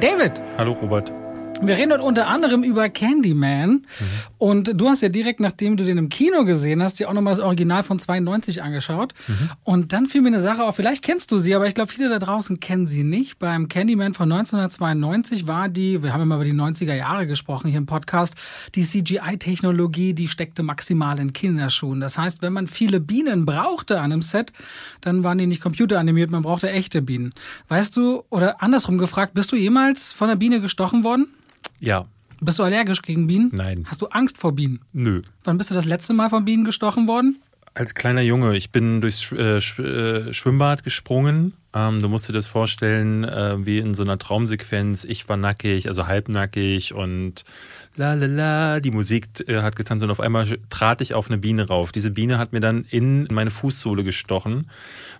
David. Hallo Robert. Wir reden heute unter anderem über Candyman. Mhm. Und du hast ja direkt, nachdem du den im Kino gesehen hast, dir auch nochmal das Original von 92 angeschaut. Mhm. Und dann fiel mir eine Sache auf. Vielleicht kennst du sie, aber ich glaube, viele da draußen kennen sie nicht. Beim Candyman von 1992 war die, wir haben immer über die 90er Jahre gesprochen hier im Podcast, die CGI-Technologie, die steckte maximal in Kinderschuhen. Das heißt, wenn man viele Bienen brauchte an einem Set, dann waren die nicht computeranimiert, man brauchte echte Bienen. Weißt du, oder andersrum gefragt, bist du jemals von einer Biene gestochen worden? Ja. Bist du allergisch gegen Bienen? Nein. Hast du Angst vor Bienen? Nö. Wann bist du das letzte Mal von Bienen gestochen worden? Als kleiner Junge. Ich bin durchs äh, äh, Schwimmbad gesprungen. Ähm, du musst dir das vorstellen, äh, wie in so einer Traumsequenz. Ich war nackig, also halbnackig und la la la, die Musik äh, hat getanzt und auf einmal trat ich auf eine Biene rauf. Diese Biene hat mir dann in meine Fußsohle gestochen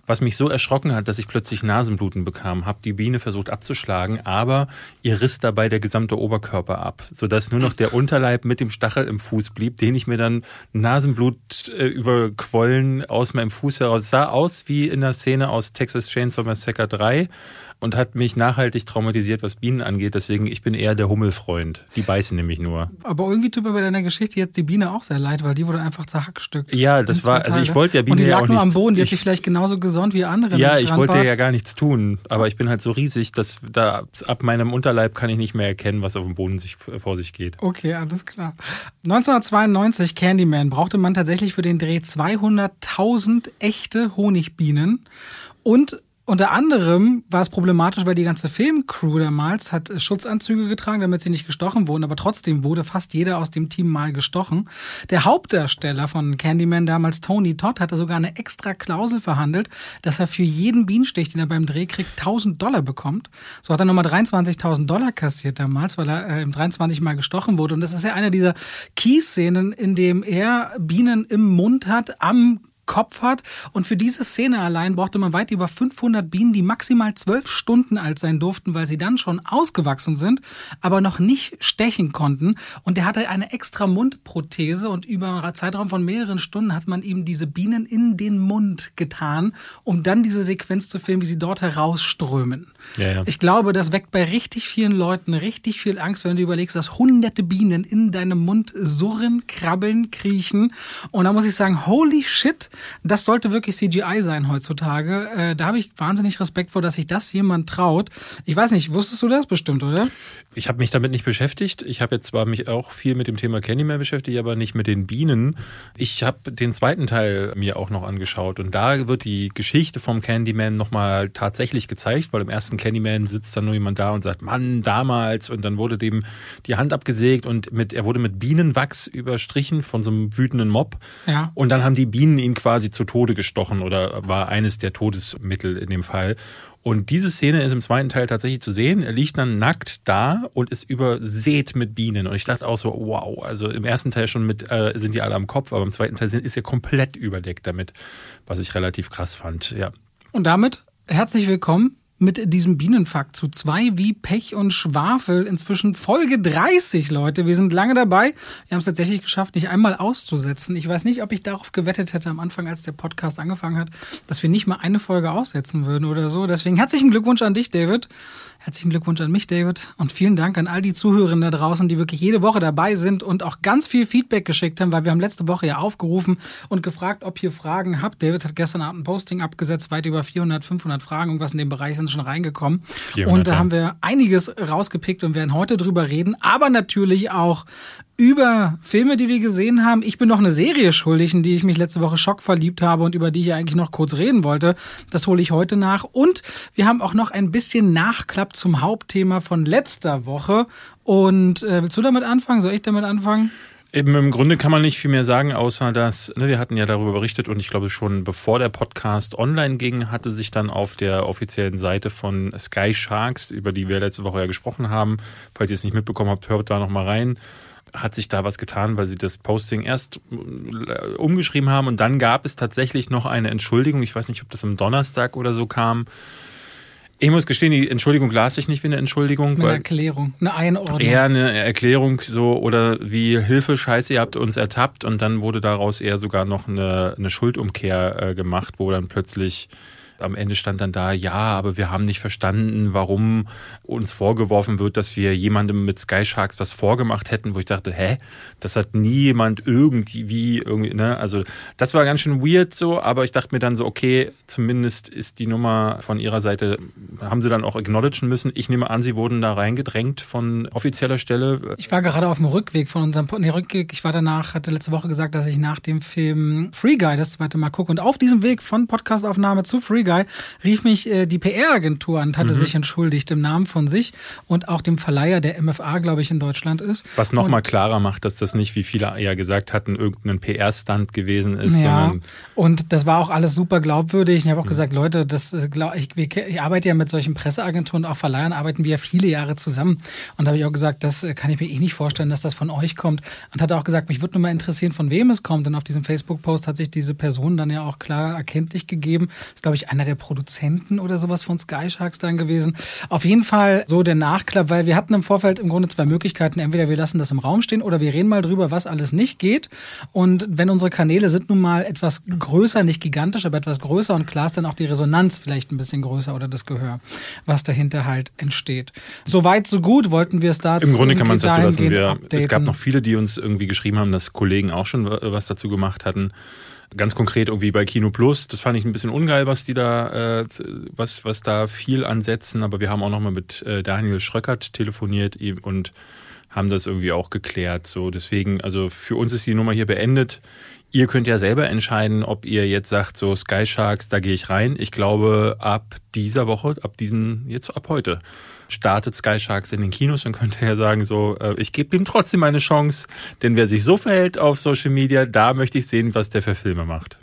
was mich so erschrocken hat, dass ich plötzlich Nasenbluten bekam. Hab die Biene versucht abzuschlagen, aber ihr riss dabei der gesamte Oberkörper ab, sodass nur noch der Unterleib mit dem Stachel im Fuß blieb, den ich mir dann Nasenblut äh, überquollen aus meinem Fuß heraus. sah aus wie in der Szene aus Texas Chainsaw Massacre 3 und hat mich nachhaltig traumatisiert, was Bienen angeht. Deswegen, ich bin eher der Hummelfreund. Die beißen nämlich nur. Aber irgendwie tut mir bei deiner Geschichte jetzt die Biene auch sehr leid, weil die wurde einfach zerhackstückt. Ja, das war, also ich wollte ja Biene Und die lag ja auch nur am Boden, die ich, hat sich vielleicht genauso gesund wie andere. Ja, ich wollte ja gar nichts tun, aber ich bin halt so riesig, dass da ab meinem Unterleib kann ich nicht mehr erkennen, was auf dem Boden sich, vor sich geht. Okay, alles klar. 1992 Candyman brauchte man tatsächlich für den Dreh 200.000 echte Honigbienen und unter anderem war es problematisch, weil die ganze Filmcrew damals hat Schutzanzüge getragen, damit sie nicht gestochen wurden, aber trotzdem wurde fast jeder aus dem Team mal gestochen. Der Hauptdarsteller von Candyman damals, Tony Todd, hatte sogar eine extra Klausel verhandelt, dass er für jeden Bienenstich, den er beim Dreh kriegt, 1000 Dollar bekommt. So hat er nochmal 23.000 Dollar kassiert damals, weil er äh, 23 Mal gestochen wurde. Und das ist ja eine dieser Key-Szenen, in dem er Bienen im Mund hat, am Kopf hat. Und für diese Szene allein brauchte man weit über 500 Bienen, die maximal zwölf Stunden alt sein durften, weil sie dann schon ausgewachsen sind, aber noch nicht stechen konnten. Und er hatte eine extra Mundprothese und über einen Zeitraum von mehreren Stunden hat man ihm diese Bienen in den Mund getan, um dann diese Sequenz zu filmen, wie sie dort herausströmen. Ja, ja. Ich glaube, das weckt bei richtig vielen Leuten richtig viel Angst, wenn du überlegst, dass hunderte Bienen in deinem Mund surren, krabbeln, kriechen. Und da muss ich sagen, holy shit, das sollte wirklich CGI sein heutzutage. Äh, da habe ich wahnsinnig Respekt vor, dass sich das jemand traut. Ich weiß nicht, wusstest du das bestimmt, oder? Ich habe mich damit nicht beschäftigt. Ich habe jetzt zwar mich auch viel mit dem Thema Candyman beschäftigt, aber nicht mit den Bienen. Ich habe den zweiten Teil mir auch noch angeschaut und da wird die Geschichte vom Candyman nochmal tatsächlich gezeigt, weil im ersten Candyman sitzt dann nur jemand da und sagt, Mann, damals und dann wurde dem die Hand abgesägt und mit, er wurde mit Bienenwachs überstrichen von so einem wütenden Mob. Ja. Und dann haben die Bienen ihn quasi zu Tode gestochen oder war eines der Todesmittel in dem Fall. Und diese Szene ist im zweiten Teil tatsächlich zu sehen. Er liegt dann nackt da und ist übersät mit Bienen. Und ich dachte auch so, wow, also im ersten Teil schon mit äh, sind die alle am Kopf, aber im zweiten Teil ist er komplett überdeckt damit, was ich relativ krass fand, ja. Und damit herzlich willkommen mit diesem Bienenfakt zu zwei wie Pech und Schwafel. Inzwischen Folge 30, Leute. Wir sind lange dabei. Wir haben es tatsächlich geschafft, nicht einmal auszusetzen. Ich weiß nicht, ob ich darauf gewettet hätte am Anfang, als der Podcast angefangen hat, dass wir nicht mal eine Folge aussetzen würden oder so. Deswegen herzlichen Glückwunsch an dich, David. Herzlichen Glückwunsch an mich, David. Und vielen Dank an all die Zuhörerinnen da draußen, die wirklich jede Woche dabei sind und auch ganz viel Feedback geschickt haben, weil wir haben letzte Woche ja aufgerufen und gefragt, ob ihr Fragen habt. David hat gestern Abend ein Posting abgesetzt, weit über 400, 500 Fragen, irgendwas in dem Bereich sind schon reingekommen. 400, und da haben wir einiges rausgepickt und werden heute drüber reden, aber natürlich auch über Filme, die wir gesehen haben. Ich bin noch eine Serie schuldig, in die ich mich letzte Woche schockverliebt habe und über die ich eigentlich noch kurz reden wollte. Das hole ich heute nach. Und wir haben auch noch ein bisschen Nachklapp zum Hauptthema von letzter Woche. Und äh, willst du damit anfangen? Soll ich damit anfangen? Eben im Grunde kann man nicht viel mehr sagen, außer dass, ne, wir hatten ja darüber berichtet und ich glaube schon bevor der Podcast online ging, hatte sich dann auf der offiziellen Seite von Sky Sharks, über die wir letzte Woche ja gesprochen haben, falls ihr es nicht mitbekommen habt, hört da nochmal rein, hat sich da was getan, weil sie das Posting erst äh, umgeschrieben haben und dann gab es tatsächlich noch eine Entschuldigung. Ich weiß nicht, ob das am Donnerstag oder so kam Ich muss gestehen, die Entschuldigung las ich nicht wie eine Entschuldigung. Mit einer Erklärung, eine Einordnung. Eher eine Erklärung so oder wie Hilfe, scheiße, ihr habt uns ertappt und dann wurde daraus eher sogar noch eine, eine Schuldumkehr äh, gemacht, wo dann plötzlich am Ende stand dann da, ja, aber wir haben nicht verstanden, warum uns vorgeworfen wird, dass wir jemandem mit Sky Sharks was vorgemacht hätten, wo ich dachte, hä, das hat nie jemand irgendwie, irgendwie, ne? Also das war ganz schön weird so, aber ich dachte mir dann so, okay, zumindest ist die Nummer von ihrer Seite, haben sie dann auch acknowledgen müssen. Ich nehme an, sie wurden da reingedrängt von offizieller Stelle. Ich war gerade auf dem Rückweg von unserem, nee, Rückweg, ich war danach, hatte letzte Woche gesagt, dass ich nach dem Film Free Guy das zweite Mal gucke und auf diesem Weg von Podcastaufnahme zu Free Guy rief mich äh, die PR-Agentur an und hatte mhm. sich entschuldigt im Namen von sich und auch dem Verleiher der MFA, glaube ich, in Deutschland ist. Was nochmal klarer macht, dass das nicht, wie viele ja gesagt hatten, irgendein PR-Stunt gewesen ist. Ja, und das war auch alles super glaubwürdig. Ich habe auch mhm. gesagt, Leute, das äh, glaub, ich, ich arbeite ja mit solchen Presseagenturen, auch Verleihern arbeiten wir ja viele Jahre zusammen. Und da habe ich auch gesagt, das äh, kann ich mir eh nicht vorstellen, dass das von euch kommt. Und hatte auch gesagt, mich würde nur mal interessieren, von wem es kommt. Und auf diesem Facebook-Post hat sich diese Person dann ja auch klar erkenntlich gegeben. Das ist, glaube ich, einer der Produzenten oder sowas von Sky Sharks dann gewesen. Auf jeden Fall so der Nachklapp, weil wir hatten im Vorfeld im Grunde zwei Möglichkeiten. Entweder wir lassen das im Raum stehen oder wir reden mal drüber, was alles nicht geht. Und wenn unsere Kanäle sind nun mal etwas größer, nicht gigantisch, aber etwas größer und klar ist dann auch die Resonanz vielleicht ein bisschen größer oder das Gehör, was dahinter halt entsteht. Soweit, so gut wollten wir es dazu. Im Grunde kann man es dazu lassen. Wir, es gab noch viele, die uns irgendwie geschrieben haben, dass Kollegen auch schon was dazu gemacht hatten ganz konkret irgendwie bei Kino Plus. Das fand ich ein bisschen ungeil, was die da, äh, was, was da viel ansetzen. Aber wir haben auch nochmal mit äh, Daniel Schröckert telefoniert und haben das irgendwie auch geklärt. So, deswegen, also für uns ist die Nummer hier beendet. Ihr könnt ja selber entscheiden, ob ihr jetzt sagt, so Sky Sharks, da gehe ich rein. Ich glaube, ab dieser Woche, ab diesem, jetzt ab heute, startet Sky Sharks in den Kinos dann könnt ihr ja sagen, so, äh, ich gebe ihm trotzdem eine Chance, denn wer sich so verhält auf Social Media, da möchte ich sehen, was der für Filme macht.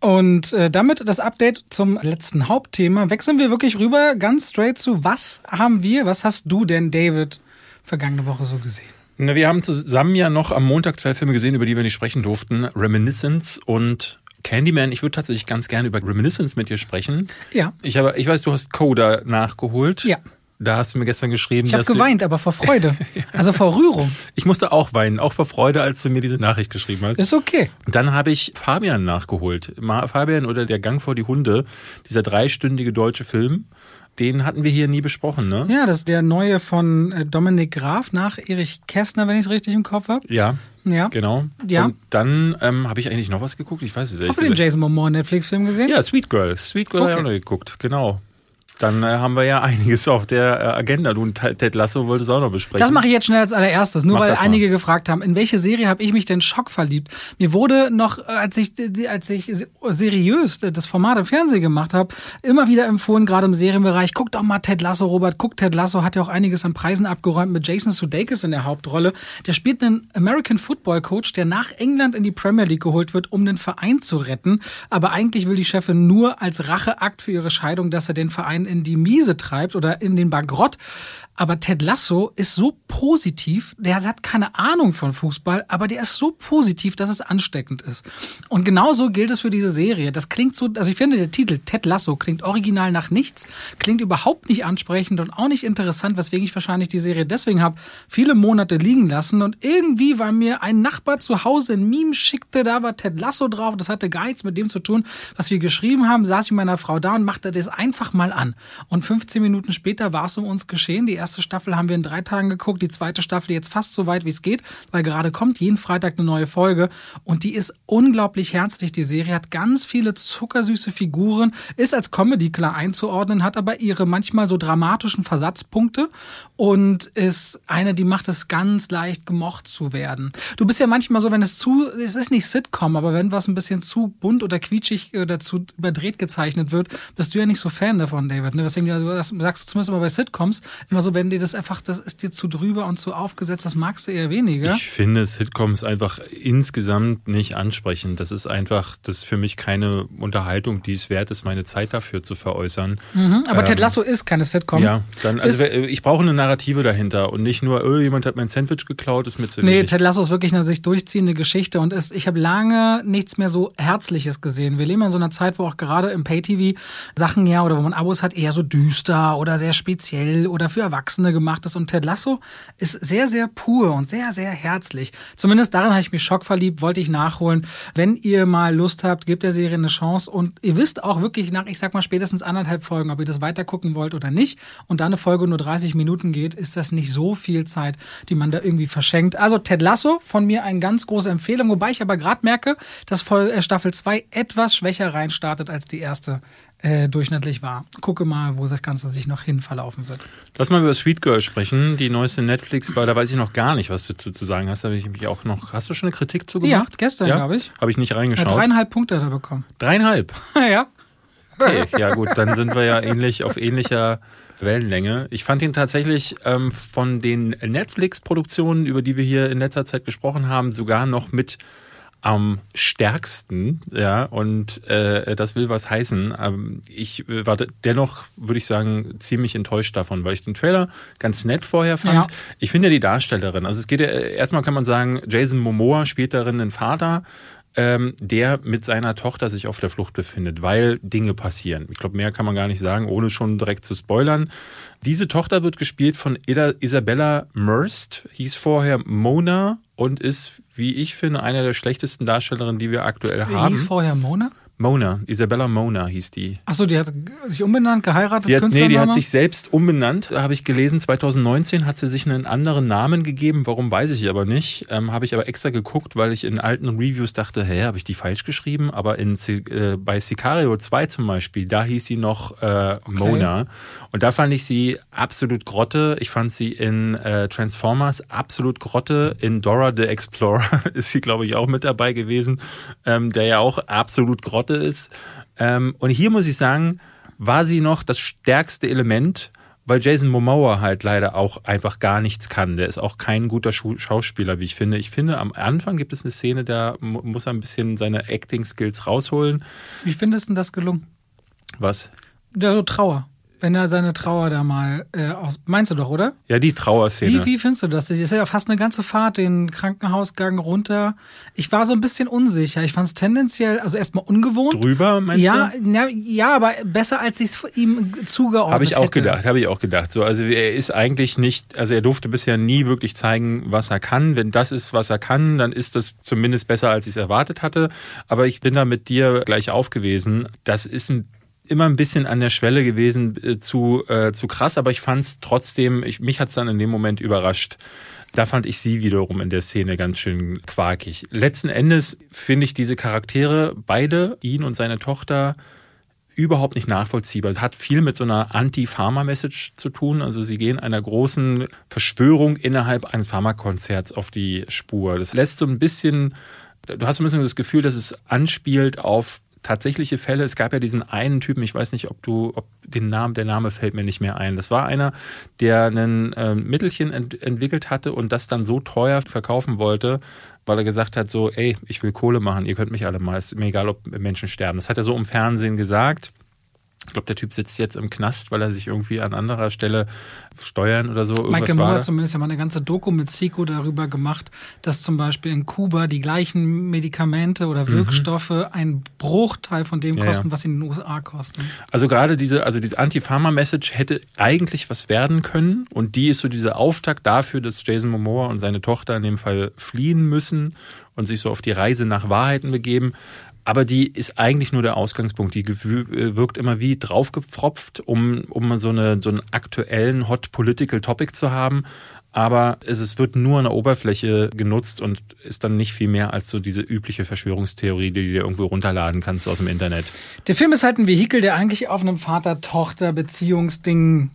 Und äh, damit das Update zum letzten Hauptthema. Wechseln wir wirklich rüber ganz straight zu, was haben wir, was hast du denn, David, vergangene Woche so gesehen? Na, wir haben zusammen ja noch am Montag zwei Filme gesehen, über die wir nicht sprechen durften. Reminiscence und Candyman, ich würde tatsächlich ganz gerne über Reminiscence mit dir sprechen. Ja. Ich, habe, ich weiß, du hast Coda nachgeholt. Ja. Da hast du mir gestern geschrieben. Ich habe geweint, aber vor Freude. Also vor Rührung. Ich musste auch weinen, auch vor Freude, als du mir diese Nachricht geschrieben hast. Ist okay. Dann habe ich Fabian nachgeholt. Fabian oder Der Gang vor die Hunde, dieser dreistündige deutsche Film. Den hatten wir hier nie besprochen, ne? Ja, das ist der neue von äh, Dominik Graf nach Erich Kästner, wenn ich es richtig im Kopf habe. Ja. Ja. Genau. Ja. Und dann ähm, habe ich eigentlich noch was geguckt. Ich weiß es nicht. Hast du den Jason Momoa Netflix-Film gesehen? Ja, Sweet Girl. Sweet Girl okay. habe ich auch noch geguckt. Genau. Dann äh, haben wir ja einiges auf der äh, Agenda. Du und Ted Lasso wolltest auch noch besprechen. Das mache ich jetzt schnell als allererstes, nur Mach weil einige gefragt haben, in welche Serie habe ich mich denn Schock verliebt? Mir wurde noch, äh, als ich, als ich seriös das Format im Fernsehen gemacht habe, immer wieder empfohlen, gerade im Serienbereich, guck doch mal Ted Lasso, Robert, guck Ted Lasso, hat ja auch einiges an Preisen abgeräumt mit Jason Sudeikis in der Hauptrolle. Der spielt einen American Football Coach, der nach England in die Premier League geholt wird, um den Verein zu retten. Aber eigentlich will die Chefin nur als Racheakt für ihre Scheidung, dass er den Verein in die Miese treibt oder in den Bankrott. Aber Ted Lasso ist so positiv, der hat keine Ahnung von Fußball, aber der ist so positiv, dass es ansteckend ist. Und genauso gilt es für diese Serie. Das klingt so, also ich finde der Titel Ted Lasso klingt original nach nichts, klingt überhaupt nicht ansprechend und auch nicht interessant, weswegen ich wahrscheinlich die Serie deswegen habe viele Monate liegen lassen. Und irgendwie war mir ein Nachbar zu Hause ein Meme schickte, da war Ted Lasso drauf, das hatte gar nichts mit dem zu tun, was wir geschrieben haben, saß ich mit meiner Frau da und machte das einfach mal an. Und 15 Minuten später war es um uns geschehen. Die erste Staffel haben wir in drei Tagen geguckt, die zweite Staffel jetzt fast so weit, wie es geht, weil gerade kommt jeden Freitag eine neue Folge und die ist unglaublich herzlich. Die Serie hat ganz viele zuckersüße Figuren, ist als Comedy klar einzuordnen, hat aber ihre manchmal so dramatischen Versatzpunkte und ist eine, die macht es ganz leicht gemocht zu werden. Du bist ja manchmal so, wenn es zu, es ist nicht Sitcom, aber wenn was ein bisschen zu bunt oder quietschig oder zu überdreht gezeichnet wird, bist du ja nicht so Fan davon, David. Ne? Deswegen also, das sagst du zumindest mal bei Sitcoms immer so, wenn dir das einfach, das ist dir zu drüber und zu aufgesetzt, das magst du eher weniger. Ich finde Sitcoms einfach insgesamt nicht ansprechend. Das ist einfach, das ist für mich keine Unterhaltung, die es wert ist, meine Zeit dafür zu veräußern. Mhm, aber ähm, Ted Lasso ist keine Sitcom. Ja, dann, also ich brauche eine Narrative dahinter und nicht nur, oh, jemand hat mein Sandwich geklaut, ist mir zu Nee, Ted Lasso ist wirklich eine sich durchziehende Geschichte und ist, ich habe lange nichts mehr so Herzliches gesehen. Wir leben in so einer Zeit, wo auch gerade im Pay-TV Sachen ja oder wo man Abos hat, halt eher so düster oder sehr speziell oder für Erwachsene gemacht ist. Und Ted Lasso ist sehr, sehr pur und sehr, sehr herzlich. Zumindest daran habe ich mich schockverliebt, wollte ich nachholen. Wenn ihr mal Lust habt, gebt der Serie eine Chance und ihr wisst auch wirklich nach, ich sag mal, spätestens anderthalb Folgen, ob ihr das weiter gucken wollt oder nicht. Und da eine Folge nur 30 Minuten geht, ist das nicht so viel Zeit, die man da irgendwie verschenkt. Also Ted Lasso, von mir eine ganz große Empfehlung, wobei ich aber gerade merke, dass äh, Staffel 2 etwas schwächer reinstartet als die erste äh, durchschnittlich war. Gucke mal, wo das Ganze sich noch hin verlaufen wird. Lass mal über Sweet Girl sprechen, die neueste Netflix, weil da weiß ich noch gar nicht, was du zu, sagen hast. Da habe ich mich auch noch. Hast du schon eine Kritik zu gemacht? Ja, gestern, ja? glaube ich. Habe ich nicht reingeschaut. Ja, dreieinhalb Punkte hat er bekommen. Dreieinhalb? ja. Okay, ja gut, dann sind wir ja ähnlich auf ähnlicher Wellenlänge. Ich fand ihn tatsächlich ähm, von den Netflix-Produktionen, über die wir hier in letzter Zeit gesprochen haben, sogar noch mit am stärksten, ja, und äh, das will was heißen. Ähm, ich äh, war dennoch, würde ich sagen, ziemlich enttäuscht davon, weil ich den Trailer ganz nett vorher fand. Ja. Ich finde ja die Darstellerin, also es geht ja, erstmal kann man sagen, Jason Momoa spielt darin den Vater, ähm, der mit seiner Tochter sich auf der Flucht befindet, weil Dinge passieren. Ich glaube, mehr kann man gar nicht sagen, ohne schon direkt zu spoilern. Diese Tochter wird gespielt von Isabella Merst, hieß vorher Mona und ist, wie ich finde, eine der schlechtesten Darstellerinnen, die wir aktuell haben. Hieß vorher Mona? Mona, Isabella Mona hieß die. Achso, die hat sich umbenannt, geheiratet, die hat, Nee, die hat sich selbst umbenannt, habe ich gelesen. 2019 hat sie sich einen anderen Namen gegeben, warum weiß ich aber nicht. Ähm, habe ich aber extra geguckt, weil ich in alten Reviews dachte, hä, habe ich die falsch geschrieben? Aber in, äh, bei Sicario 2 zum Beispiel, da hieß sie noch äh, okay. Mona. Und da fand ich sie absolut grotte. Ich fand sie in äh, Transformers absolut grotte. In Dora the Explorer ist sie, glaube ich, auch mit dabei gewesen, ähm, der ja auch absolut grotte Grotte ist. Ähm, und hier muss ich sagen, war sie noch das stärkste Element, weil Jason Momoa halt leider auch einfach gar nichts kann. Der ist auch kein guter Schauspieler, wie ich finde. Ich finde, am Anfang gibt es eine Szene, da muss er ein bisschen seine Acting-Skills rausholen. Wie findest du das gelungen? Was? Ja, so Trauer wenn er seine Trauer da mal äh, aus. Meinst du doch, oder? Ja, die Trauerszene. Wie, wie findest du das? Das ist ja fast eine ganze Fahrt den Krankenhausgang runter. Ich war so ein bisschen unsicher. Ich fand es tendenziell, also erstmal ungewohnt. Drüber, meinst ja, du? Na, ja, aber besser, als ich es ihm zugeordnet Habe ich auch hätte. gedacht, habe ich auch gedacht. So, also er ist eigentlich nicht, also er durfte bisher nie wirklich zeigen, was er kann. Wenn das ist, was er kann, dann ist das zumindest besser, als ich es erwartet hatte. Aber ich bin da mit dir gleich aufgewesen. Das ist ein immer ein bisschen an der Schwelle gewesen äh, zu, äh, zu krass, aber ich fand es trotzdem, ich, mich hat es dann in dem Moment überrascht. Da fand ich sie wiederum in der Szene ganz schön quakig. Letzten Endes finde ich diese Charaktere, beide, ihn und seine Tochter, überhaupt nicht nachvollziehbar. Es hat viel mit so einer Anti-Pharma-Message zu tun. Also sie gehen einer großen Verschwörung innerhalb eines Pharmakonzerts auf die Spur. Das lässt so ein bisschen, du hast ein bisschen das Gefühl, dass es anspielt auf tatsächliche Fälle. Es gab ja diesen einen Typen, ich weiß nicht, ob du, ob den Namen, der Name fällt mir nicht mehr ein. Das war einer, der ein äh, Mittelchen ent entwickelt hatte und das dann so teuer verkaufen wollte, weil er gesagt hat, so, ey, ich will Kohle machen, ihr könnt mich alle mal, ist mir egal, ob Menschen sterben. Das hat er so im Fernsehen gesagt. Ich glaube, der Typ sitzt jetzt im Knast, weil er sich irgendwie an anderer Stelle steuern oder so. Michael Moore hat zumindest ja mal eine ganze Doku mit Zico darüber gemacht, dass zum Beispiel in Kuba die gleichen Medikamente oder mhm. Wirkstoffe mhm. einen Bruchteil von dem kosten, ja, ja. was sie in den USA kosten. Also gerade diese, also diese Anti-Pharma-Message hätte eigentlich was werden können und die ist so dieser Auftakt dafür, dass Jason Momoa und seine Tochter in dem Fall fliehen müssen und sich so auf die Reise nach Wahrheiten begeben. Aber die ist eigentlich nur der Ausgangspunkt. Die äh, wirkt immer wie draufgepfropft, um, um so, eine, so einen aktuellen Hot Political Topic zu haben. Aber es, es wird nur an der Oberfläche genutzt und ist dann nicht viel mehr als so diese übliche Verschwörungstheorie, die du dir irgendwo runterladen kannst aus dem Internet. Der Film ist halt ein Vehikel, der eigentlich auf einem Vater-Tochter-Beziehungsding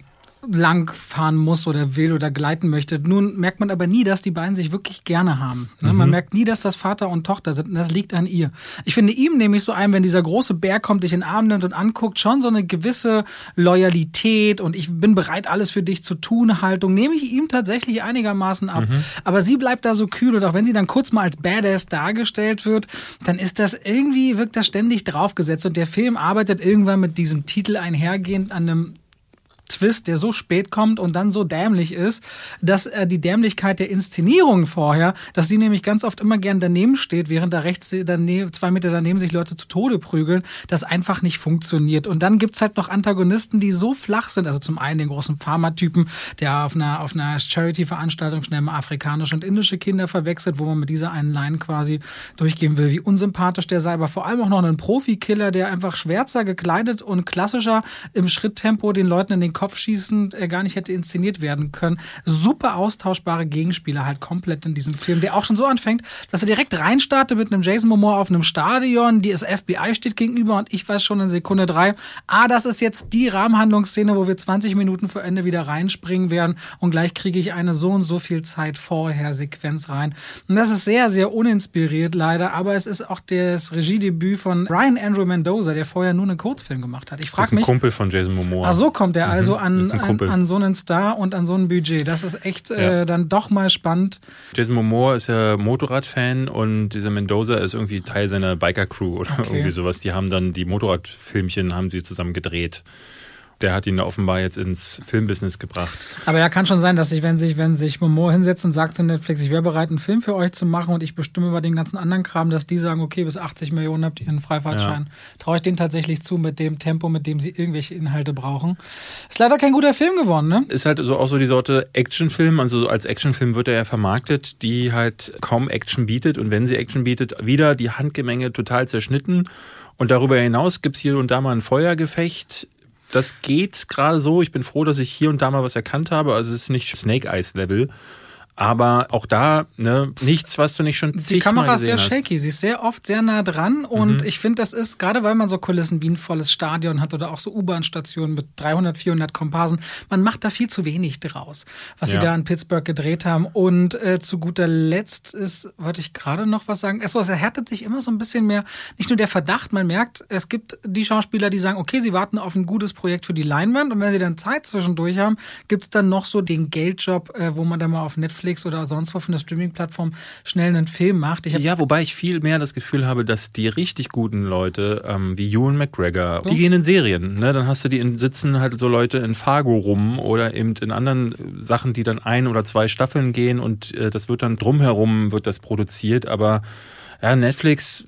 lang fahren muss oder will oder gleiten möchte. Nun merkt man aber nie, dass die beiden sich wirklich gerne haben. Ne? Mhm. Man merkt nie, dass das Vater und Tochter sind. Und das liegt an ihr. Ich finde ihm nämlich so ein, wenn dieser große Bär kommt, dich in den Arm nimmt und anguckt, schon so eine gewisse Loyalität und ich bin bereit, alles für dich zu tun, Haltung, nehme ich ihm tatsächlich einigermaßen ab. Mhm. Aber sie bleibt da so kühl und auch wenn sie dann kurz mal als Badass dargestellt wird, dann ist das irgendwie, wirkt das ständig draufgesetzt und der Film arbeitet irgendwann mit diesem Titel einhergehend an einem Twist, der so spät kommt und dann so dämlich ist, dass äh, die Dämlichkeit der Inszenierung vorher, dass die nämlich ganz oft immer gern daneben steht, während da rechts daneben, zwei Meter daneben sich Leute zu Tode prügeln, das einfach nicht funktioniert. Und dann gibt's halt noch Antagonisten, die so flach sind. Also zum einen den großen Pharmatypen, der auf einer, auf einer Charity-Veranstaltung schnell mal afrikanische und indische Kinder verwechselt, wo man mit dieser einen Line quasi durchgehen will, wie unsympathisch der sei, aber vor allem auch noch einen Profikiller, der einfach schwärzer gekleidet und klassischer im Schritttempo den Leuten in den Kopf schießend äh, gar nicht hätte inszeniert werden können. Super austauschbare Gegenspieler halt komplett in diesem Film, der auch schon so anfängt, dass er direkt reinstartet mit einem Jason Momoa auf einem Stadion, die das FBI steht gegenüber und ich weiß schon in Sekunde drei, ah, das ist jetzt die Rahmenhandlungsszene, wo wir 20 Minuten vor Ende wieder reinspringen werden und gleich kriege ich eine so und so viel Zeit vorher Sequenz rein. Und das ist sehr, sehr uninspiriert leider, aber es ist auch das Regiedebüt von Ryan Andrew Mendoza, der vorher nur einen Kurzfilm gemacht hat. Ich frage mich. Kumpel von Jason Momoa. Ach so kommt er mhm. Also an, an, an, so einen Star und an so ein Budget. Das ist echt äh, ja. dann doch mal spannend. Jason Momoa ist ja Motorradfan und dieser Mendoza ist irgendwie Teil seiner Biker-Crew oder okay. irgendwie sowas. Die haben dann die Motorradfilmchen haben sie zusammen gedreht der hat ihn offenbar jetzt ins Filmbusiness gebracht. Aber ja, kann schon sein, dass sich, wenn sich, wenn sich Momo hinsetzt und sagt zu Netflix, ich wäre bereit, einen Film für euch zu machen und ich bestimme über den ganzen anderen Kram, dass die sagen, okay, bis 80 Millionen habt ihr einen Freifahrtschein. Ja. Traue ich denen tatsächlich zu mit dem Tempo, mit dem sie irgendwelche Inhalte brauchen. Ist leider kein guter Film geworden, ne? Ist halt so auch so die Sorte Actionfilm, also als Actionfilm wird er ja vermarktet, die halt kaum Action bietet und wenn sie Action bietet, wieder die Handgemenge total zerschnitten. Und darüber hinaus gibt's hier und da mal ein Feuergefecht das geht gerade so. Ich bin froh, dass ich hier und da mal was erkannt habe. Also es ist nicht Snake Eyes Level. Aber auch da, ne, nichts, was du nicht schon zigmal Die Kamera ist sehr hast. shaky, sie ist sehr oft sehr nah dran und mhm. ich finde, das ist, gerade weil man so Kulissen wie ein volles Stadion hat oder auch so U-Bahn-Stationen mit 300, 400 Komparsen, man macht da viel zu wenig draus, was ja. sie da in Pittsburgh gedreht haben. Und äh, zu guter Letzt ist, wollte ich gerade noch was sagen, es, es erhärtet sich immer so ein bisschen mehr, nicht nur der Verdacht, man merkt, es gibt die Schauspieler, die sagen, okay, sie warten auf ein gutes Projekt für die Leinwand und wenn sie dann Zeit zwischendurch haben, gibt's dann noch so den Geldjob, äh, wo man dann mal auf Netflix Netflix oder sonst wo von der Streaming-Plattform schnell einen Film macht. ja, wobei ich viel mehr das Gefühl habe, dass die richtig guten Leute, ähm, wie Ewan McGregor, so? die gehen in Serien. Ne? Dann hast du die in, sitzen halt so Leute in Fargo rum oder eben in anderen Sachen, die dann ein oder zwei Staffeln gehen und äh, das wird dann drumherum wird das produziert, aber ja, Netflix,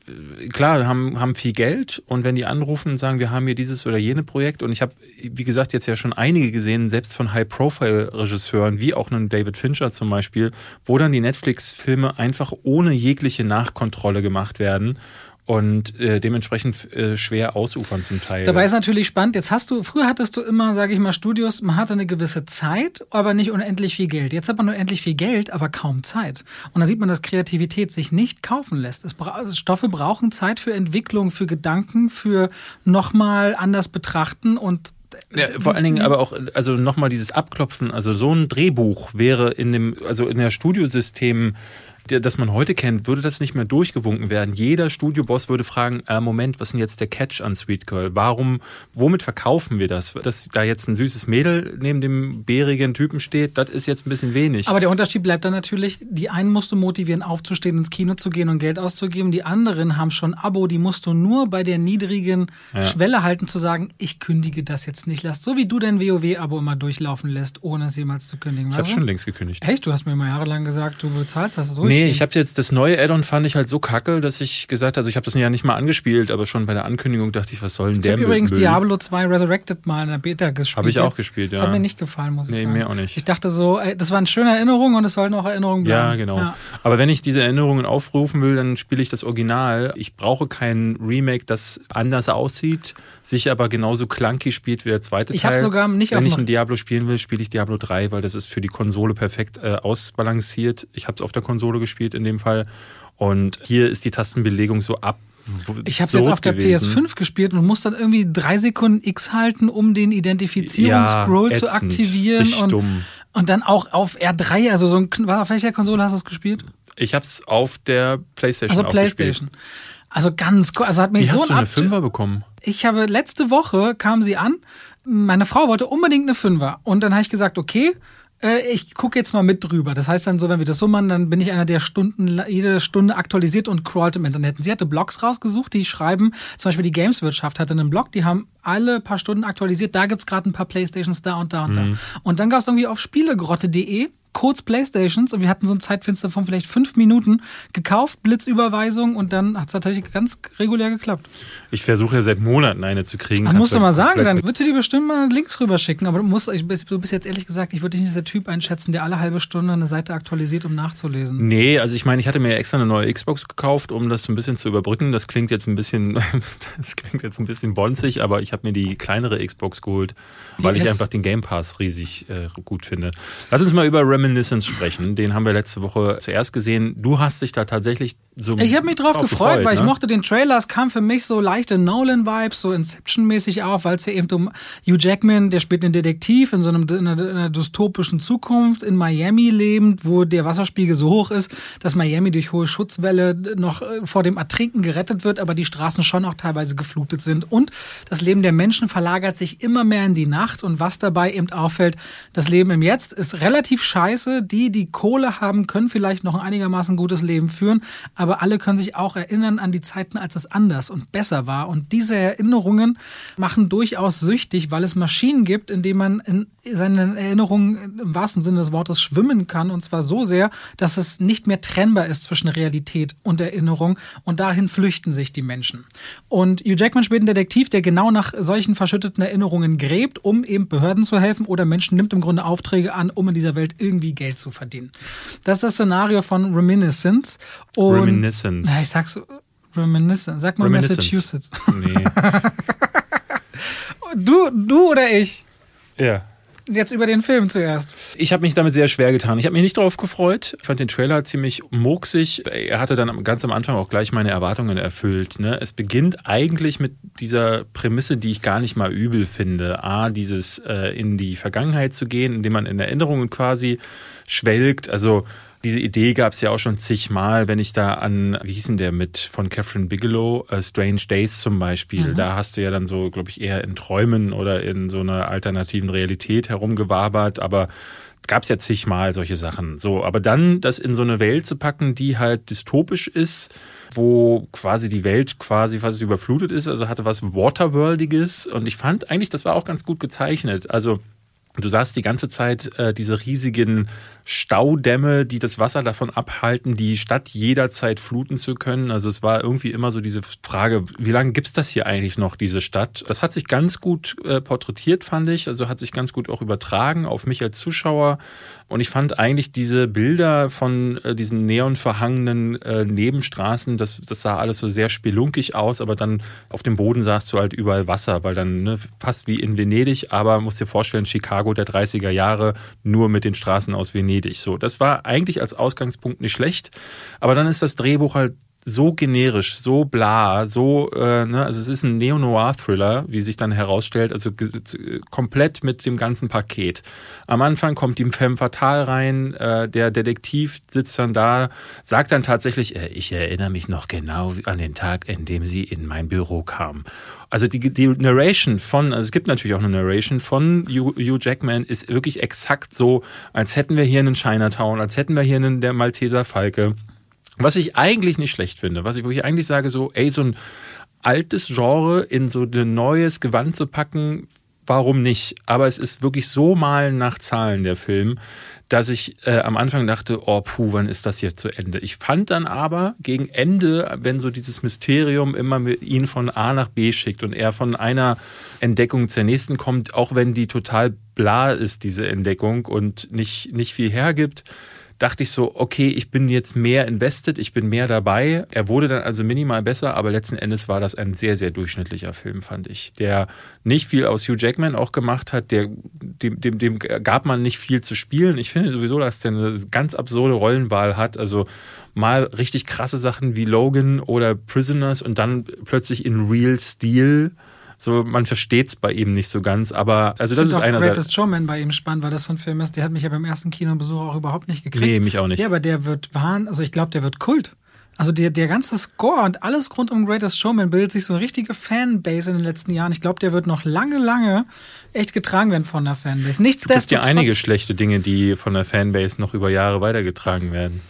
klar, haben, haben viel Geld. Und wenn die anrufen und sagen, wir haben hier dieses oder jene Projekt. Und ich habe, wie gesagt, jetzt ja schon einige gesehen, selbst von High-Profile-Regisseuren, wie auch einen David Fincher zum Beispiel, wo dann die Netflix-Filme einfach ohne jegliche Nachkontrolle gemacht werden und äh, dementsprechend äh, schwer ausufern zum Teil. Dabei ist natürlich spannend. Jetzt hast du, früher hattest du immer, sage ich mal, Studios, man hatte eine gewisse Zeit, aber nicht unendlich viel Geld. Jetzt hat man unendlich viel Geld, aber kaum Zeit. Und da sieht man, dass Kreativität sich nicht kaufen lässt. Bra Stoffe brauchen Zeit für Entwicklung, für Gedanken, für nochmal anders betrachten und ja, vor allen Dingen aber auch, also nochmal dieses Abklopfen, also so ein Drehbuch wäre in dem, also in der Studiosystem das man heute kennt, würde das nicht mehr durchgewunken werden. Jeder Studioboss würde fragen, äh, Moment, was ist denn jetzt der Catch an Sweet Girl? Warum, womit verkaufen wir das? Dass da jetzt ein süßes Mädel neben dem bärigen Typen steht, das ist jetzt ein bisschen wenig. Aber der Unterschied bleibt dann natürlich, die einen musst du motivieren, aufzustehen, ins Kino zu gehen und Geld auszugeben. Die anderen haben schon Abo, die musst du nur bei der niedrigen ja. Schwelle halten, zu sagen, ich kündige das jetzt nicht. Lass so wie du dein WoW-Abo immer durchlaufen lässt, ohne es jemals zu kündigen. Ich habe schon längst gekündigt. Echt? Du hast mir immer jahrelang gesagt, du bezahlst das durch. Nee, ich habe jetzt das neue Addon fand ich halt so kacke, dass ich gesagt, also ich habe das ja nicht mal angespielt, aber schon bei der Ankündigung dachte ich, was soll denn ich der? Ich habe übrigens Diablo 2 Resurrected mal in der Beta gespielt. Habe ich auch gespielt, ja. Hat mir nicht gefallen, muss ich nee, sagen. Nee, mir auch nicht. Ich dachte so, ey, das waren schöne Erinnerungen und es sollten auch Erinnerungen bleiben. Ja, genau. Ja. Aber wenn ich diese Erinnerungen aufrufen will, dann spiele ich das Original. Ich brauche kein Remake, das anders aussieht, sich aber genauso clunky spielt wie der zweite ich Teil. Ich habe sogar nicht Wenn ich ein Diablo spielen will, spiele ich Diablo 3, weil das ist für die Konsole perfekt äh, ausbalanciert. Ich habe es auf der Konsole gespielt in dem Fall. Und hier ist die Tastenbelegung so ab ich habe jetzt auf der gewesen. PS5 gespielt und muss dann irgendwie drei Sekunden X halten, um den Identifizierungsscroll ja, zu aktivieren. Und, dumm. und dann auch auf R3, also so ein, auf welcher Konsole hast du es gespielt? Ich habe es auf der PlayStation. Also PlayStation. Gespielt. Also ganz, also hat mich Wie so hast du eine Fünfer bekommen? Ich habe letzte Woche kam sie an. Meine Frau wollte unbedingt eine Fünfer und dann habe ich gesagt, okay, äh, ich gucke jetzt mal mit drüber. Das heißt dann so, wenn wir das so machen, dann bin ich einer, der Stunden, jede Stunde aktualisiert und crawlt im Internet. Und sie hatte Blogs rausgesucht, die schreiben, zum Beispiel die Gameswirtschaft hatte einen Blog, die haben alle paar Stunden aktualisiert, da gibt's gerade ein paar Playstations da und da und mhm. da. Und dann gab's irgendwie auf spielegrotte.de kurz Playstations und wir hatten so ein Zeitfenster von vielleicht fünf Minuten gekauft, Blitzüberweisung und dann hat es tatsächlich ganz regulär geklappt. Ich versuche ja seit Monaten eine zu kriegen. Ach, musst du mal sagen, dann wird sie dir bestimmt mal Links rüberschicken. Aber du musst, ich, du bist jetzt ehrlich gesagt, ich würde dich nicht der Typ einschätzen, der alle halbe Stunde eine Seite aktualisiert, um nachzulesen. Nee, also ich meine, ich hatte mir extra eine neue Xbox gekauft, um das ein bisschen zu überbrücken. Das klingt jetzt ein bisschen, das klingt jetzt ein bisschen bonzig, aber ich habe mir die kleinere Xbox geholt, weil ich einfach den Game Pass riesig äh, gut finde. Lass uns mal über Reminiscence sprechen. Den haben wir letzte Woche zuerst gesehen. Du hast dich da tatsächlich so. Ich habe mich drauf, drauf gefreut, gefreut, weil ne? ich mochte den Trailer. Es kam für mich so leichte Nolan-Vibes, so Inception-mäßig auf, weil es ja eben um Hugh Jackman, der spielt einen Detektiv in so einem, in einer, in einer dystopischen Zukunft in Miami lebend, wo der Wasserspiegel so hoch ist, dass Miami durch hohe Schutzwelle noch äh, vor dem Ertrinken gerettet wird, aber die Straßen schon auch teilweise geflutet sind. Und das Leben der Menschen verlagert sich immer mehr in die Nacht. Und was dabei eben auffällt, das Leben im Jetzt ist relativ scheiße die, die Kohle haben, können vielleicht noch ein einigermaßen gutes Leben führen, aber alle können sich auch erinnern an die Zeiten, als es anders und besser war. Und diese Erinnerungen machen durchaus süchtig, weil es Maschinen gibt, in denen man in seinen Erinnerungen im wahrsten Sinne des Wortes schwimmen kann. Und zwar so sehr, dass es nicht mehr trennbar ist zwischen Realität und Erinnerung. Und dahin flüchten sich die Menschen. Und Hugh Jackman spielt einen Detektiv, der genau nach solchen verschütteten Erinnerungen gräbt, um eben Behörden zu helfen oder Menschen nimmt im Grunde Aufträge an, um in dieser Welt irgendwie Geld zu verdienen. Das ist das Szenario von Reminiscence. Und, Reminiscence. Na, ich sag's Reminiscence. Sag mal Massachusetts. Nee. du, du oder ich? Ja. Jetzt über den Film zuerst. Ich habe mich damit sehr schwer getan. Ich habe mich nicht darauf gefreut. Ich fand den Trailer ziemlich murksig. Er hatte dann ganz am Anfang auch gleich meine Erwartungen erfüllt. Ne? Es beginnt eigentlich mit dieser Prämisse, die ich gar nicht mal übel finde. A, dieses äh, in die Vergangenheit zu gehen, indem man in Erinnerungen quasi schwelgt. Also diese Idee gab es ja auch schon zigmal, wenn ich da an, wie hieß denn der mit von Catherine Bigelow, uh, Strange Days zum Beispiel, mhm. da hast du ja dann so, glaube ich, eher in Träumen oder in so einer alternativen Realität herumgewabert, aber gab es ja zigmal solche Sachen. So, aber dann das in so eine Welt zu packen, die halt dystopisch ist, wo quasi die Welt quasi fast überflutet ist, also hatte was Waterworldiges und ich fand eigentlich, das war auch ganz gut gezeichnet. Also Du sahst die ganze Zeit äh, diese riesigen Staudämme, die das Wasser davon abhalten, die Stadt jederzeit fluten zu können. Also es war irgendwie immer so diese Frage, wie lange gibt's das hier eigentlich noch, diese Stadt? Das hat sich ganz gut äh, porträtiert, fand ich. Also hat sich ganz gut auch übertragen auf mich als Zuschauer. Und ich fand eigentlich diese Bilder von äh, diesen neonverhangenen äh, Nebenstraßen, das, das sah alles so sehr spelunkig aus, aber dann auf dem Boden sahst du halt überall Wasser, weil dann ne, fast wie in Venedig, aber musst dir vorstellen, Chicago der 30er Jahre nur mit den Straßen aus Venedig. So, das war eigentlich als Ausgangspunkt nicht schlecht, aber dann ist das Drehbuch halt so generisch, so bla, so, äh, ne, also es ist ein Neo-Noir-Thriller, wie sich dann herausstellt, also komplett mit dem ganzen Paket. Am Anfang kommt die Femme Fatale rein, äh, der Detektiv sitzt dann da, sagt dann tatsächlich, äh, ich erinnere mich noch genau an den Tag, in dem sie in mein Büro kam. Also die, die Narration von, also es gibt natürlich auch eine Narration von Hugh Jackman, ist wirklich exakt so, als hätten wir hier einen Chinatown, als hätten wir hier einen der Malteser Falke was ich eigentlich nicht schlecht finde, was ich, wo ich eigentlich sage, so, ey, so ein altes Genre in so ein neues Gewand zu packen, warum nicht? Aber es ist wirklich so mal nach Zahlen der Film, dass ich äh, am Anfang dachte, oh puh, wann ist das jetzt zu Ende? Ich fand dann aber gegen Ende, wenn so dieses Mysterium immer ihn von A nach B schickt und er von einer Entdeckung zur nächsten kommt, auch wenn die total bla ist, diese Entdeckung und nicht, nicht viel hergibt, dachte ich so, okay, ich bin jetzt mehr invested, ich bin mehr dabei. Er wurde dann also minimal besser, aber letzten Endes war das ein sehr, sehr durchschnittlicher Film, fand ich. Der nicht viel aus Hugh Jackman auch gemacht hat, der, dem, dem, dem gab man nicht viel zu spielen. Ich finde sowieso, dass der eine ganz absurde Rollenwahl hat. Also mal richtig krasse Sachen wie Logan oder Prisoners und dann plötzlich in Real Steel so, man versteht es bei ihm nicht so ganz, aber also das ist auch einerseits. Greatest Showman bei ihm spannend, weil das so ein Film ist, der hat mich ja beim ersten Kinobesuch auch überhaupt nicht gekriegt. Nee, mich auch nicht. Ja, aber der wird wahn, also ich glaube, der wird Kult. Also der, der ganze Score und alles rund um Greatest Showman bildet sich so eine richtige Fanbase in den letzten Jahren. Ich glaube, der wird noch lange, lange echt getragen werden von der Fanbase. Nichtsdestotrotz. Es gibt ja einige schlechte Dinge, die von der Fanbase noch über Jahre weitergetragen werden.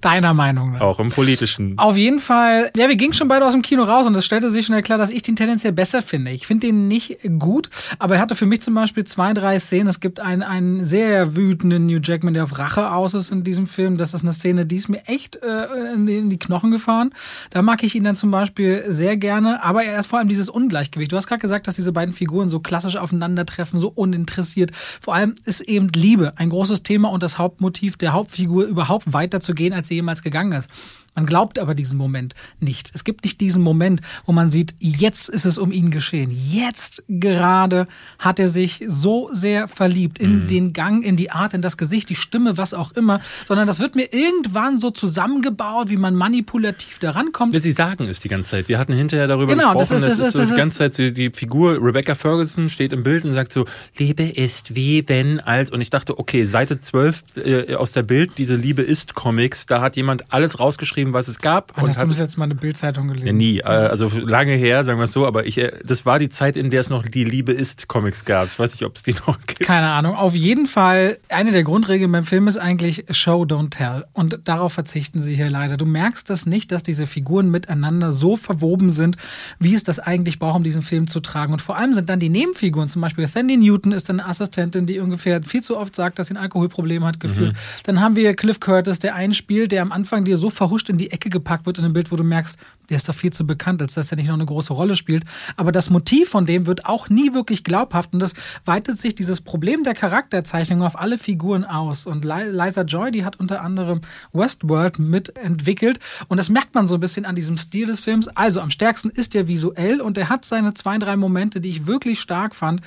Deiner Meinung nach. Auch im politischen. Auf jeden Fall, ja, wir gingen schon beide aus dem Kino raus und es stellte sich schnell klar, dass ich den tendenziell besser finde. Ich finde den nicht gut, aber er hatte für mich zum Beispiel zwei, drei Szenen. Es gibt einen, einen sehr wütenden New Jackman, der auf Rache aus ist in diesem Film. Das ist eine Szene, die ist mir echt äh, in, die, in die Knochen gefahren. Da mag ich ihn dann zum Beispiel sehr gerne, aber er ist vor allem dieses Ungleichgewicht. Du hast gerade gesagt, dass diese beiden Figuren so klassisch aufeinandertreffen, so uninteressiert. Vor allem ist eben Liebe ein großes Thema und das Hauptmotiv der Hauptfigur überhaupt weiterzugehen als sie jemals gegangen ist. Man glaubt aber diesen Moment nicht. Es gibt nicht diesen Moment, wo man sieht, jetzt ist es um ihn geschehen. Jetzt gerade hat er sich so sehr verliebt in mhm. den Gang, in die Art, in das Gesicht, die Stimme, was auch immer, sondern das wird mir irgendwann so zusammengebaut, wie man manipulativ daran kommt. Sie sagen es die ganze Zeit. Wir hatten hinterher darüber genau, gesprochen, das ist, das, das ist so das die ganze Zeit so die Figur Rebecca Ferguson steht im Bild und sagt so, Liebe ist wie wenn als und ich dachte, okay, Seite 12 äh, aus der Bild, diese Liebe ist Comics, da hat jemand alles rausgeschrieben, geschrieben, was es gab. Wann und hast du bis jetzt mal eine Bildzeitung gelesen? Ja, nie. Äh, also lange her, sagen wir es so, aber ich, äh, das war die Zeit, in der es noch die Liebe ist Comics gab. Ich weiß nicht, ob es die noch gibt. Keine Ahnung. Auf jeden Fall, eine der Grundregeln beim Film ist eigentlich Show, don't tell. Und darauf verzichten sie hier leider. Du merkst das nicht, dass diese Figuren miteinander so verwoben sind, wie es das eigentlich braucht, um diesen Film zu tragen. Und vor allem sind dann die Nebenfiguren, zum Beispiel Sandy Newton ist eine Assistentin, die ungefähr viel zu oft sagt, dass sie ein Alkoholproblem hat, gefühlt. Mhm. Dann haben wir Cliff Curtis, der einspielt, der am Anfang dir so verhuscht in die Ecke gepackt wird in einem Bild, wo du merkst, der ist doch viel zu bekannt, als dass er nicht noch eine große Rolle spielt. Aber das Motiv von dem wird auch nie wirklich glaubhaft und das weitet sich dieses Problem der Charakterzeichnung auf alle Figuren aus. Und Liza Joy, die hat unter anderem Westworld mitentwickelt und das merkt man so ein bisschen an diesem Stil des Films. Also am stärksten ist er visuell und er hat seine zwei, drei Momente, die ich wirklich stark fand,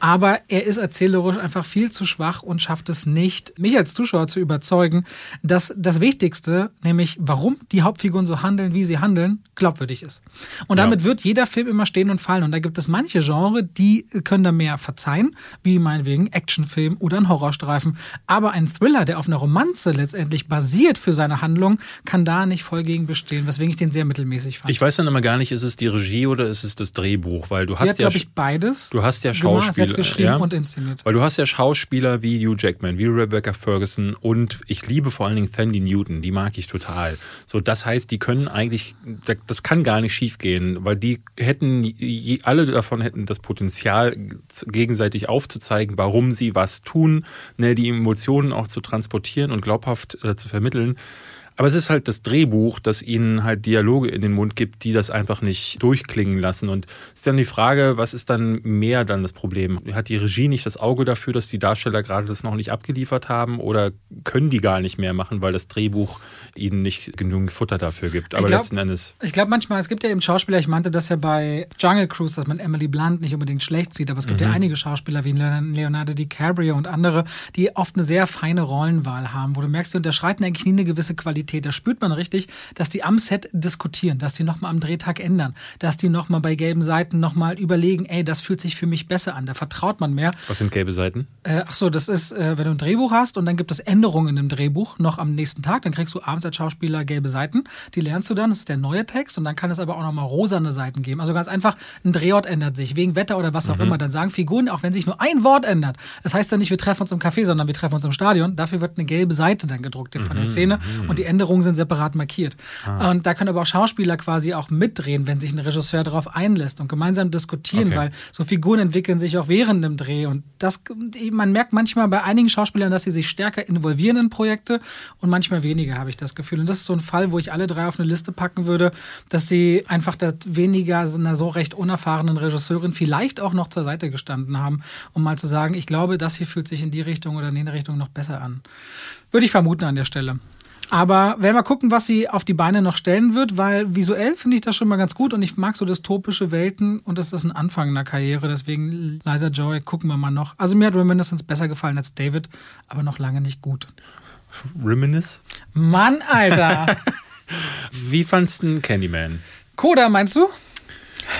aber er ist erzählerisch einfach viel zu schwach und schafft es nicht, mich als Zuschauer zu überzeugen, dass das Wichtigste, nämlich warum die Hauptfiguren so handeln, wie sie handeln, glaubwürdig ist. Und damit ja. wird jeder Film immer stehen und fallen. Und da gibt es manche Genre, die können da mehr verzeihen, wie meinetwegen Actionfilm oder ein Horrorstreifen. Aber ein Thriller, der auf einer Romanze letztendlich basiert für seine Handlung, kann da nicht voll gegen bestehen, weswegen ich den sehr mittelmäßig fand. Ich weiß dann immer gar nicht, ist es die Regie oder ist es das Drehbuch, weil du Sie hast hat, ja ich beides. Du hast ja Schauspieler, geschrieben ja? und inszeniert. Weil du hast ja Schauspieler wie Hugh Jackman, wie Rebecca Ferguson und ich liebe vor allen Dingen Sandy Newton, die mag ich total. So das heißt, die können eigentlich das kann gar nicht schiefgehen, weil die hätten, alle davon hätten das Potenzial, gegenseitig aufzuzeigen, warum sie was tun, ne, die Emotionen auch zu transportieren und glaubhaft äh, zu vermitteln. Aber es ist halt das Drehbuch, das ihnen halt Dialoge in den Mund gibt, die das einfach nicht durchklingen lassen. Und es ist dann die Frage, was ist dann mehr dann das Problem? Hat die Regie nicht das Auge dafür, dass die Darsteller gerade das noch nicht abgeliefert haben oder können die gar nicht mehr machen, weil das Drehbuch ihnen nicht genügend Futter dafür gibt? Aber glaub, letzten Endes. Ich glaube manchmal, es gibt ja eben Schauspieler, ich meinte das ja bei Jungle Cruise, dass man Emily Blunt nicht unbedingt schlecht sieht, aber es gibt mhm. ja einige Schauspieler wie Leonardo DiCaprio und andere, die oft eine sehr feine Rollenwahl haben, wo du merkst, die unterschreiten eigentlich nie eine gewisse Qualität Qualität. Da spürt man richtig, dass die am Set diskutieren, dass die nochmal am Drehtag ändern, dass die nochmal bei gelben Seiten nochmal überlegen, ey, das fühlt sich für mich besser an, da vertraut man mehr. Was sind gelbe Seiten? Äh, ach so, das ist, äh, wenn du ein Drehbuch hast und dann gibt es Änderungen in dem Drehbuch noch am nächsten Tag, dann kriegst du abends als Schauspieler gelbe Seiten, die lernst du dann, das ist der neue Text und dann kann es aber auch nochmal rosane Seiten geben. Also ganz einfach, ein Drehort ändert sich, wegen Wetter oder was auch mhm. immer. Dann sagen Figuren, auch wenn sich nur ein Wort ändert, das heißt dann nicht, wir treffen uns im Café, sondern wir treffen uns im Stadion, dafür wird eine gelbe Seite dann gedruckt von der Szene mhm. und die Änderungen sind separat markiert. Ah. Und da können aber auch Schauspieler quasi auch mitdrehen, wenn sich ein Regisseur darauf einlässt und gemeinsam diskutieren, okay. weil so Figuren entwickeln sich auch während dem Dreh. Und das, man merkt manchmal bei einigen Schauspielern, dass sie sich stärker involvieren in Projekte und manchmal weniger, habe ich das Gefühl. Und das ist so ein Fall, wo ich alle drei auf eine Liste packen würde, dass sie einfach das weniger einer so recht unerfahrenen Regisseurin vielleicht auch noch zur Seite gestanden haben, um mal zu sagen, ich glaube, das hier fühlt sich in die Richtung oder in die Richtung noch besser an. Würde ich vermuten an der Stelle. Aber werden wir gucken, was sie auf die Beine noch stellen wird, weil visuell finde ich das schon mal ganz gut und ich mag so dystopische Welten und das ist ein Anfang einer Karriere. Deswegen Liza Joy, gucken wir mal noch. Also mir hat Reminiscence besser gefallen als David, aber noch lange nicht gut. Reminisce? Mann, Alter! Wie fandst du Candyman? Coda, meinst du?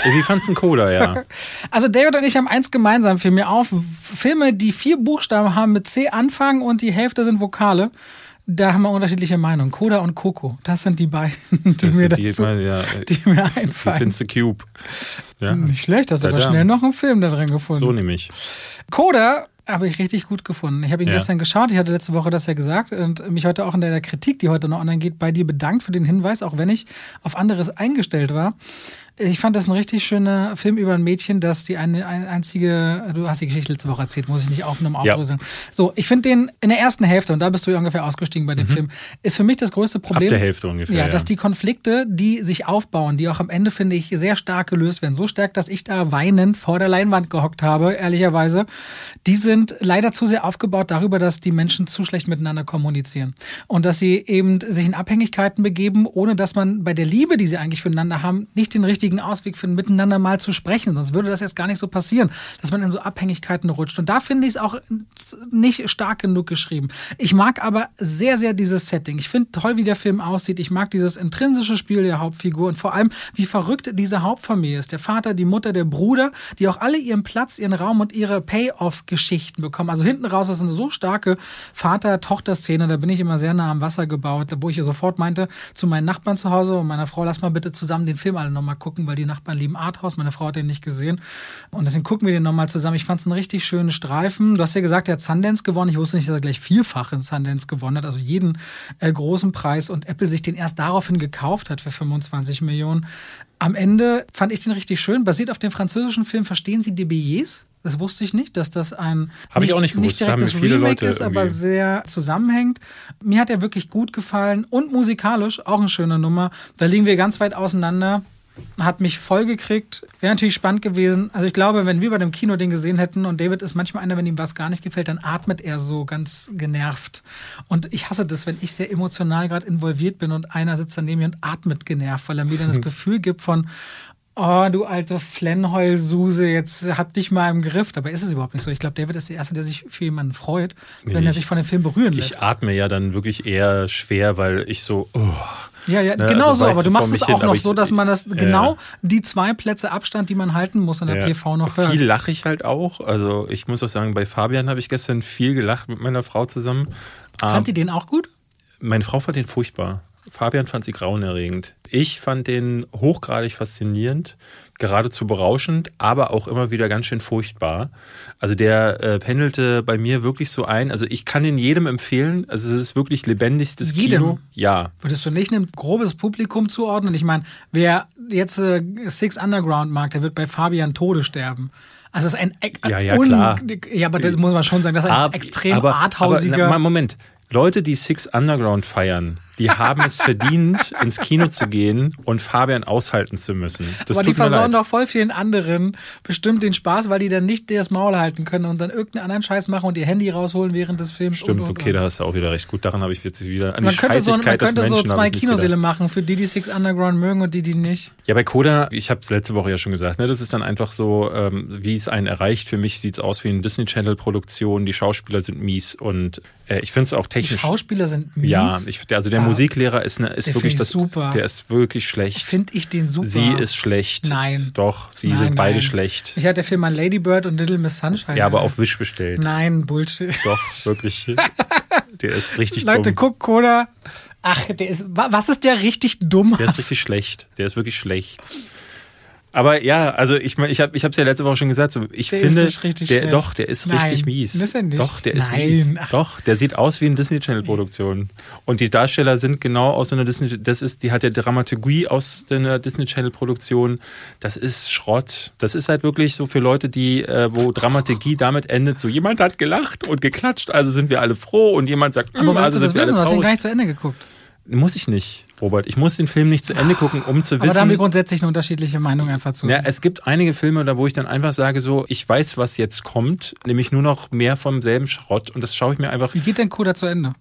Wie fandst du Coda, ja? Also David und ich haben eins gemeinsam, fiel mir auf. Filme, die vier Buchstaben haben mit C anfangen und die Hälfte sind Vokale Da haben wir unterschiedliche Meinungen. Coda und Coco, das sind die beiden, die mir die, dazu, mal, ja, die mir einfallen. findest du Cube? Ja, Nicht schlecht, hast du aber schnell noch einen Film da drin gefunden. so nämlich. Coda habe ich richtig gut gefunden. Ich habe ihn Ja. gestern geschaut, ich hatte letzte Woche das ja gesagt und mich heute auch in der Kritik, die heute noch online geht, bei dir bedankt für den Hinweis, auch wenn ich auf anderes eingestellt war. Ich fand das ein richtig schöner Film über ein Mädchen, das die eine, eine einzige, du hast die Geschichte letzte Woche erzählt, muss ich nicht aufnehmen, Ja. aufdröseln. So, ich finde den in der ersten Hälfte, und da bist du ja ungefähr ausgestiegen bei dem Film, ist für mich das größte Problem. Mhm. der Hälfte ungefähr, Ja, ja. dass die Konflikte, die sich aufbauen, die auch am Ende, finde ich, sehr stark gelöst werden. So stark, dass ich da weinend vor der Leinwand gehockt habe, ehrlicherweise. Die sind leider zu sehr aufgebaut darüber, dass die Menschen zu schlecht miteinander kommunizieren. Und dass sie eben sich in Abhängigkeiten begeben, ohne dass man bei der Liebe, die sie eigentlich füreinander haben, nicht den richtigen Ausweg findet, miteinander mal zu sprechen. Sonst würde das jetzt gar nicht so passieren, dass man in so Abhängigkeiten rutscht. Und da finde ich es auch nicht stark genug geschrieben. Ich mag aber sehr, sehr dieses Setting. Ich finde toll, wie der Film aussieht. Ich mag dieses intrinsische Spiel der Hauptfigur und vor allem, wie verrückt diese Hauptfamilie ist. Der Vater, die Mutter, der Bruder, die auch alle ihren Platz, ihren Raum und ihre Payoff-Geschichten bekommen. Also hinten raus ist eine so starke Vater-Tochter-Szene. Da bin ich immer sehr nah am Wasser gebaut, wo ich sofort meinte zu meinen Nachbarn zu Hause und meiner Frau, lass mal bitte zusammen den Film alle nochmal gucken, weil die Nachbarn lieben Arthouse. Meine Frau hat den nicht gesehen. Und deswegen gucken wir den nochmal zusammen. Ich fand es einen richtig schönen Streifen. Du hast ja gesagt, er hat Sundance gewonnen. Ich wusste nicht, dass er gleich vielfach in Sundance gewonnen hat. Also jeden äh, großen Preis und Apple sich den erst daraufhin gekauft hat für 25 Millionen. Am Ende fand ich den richtig schön. Basiert auf dem französischen Film Verstehen Sie die Billets? Das wusste ich nicht, dass das ein Hab ich auch nicht gewusst. nicht direkt Haben Remake Leute ist, aber irgendwie- sehr zusammenhängt. Mir hat er wirklich gut gefallen und musikalisch auch eine schöne Nummer. Da liegen wir ganz weit auseinander. Hat mich voll gekriegt. Wäre natürlich spannend gewesen. Also ich glaube, wenn wir bei dem Kino den gesehen hätten und David ist manchmal einer, wenn ihm was gar nicht gefällt, dann atmet er so ganz genervt. Und ich hasse das, wenn ich sehr emotional gerade involviert bin und einer sitzt daneben mir und atmet genervt, weil er mir dann das Gefühl gibt von, oh, du alte Flennheulsuse, jetzt hab dich mal im Griff. Dabei ist es überhaupt nicht so. Ich glaube, David ist der Erste, der sich für jemanden freut, wenn er ich- sich von dem Film berühren lässt. Ich atme ja dann wirklich eher schwer, weil ich so, oh, Ja, ja, Ne, genau also so, aber du machst es hin, auch aber noch ich- so, dass man das ja. genau die zwei Plätze Abstand, die man halten muss in der Ja. PV noch hört. Viel lache ich halt auch. Also ich muss auch sagen, bei Fabian habe ich gestern viel gelacht mit meiner Frau zusammen. Fand Ähm, die den auch gut? meine Frau fand den furchtbar. Fabian fand sie grauenerregend. Ich fand den hochgradig faszinierend, geradezu berauschend, aber auch immer wieder ganz schön furchtbar. Also der äh, pendelte bei mir wirklich so ein. Also ich kann ihn jedem empfehlen. Also es ist wirklich lebendigstes Jedem? Kino. Ja. Würdest du nicht ein grobes Publikum zuordnen? Ich meine, wer jetzt äh, Six Underground mag, der wird bei Fabian Tode sterben. Also es ist ein äh, Ja, ja, klar. Ja, aber das muss man schon sagen, das ist ein Ab- extrem aber, arthausiger. Aber, na, Moment. Leute, die Six Underground feiern, die haben es verdient, ins Kino zu gehen und Fabian aushalten zu müssen. Das aber die versauen leid. doch voll vielen anderen bestimmt den Spaß, weil die dann nicht das Maul halten können und dann irgendeinen anderen Scheiß machen und ihr Handy rausholen während des Films. Stimmt, und, und, okay, und. da hast du auch wieder recht. Gut, daran habe ich jetzt wieder an Man die könnte so, man könnte so Menschen zwei Kinosäle gedacht. machen, für die, die Six Underground mögen und die, die nicht. Ja, bei Coda, ich habe es letzte Woche ja schon gesagt, ne, das ist dann einfach so, ähm, wie es einen erreicht. Für mich sieht's aus wie eine Disney Channel Produktion. Die Schauspieler sind mies und äh, ich finde es auch Die technisch. Schauspieler sind mies. ja, ich, also der. Musiklehrer ist, ne, ist wirklich das. super. Der ist wirklich schlecht. Finde ich den super. Sie ist schlecht. Nein. Doch, sie Nein, sind beide nein. schlecht. Ich hatte der Film an Lady Bird und Little Miss Sunshine. Ja, aber auf Wish bestellt. Nein, Bullshit. Doch, wirklich. der ist richtig Leute, dumm. guck, Coda. Ach, der ist. wa- Was ist der richtig dumm? Der ist richtig schlecht. Der ist wirklich schlecht. Aber ja, also ich ich habe ich hab's ja letzte Woche schon gesagt, so, ich Der ist finde nicht richtig der schlecht. doch, der ist Nein, richtig mies. ist er nicht. Doch, der ist Nein. mies. Ach. Doch, der sieht aus wie eine Disney Channel Produktion. Und die Darsteller sind genau aus so einer Disney das ist die hat ja Dramaturgie aus einer Disney Channel Produktion. Das ist Schrott. Das ist halt wirklich so für Leute, die äh, wo Dramaturgie damit endet, so jemand hat gelacht und geklatscht, also sind wir alle froh und jemand sagt, Aber "Mm, wolltest also du das sind wir wissen? Du alle hast ihn gar traurig. nicht zu Ende geguckt. Muss ich nicht, Robert. Ich muss den Film nicht zu Ende gucken, um zu Aber da haben wir wissen. grundsätzlich eine unterschiedliche Meinung einfach zu. Ja, es gibt einige Filme, da wo ich dann einfach sage, so, ich weiß, was jetzt kommt, nämlich nur noch mehr vom selben Schrott und das schaue ich mir einfach. Wie geht denn Coda zu Ende?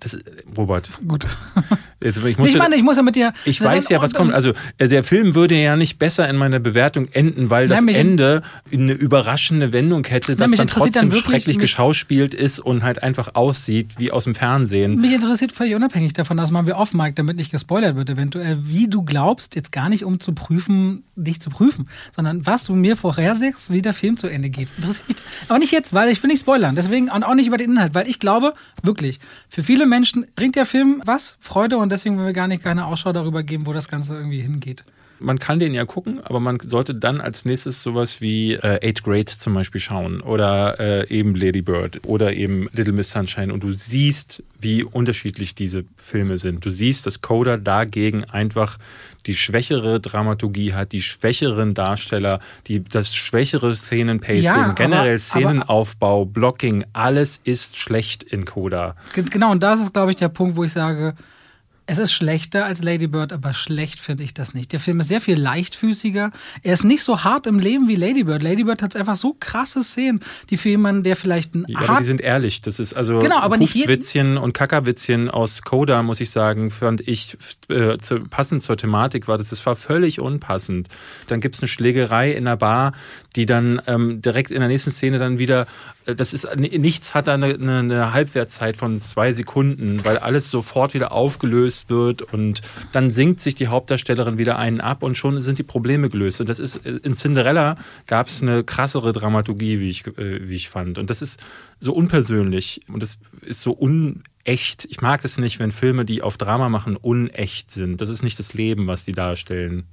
Das, Robert, Gut. Jetzt, ich, ich meine, ich muss ja mit dir. Ich weiß ja, was kommt. Also äh, der Film würde ja nicht besser in meiner Bewertung enden, weil das Ende eine überraschende Wendung hätte, das dann trotzdem dann wirklich, schrecklich geschauspielt ist und halt einfach aussieht wie aus dem Fernsehen. Mich interessiert völlig unabhängig davon, das machen wir off, Mike, damit nicht gespoilert wird eventuell, wie du glaubst, jetzt gar nicht um zu prüfen, dich zu prüfen, sondern was du mir vorhersagst, wie der Film zu Ende geht. Interessiert mich. Aber nicht jetzt, weil ich will nicht spoilern. Deswegen auch nicht über den Inhalt, weil ich glaube, wirklich, für viele Menschen bringt der Film was, Freude und deswegen wollen wir gar nicht keine Ausschau darüber geben, wo das Ganze irgendwie hingeht. Man kann den ja gucken, aber man sollte dann als nächstes sowas wie äh, Eighth Grade zum Beispiel schauen oder äh, eben Lady Bird oder eben Little Miss Sunshine und du siehst, wie unterschiedlich diese Filme sind. Du siehst, dass Coda dagegen einfach die schwächere Dramaturgie hat, die schwächeren Darsteller, die, das schwächere Szenenpacing, ja, generell aber, Szenenaufbau, aber, Blocking, alles ist schlecht in Coda. Genau, und das ist, glaube ich, der Punkt, wo ich sage, es ist schlechter als Lady Bird, aber schlecht finde ich das nicht. Der Film ist sehr viel leichtfüßiger. Er ist nicht so hart im Leben wie Lady Bird. Lady Bird hat einfach so krasse Szenen, die für jemanden, der vielleicht ein ja, aber die sind ehrlich. Das ist also genau, aber nicht Witzchen und Kackerwitzchen aus Coda, muss ich sagen, fand ich äh, zu, passend zur Thematik war. Das, das war völlig unpassend. Dann gibt es eine Schlägerei in der Bar, die dann ähm, direkt in der nächsten Szene dann wieder das ist nichts hat da eine, eine, Halbwertszeit von zwei Sekunden, weil alles sofort wieder aufgelöst wird und dann sinkt sich die Hauptdarstellerin wieder einen ab und schon sind die Probleme gelöst. Und das ist in Cinderella gab es eine krassere Dramaturgie, wie ich, äh, wie ich fand. Und das ist so unpersönlich und das ist so unecht. Ich mag es nicht, wenn Filme, die auf Drama machen, unecht sind. Das ist nicht das Leben, was die darstellen.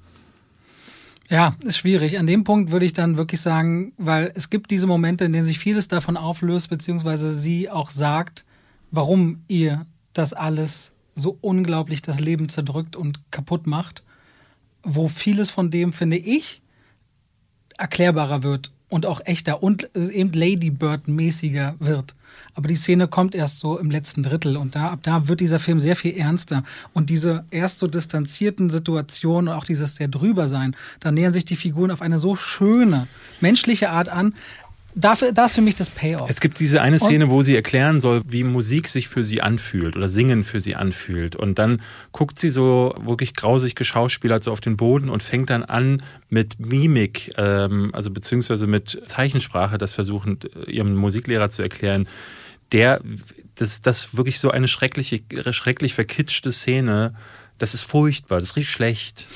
Ja, ist schwierig. An dem Punkt würde ich dann wirklich sagen, weil es gibt diese Momente, in denen sich vieles davon auflöst, beziehungsweise sie auch sagt, warum ihr das alles so unglaublich das Leben zerdrückt und kaputt macht, wo vieles von dem, finde ich, erklärbarer wird und auch echter und eben Ladybird-mäßiger wird. Aber die Szene kommt erst so im letzten Drittel und da, ab da wird dieser Film sehr viel ernster. Und diese erst so distanzierten Situationen und auch dieses sehr drüber sein, da nähern sich die Figuren auf eine so schöne, menschliche Art an, Dafür, das ist für mich das Payoff. Es gibt diese eine Szene, wo sie erklären soll, wie Musik sich für sie anfühlt oder Singen für sie anfühlt. Und dann guckt sie so wirklich grausig geschauspielert so auf den Boden und fängt dann an mit Mimik, ähm, also beziehungsweise mit Zeichensprache, das versuchen ihrem Musiklehrer zu erklären. Der, das, das wirklich so eine schreckliche, schrecklich verkitschte Szene. Das ist furchtbar, das richtig schlecht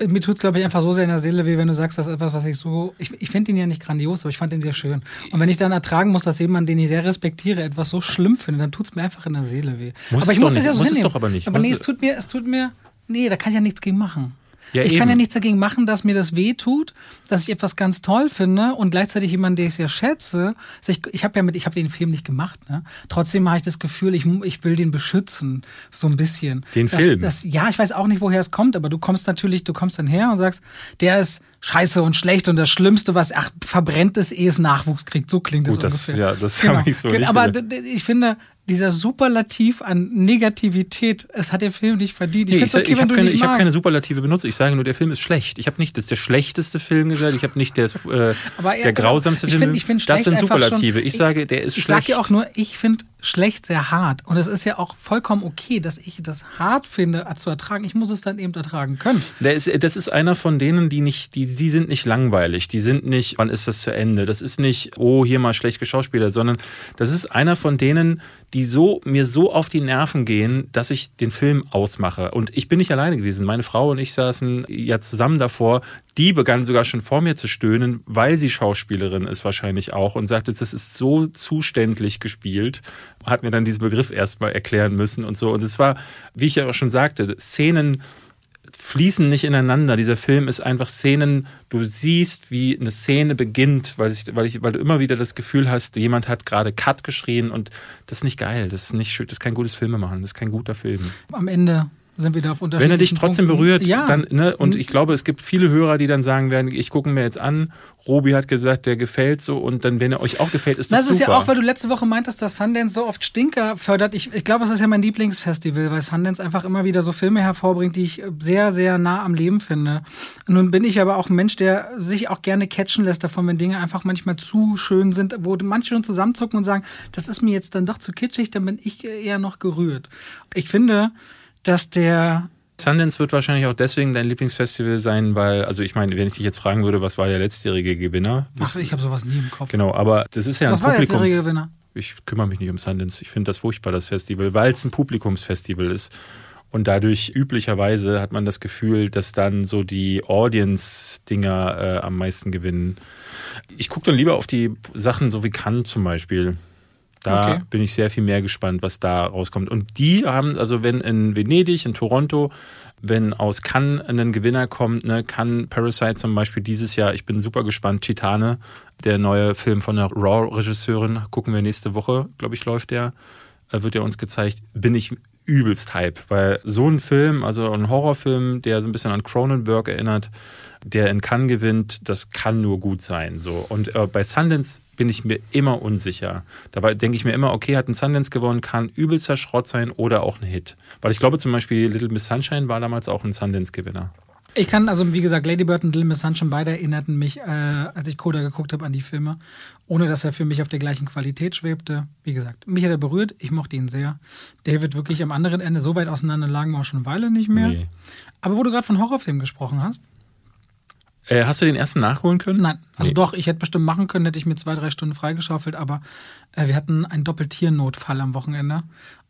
mir tut es, glaube ich, einfach so sehr in der Seele weh, wenn du sagst, das ist etwas, was ich so. Ich, ich finde ihn ja nicht grandios, aber ich fand ihn sehr schön. Und wenn ich dann ertragen muss, dass jemand, den ich sehr respektiere, etwas so schlimm findet, dann tut es mir einfach in der Seele weh. Muss aber ich muss das ja so muss hinnehmen. Es doch aber nicht. Aber nee, es tut mir, es tut mir. Nee, da kann ich ja nichts gegen machen. Ja, ich eben. kann ja nichts dagegen machen, dass mir das weh tut, dass ich etwas ganz toll finde und gleichzeitig jemanden, der ich sehr schätze. Also ich ich habe ja mit, ich habe den Film nicht gemacht. Ne? Trotzdem habe ich das Gefühl, ich, ich will den beschützen, so ein bisschen. Den das, Film? Das, ja, ich weiß auch nicht, woher es kommt, aber du kommst natürlich, du kommst dann her und sagst, der ist scheiße und schlecht und das Schlimmste, was, ach, verbrennt es, ehe es Nachwuchs kriegt. So klingt es ungefähr. Ja, das genau. habe ich so nicht Aber ich finde, dieser Superlativ an Negativität, es hat der Film nicht verdient. Ich, nee, ich, okay, ich habe keine, hab keine Superlative benutzt. Ich sage nur, der Film ist schlecht. Ich habe nicht, das ist der schlechteste Film gesagt. Ich habe nicht der, äh, der grausamste ich Film. Find, ich find das sind Superlative. Schon, ich sage, der ist ich schlecht. Ich sage ja auch nur, ich finde schlecht sehr hart. Und es ist ja auch vollkommen okay, dass ich das hart finde zu ertragen. Ich muss es dann eben ertragen können. Der ist, das ist einer von denen, die nicht, die, die sind nicht langweilig. Die sind nicht, wann ist das zu Ende? Das ist nicht, oh, hier mal schlecht geschauspielert, sondern das ist einer von denen, die so, mir so auf die Nerven gehen, dass ich den Film ausmache. Und ich bin nicht alleine gewesen. Meine Frau und ich saßen ja zusammen davor. Die begann sogar schon vor mir zu stöhnen, weil sie Schauspielerin ist wahrscheinlich auch und sagte, das ist so zuständlich gespielt hat mir dann diesen Begriff erstmal erklären müssen und so. Und es war, wie ich ja auch schon sagte, Szenen fließen nicht ineinander. Dieser Film ist einfach Szenen, du siehst, wie eine Szene beginnt, weil, ich, weil, ich, weil du immer wieder das Gefühl hast, jemand hat gerade Cut geschrien und das ist nicht geil, das ist nicht das ist kein gutes Filmemachen, das ist kein guter Film. Am Ende sind wir da auf unterschiedlichen Wenn er dich trotzdem Punkten. berührt, ja. dann, ne, und mhm. ich glaube, es gibt viele Hörer, die dann sagen werden, ich gucke mir jetzt an, Robi hat gesagt, der gefällt so und dann, wenn er euch auch gefällt, ist das, das super. Das ist ja auch, weil du letzte Woche meintest, dass Sundance so oft Stinker fördert. Ich, ich glaube, das ist ja mein Lieblingsfestival, weil Sundance einfach immer wieder so Filme hervorbringt, die ich sehr, sehr nah am Leben finde. Nun bin ich aber auch ein Mensch, der sich auch gerne catchen lässt davon, wenn Dinge einfach manchmal zu schön sind, wo manche schon zusammenzucken und sagen, das ist mir jetzt dann doch zu kitschig, dann bin ich eher noch gerührt. Ich finde, dass der Sundance wird wahrscheinlich auch deswegen dein Lieblingsfestival sein, weil, also ich meine, wenn ich dich jetzt fragen würde, was war der letztjährige Gewinner? Ach, ich habe sowas nie im Kopf. Genau, aber das ist ja was ein war der letztjährige Gewinner? Ich kümmere mich nicht um Sundance. Ich finde das furchtbar, das Festival, weil es ein Publikumsfestival ist. Und dadurch üblicherweise hat man das Gefühl, dass dann so die Audience-Dinger äh, am meisten gewinnen. Ich gucke dann lieber auf die Sachen so wie Cannes zum Beispiel. Da Okay. bin ich sehr viel mehr gespannt, was da rauskommt. Und die haben, also wenn in Venedig, in Toronto, wenn aus Cannes ein Gewinner kommt, ne, Cannes Parasite zum Beispiel dieses Jahr, ich bin super gespannt, Titane, der neue Film von der Raw-Regisseurin, gucken wir nächste Woche, glaube ich, läuft der, äh, wird er uns gezeigt, bin ich übelst Hype, weil so ein Film, also ein Horrorfilm, der so ein bisschen an Cronenberg erinnert, der in Cannes gewinnt, das kann nur gut sein. So. Und äh, bei Sundance bin ich mir immer unsicher. Dabei denke ich mir immer, okay, hat ein Sundance gewonnen, kann übelster Schrott sein oder auch ein Hit. Weil ich glaube zum Beispiel Little Miss Sunshine war damals auch ein Sundance-Gewinner. Ich kann, also wie gesagt, Lady Bird und Little Miss Sunshine beide erinnerten mich, äh, als ich Coda geguckt habe, an die Filme, ohne dass er für mich auf der gleichen Qualität schwebte. Wie gesagt, mich hat er berührt, ich mochte ihn sehr. David wirklich am anderen Ende, so weit auseinander lagen wir auch schon eine Weile nicht mehr. Nee. Aber wo du gerade von Horrorfilmen gesprochen hast, Äh, hast du den ersten nachholen können? Nein, also Nee. doch, ich hätte bestimmt machen können, hätte ich mir zwei, drei Stunden freigeschaufelt, aber wir hatten einen Doppeltiernotfall am Wochenende.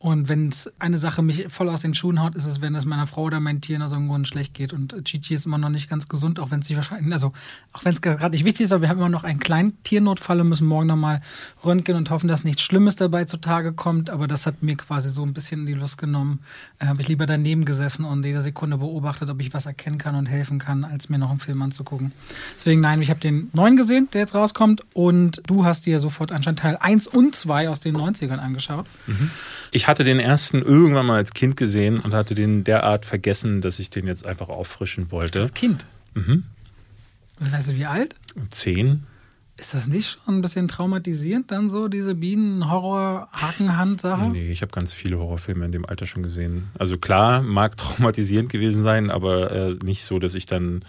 Und wenn es eine Sache mich voll aus den Schuhen haut, ist es, wenn es meiner Frau oder meinen Tieren aus irgendeinem Grund schlecht geht. Und äh, Chichi ist immer noch nicht ganz gesund, auch wenn es sich wahrscheinlich, also auch wenn es gerade nicht wichtig ist, aber wir haben immer noch einen kleinen Tiernotfall und müssen morgen nochmal röntgen und hoffen, dass nichts Schlimmes dabei zutage kommt. Aber das hat mir quasi so ein bisschen die Lust genommen. Äh, habe ich lieber daneben gesessen und jede Sekunde beobachtet, ob ich was erkennen kann und helfen kann, als mir noch einen Film anzugucken. Deswegen nein, ich habe den neuen gesehen, der jetzt rauskommt. Und du hast dir sofort anscheinend Teil 1 und 2 aus den 90ern angeschaut. Ich hatte den ersten irgendwann mal als Kind gesehen und hatte den derart vergessen, dass ich den jetzt einfach auffrischen wollte. Als Kind. Mhm. Weißt du, wie alt? Zehn. Ist das nicht schon ein bisschen traumatisierend, dann so diese Bienen-Horror-Hakenhand-Sache? Nee, ich habe ganz viele Horrorfilme in dem Alter schon gesehen. Also klar, mag traumatisierend gewesen sein, aber äh, nicht so, dass ich dann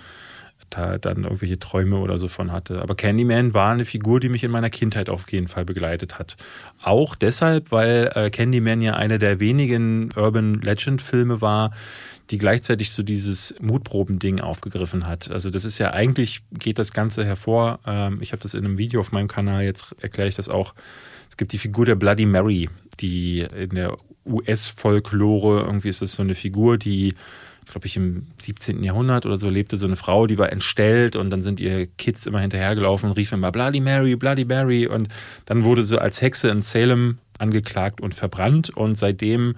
da dann irgendwelche Träume oder so von hatte. Aber Candyman war eine Figur, die mich in meiner Kindheit auf jeden Fall begleitet hat. Auch deshalb, weil äh, Candyman ja einer der wenigen Urban Legend Filme war, die gleichzeitig so dieses Mutproben-Ding aufgegriffen hat. Also das ist ja eigentlich, geht das Ganze hervor. Ähm, ich habe das in einem Video auf meinem Kanal, jetzt erkläre ich das auch. Es gibt die Figur der Bloody Mary, die in der US-Folklore, irgendwie ist das so eine Figur, die, glaube ich, im 17. Jahrhundert oder so lebte so eine Frau, die war entstellt und dann sind ihr Kids immer hinterhergelaufen und riefen immer Bloody Mary, Bloody Mary und dann wurde sie als Hexe in Salem angeklagt und verbrannt und seitdem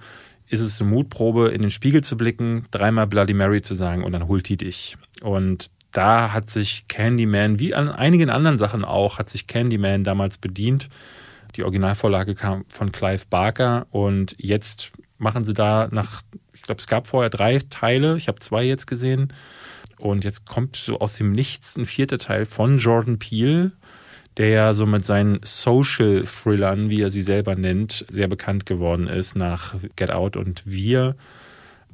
ist es eine Mutprobe, in den Spiegel zu blicken, dreimal Bloody Mary zu sagen und dann holt die dich. Und da hat sich Candyman, wie an einigen anderen Sachen auch, hat sich Candyman damals bedient. Die Originalvorlage kam von Clive Barker und jetzt machen sie da nach, glaube, es gab vorher drei Teile, ich habe zwei jetzt gesehen. Und jetzt kommt so aus dem Nichts ein vierter Teil von Jordan Peele, der ja so mit seinen Social-Thrillern, wie er sie selber nennt, sehr bekannt geworden ist nach Get Out und Wir.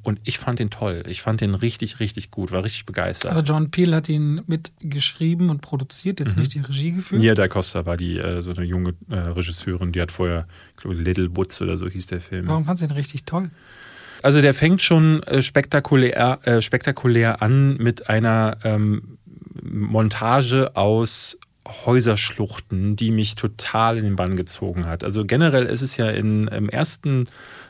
Und ich fand den toll. Ich fand den richtig, richtig gut, war richtig begeistert. Also John Peel hat ihn mitgeschrieben und produziert, jetzt nicht die Regie geführt. Nia da Costa war die äh, so eine junge äh, Regisseurin, die hat vorher, ich glaube, Little Woods oder so hieß der Film. Warum fandst du ihn richtig toll? Also der fängt schon äh, spektakulär, äh, spektakulär an mit einer ähm, Montage aus Häuserschluchten, die mich total in den Bann gezogen hat. Also generell ist es ja in, im ersten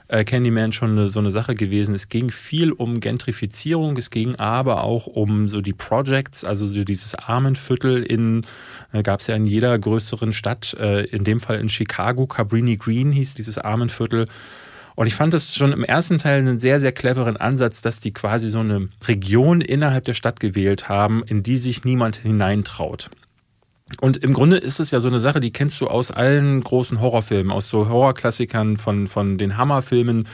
äh, Candyman schon eine, so eine Sache gewesen. Es ging viel um Gentrifizierung, es ging aber auch um so die Projects, also so dieses Armenviertel in, äh, gab es ja in jeder größeren Stadt, äh, in dem Fall in Chicago, Cabrini Green hieß dieses Armenviertel. Und ich fand das schon im ersten Teil einen sehr, sehr cleveren Ansatz, dass die quasi so eine Region innerhalb der Stadt gewählt haben, in die sich niemand hineintraut. Und im Grunde ist es ja so eine Sache, die kennst du aus allen großen Horrorfilmen, aus so Horrorklassikern von, von den Hammerfilmen,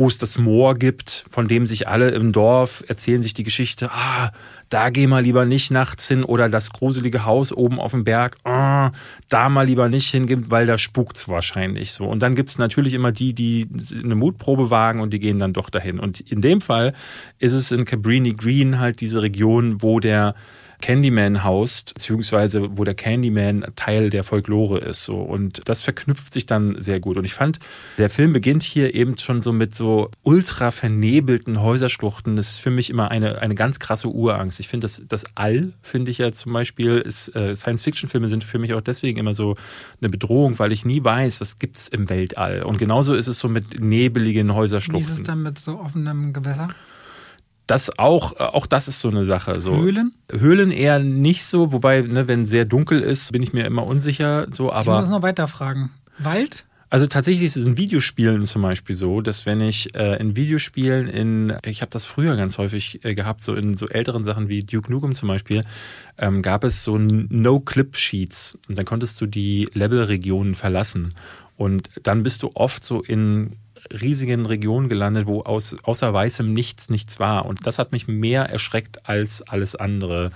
wo es das Moor gibt, von dem sich alle im Dorf erzählen sich die Geschichte, ah, da geh mal lieber nicht nachts hin oder das gruselige Haus oben auf dem Berg, ah, da mal lieber nicht hingehen, weil da spukt's wahrscheinlich so. Und dann gibt's natürlich immer die, die eine Mutprobe wagen und die gehen dann doch dahin. Und in dem Fall ist es in Cabrini Green halt diese Region, wo der Candyman haust, beziehungsweise wo der Candyman Teil der Folklore ist. So. Und das verknüpft sich dann sehr gut. Und ich fand, der Film beginnt hier eben schon so mit so ultra vernebelten Häuserschluchten. Das ist für mich immer eine, eine ganz krasse Urangst. Ich finde, das, das All, finde ich ja zum Beispiel, äh, Science-Fiction-Filme sind für mich auch deswegen immer so eine Bedrohung, weil ich nie weiß, was gibt es im Weltall. Und genauso ist es so mit nebeligen Häuserschluchten. Wie ist es dann mit so offenem Gewässer? Das auch, äh, auch das ist so eine Sache. So. Höhlen? Höhlen eher nicht so, wobei, ne, wenn sehr dunkel ist, bin ich mir immer unsicher. So, aber ich muss noch weiter fragen. Wald? Also tatsächlich ist es in Videospielen zum Beispiel so, dass wenn ich äh, in Videospielen in, ich habe das früher ganz häufig äh, gehabt, so in so älteren Sachen wie Duke Nukem zum Beispiel, ähm, gab es so No-Clip-Sheets und dann konntest du die Levelregionen verlassen. Und dann bist du oft so in riesigen Region gelandet, wo aus, außer weißem nichts, nichts war. Und das hat mich mehr erschreckt als alles andere,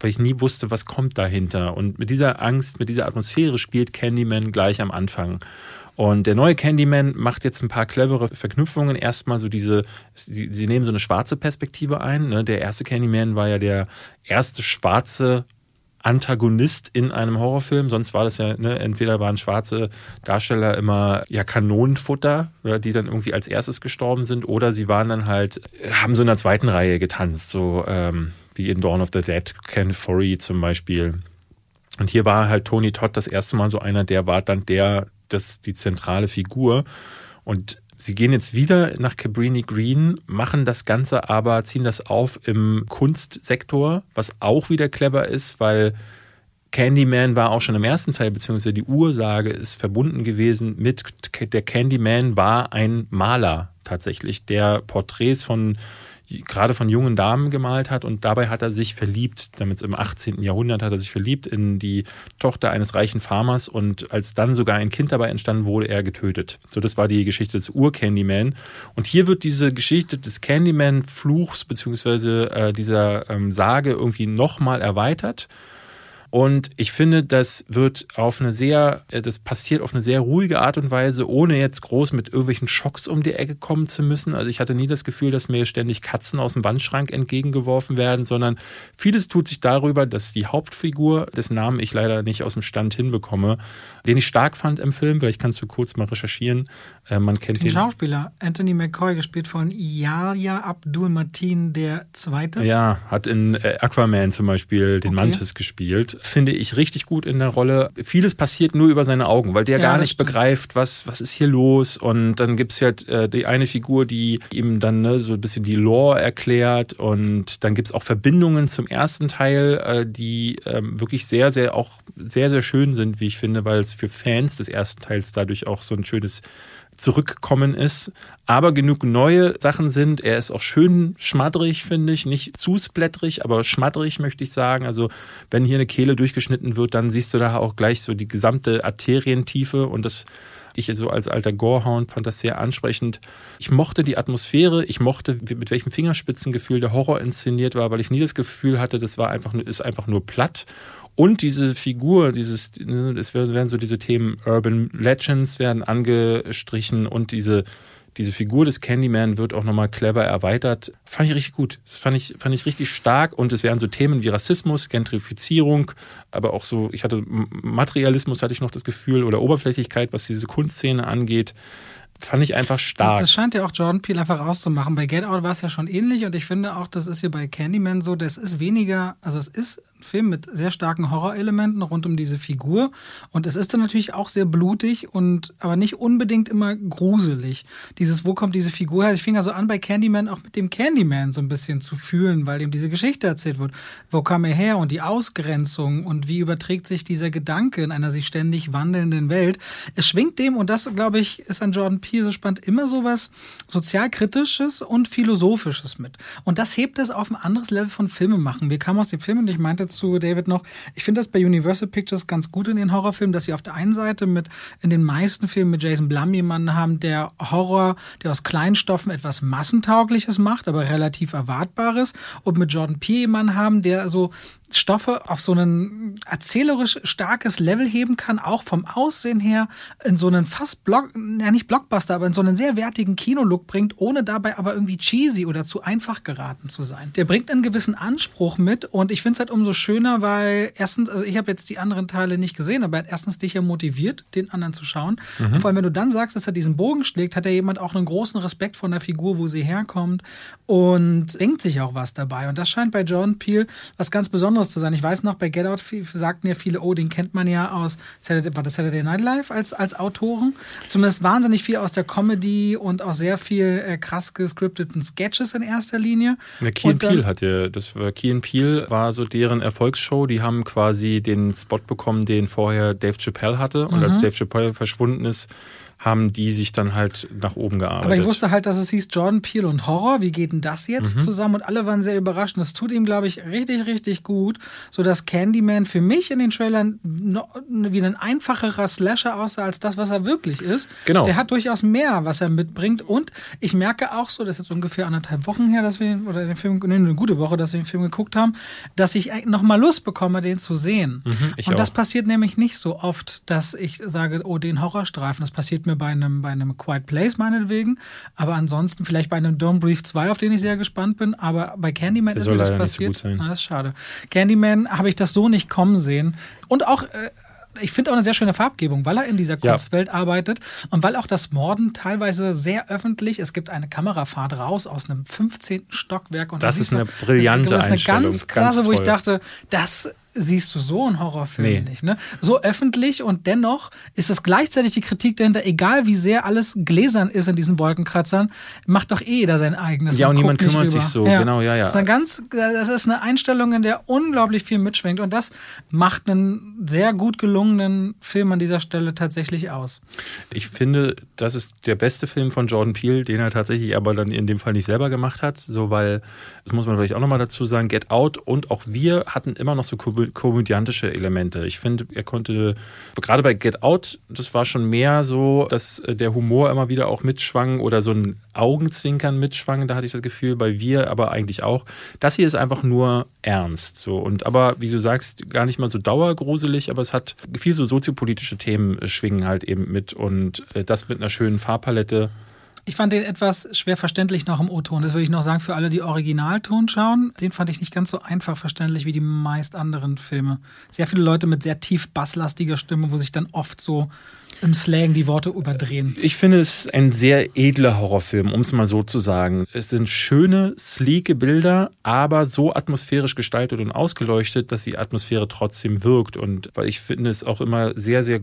weil ich nie wusste, was kommt dahinter. Und mit dieser Angst, mit dieser Atmosphäre spielt Candyman gleich am Anfang. Und der neue Candyman macht jetzt ein paar clevere Verknüpfungen. Erstmal so diese, sie, nehmen so eine schwarze Perspektive ein. Ne? Der erste Candyman war ja der erste schwarze Antagonist in einem Horrorfilm. Sonst war das ja, ne, entweder waren schwarze Darsteller immer ja Kanonenfutter, ja, die dann irgendwie als erstes gestorben sind, oder sie waren dann halt, haben so in der zweiten Reihe getanzt, so ähm, wie in Dawn of the Dead, Ken Forey zum Beispiel. Und hier war halt Tony Todd das erste Mal so einer, der war dann der, das die zentrale Figur. Und Sie gehen jetzt wieder nach Cabrini Green, machen das Ganze aber, ziehen das auf im Kunstsektor, was auch wieder clever ist, weil Candyman war auch schon im ersten Teil, beziehungsweise die Ursage ist verbunden gewesen mit, der Candyman war ein Maler tatsächlich, der Porträts von gerade von jungen Damen gemalt hat und dabei hat er sich verliebt, damit im 18. Jahrhundert hat er sich verliebt in die Tochter eines reichen Farmers und als dann sogar ein Kind dabei entstanden, wurde er getötet. So, das war die Geschichte des Ur-Candyman. Und hier wird diese Geschichte des Candyman-Fluchs beziehungsweise äh, dieser ähm, Sage irgendwie nochmal erweitert und ich finde, das wird auf eine sehr, äh, das passiert auf eine sehr ruhige Art und Weise, ohne jetzt groß mit irgendwelchen Schocks um die Ecke kommen zu müssen. Also ich hatte nie das Gefühl, dass mir ständig Katzen aus dem Wandschrank entgegengeworfen werden, sondern vieles tut sich darüber, dass die Hauptfigur, dessen Namen ich leider nicht aus dem Stand hinbekomme, den ich stark fand im Film, vielleicht kannst du kurz mal recherchieren. Äh, man kennt den, den Schauspieler Anthony McCoy, gespielt von Yahya Abdul Mateen der Zweite. Ja, hat in äh, Aquaman zum Beispiel den okay. Mantis gespielt finde ich richtig gut in der Rolle. Vieles passiert nur über seine Augen, weil der ja, gar nicht stimmt. begreift, was, was ist hier los. Und dann gibt es halt äh, die eine Figur, die ihm dann ne, so ein bisschen die Lore erklärt. Und dann gibt es auch Verbindungen zum ersten Teil, äh, die äh, wirklich sehr, sehr auch sehr, sehr schön sind, wie ich finde, weil es für Fans des ersten Teils dadurch auch so ein schönes zurückkommen ist, aber genug neue Sachen sind. Er ist auch schön schmattrig, finde ich. Nicht zu splättrig, aber schmattrig möchte ich sagen. Also wenn hier eine Kehle durchgeschnitten wird, dann siehst du da auch gleich so die gesamte Arterientiefe und das ich so als alter Gorehound fand das sehr ansprechend. Ich mochte die Atmosphäre, ich mochte, mit welchem Fingerspitzengefühl der Horror inszeniert war, weil ich nie das Gefühl hatte, das war einfach ist einfach nur platt und diese Figur, dieses, ne, es werden so diese Themen Urban Legends werden angestrichen und diese, diese Figur des Candyman wird auch nochmal clever erweitert. Fand ich richtig gut. Das fand ich, fand ich richtig stark. Und es werden so Themen wie Rassismus, Gentrifizierung, aber auch so, ich hatte Materialismus, hatte ich noch das Gefühl, oder Oberflächlichkeit, was diese Kunstszene angeht fand ich einfach stark. Das, das, scheint ja auch Jordan Peele einfach auszumachen. Bei Get Out war es ja schon ähnlich und ich finde auch, das ist hier bei Candyman so, das ist weniger, also es ist Film mit sehr starken Horrorelementen rund um diese Figur. Und es ist dann natürlich auch sehr blutig und aber nicht unbedingt immer gruselig. Dieses, wo kommt diese Figur her? Ich fing also an, bei Candyman auch mit dem Candyman so ein bisschen zu fühlen, weil ihm diese Geschichte erzählt wird. Wo kam er her und die Ausgrenzung und wie überträgt sich dieser Gedanke in einer sich ständig wandelnden Welt? Es schwingt dem, und das, glaube ich, ist an Jordan Peele so spannend, immer so was sozialkritisches und philosophisches mit. Und das hebt es auf ein anderes Level von Filme machen. Wir kamen aus dem Film und ich meinte zu David noch, ich finde das bei Universal Pictures ganz gut in den Horrorfilmen, dass sie auf der einen Seite mit in den meisten Filmen mit Jason Blum jemanden haben, der Horror, der aus Kleinstoffen etwas Massentaugliches macht, aber relativ Erwartbares. Und mit Jordan Peele jemanden haben, der so Stoffe auf so ein erzählerisch starkes Level heben kann, auch vom Aussehen her in so einen fast Block, ja nicht Blockbuster, aber in so einen sehr wertigen Kinolook bringt, ohne dabei aber irgendwie cheesy oder zu einfach geraten zu sein. Der bringt einen gewissen Anspruch mit und ich finde es halt umso schöner, weil erstens, also ich habe jetzt die anderen Teile nicht gesehen, aber er hat erstens dich ja motiviert, den anderen zu schauen. Mhm. Und vor allem, wenn du dann sagst, dass er diesen Bogen schlägt, hat er jemand auch einen großen Respekt von der Figur, wo sie herkommt und denkt sich auch was dabei. Und das scheint bei John Peel was ganz Besonderes zu sein. Ich weiß noch, bei Get Out sagten ja viele, oh, den kennt man ja aus Saturday, war das Saturday Night Live als, als Autoren. Zumindest wahnsinnig viel aus der Comedy und auch sehr viel äh, krass gescripteten Sketches in erster Linie. Ja, Key und, Peel hat ja, das war Key Peel war so deren Erfolgsshow. Die haben quasi den Spot bekommen, den vorher Dave Chappelle hatte. Und mhm. als Dave Chappelle verschwunden ist, haben die sich dann halt nach oben gearbeitet. Aber ich wusste halt, dass es hieß Jordan Peele und Horror. Wie geht denn das jetzt mhm. zusammen? Und alle waren sehr überrascht. Und das tut ihm, glaube ich, richtig, richtig gut, so dass Candyman für mich in den Trailern wie ein einfacherer Slasher aussah als das, was er wirklich ist. Genau. Der hat durchaus mehr, was er mitbringt. Und ich merke auch so, das ist jetzt ungefähr anderthalb Wochen her, dass wir, oder den Film, nee, eine gute Woche, dass wir den Film geguckt haben, dass ich nochmal Lust bekomme, den zu sehen. Mhm, und das auch. passiert nämlich nicht so oft, dass ich sage, oh, den Horrorstreifen. Das passiert mir mir bei einem, bei einem Quiet Place meinetwegen. Aber ansonsten vielleicht bei einem Don't Breathe 2, auf den ich sehr gespannt bin. Aber bei Candyman Der ist mir das passiert. So Na, das ist schade. Candyman habe ich das so nicht kommen sehen. Und auch. Äh, ich finde auch eine sehr schöne Farbgebung, weil er in dieser Kunstwelt ja. arbeitet und weil auch das Morden teilweise sehr öffentlich, es gibt eine Kamerafahrt raus aus einem 15. Stockwerk und das ist eine brillante Das ist eine ganz klasse, ganz wo ich dachte, das siehst du so einen Horrorfilm nee. nicht. Ne? So öffentlich und dennoch ist es gleichzeitig die Kritik dahinter, egal wie sehr alles gläsern ist in diesen Wolkenkratzern, macht doch eh jeder sein eigenes. Ja, und, und niemand kümmert sich so, ja. genau, ja, ja. Das ist, eine ganz, das ist eine Einstellung, in der unglaublich viel mitschwingt und das macht einen sehr gut gelungenen Film an dieser Stelle tatsächlich aus. Ich finde, das ist der beste Film von Jordan Peele, den er tatsächlich aber dann in dem Fall nicht selber gemacht hat, so weil, das muss man vielleicht auch nochmal dazu sagen, Get Out und auch wir hatten immer noch so komödiantische Elemente. Ich finde, er konnte, gerade bei Get Out, das war schon mehr so, dass äh, der Humor immer wieder auch mitschwang oder so ein Augenzwinkern mitschwang, da hatte ich das Gefühl, bei wir aber eigentlich auch. Das hier ist einfach nur ernst, so. Und aber, wie du sagst, gar nicht mal so dauergruselig, aber es hat viel so soziopolitische Themen schwingen halt eben mit und äh, das mit einer schönen Farbpalette. Ich fand den etwas schwer verständlich noch im O-Ton. Das würde ich noch sagen für alle, die Originalton schauen. Den fand ich nicht ganz so einfach verständlich wie die meist anderen Filme. Sehr viele Leute mit sehr tief basslastiger Stimme, wo sich dann oft so im Slang die Worte überdrehen. Ich finde, es ist ein sehr edler Horrorfilm, um es mal so zu sagen. Es sind schöne, sleeke Bilder, aber so atmosphärisch gestaltet und ausgeleuchtet, dass die Atmosphäre trotzdem wirkt. Und weil ich finde es auch immer sehr, sehr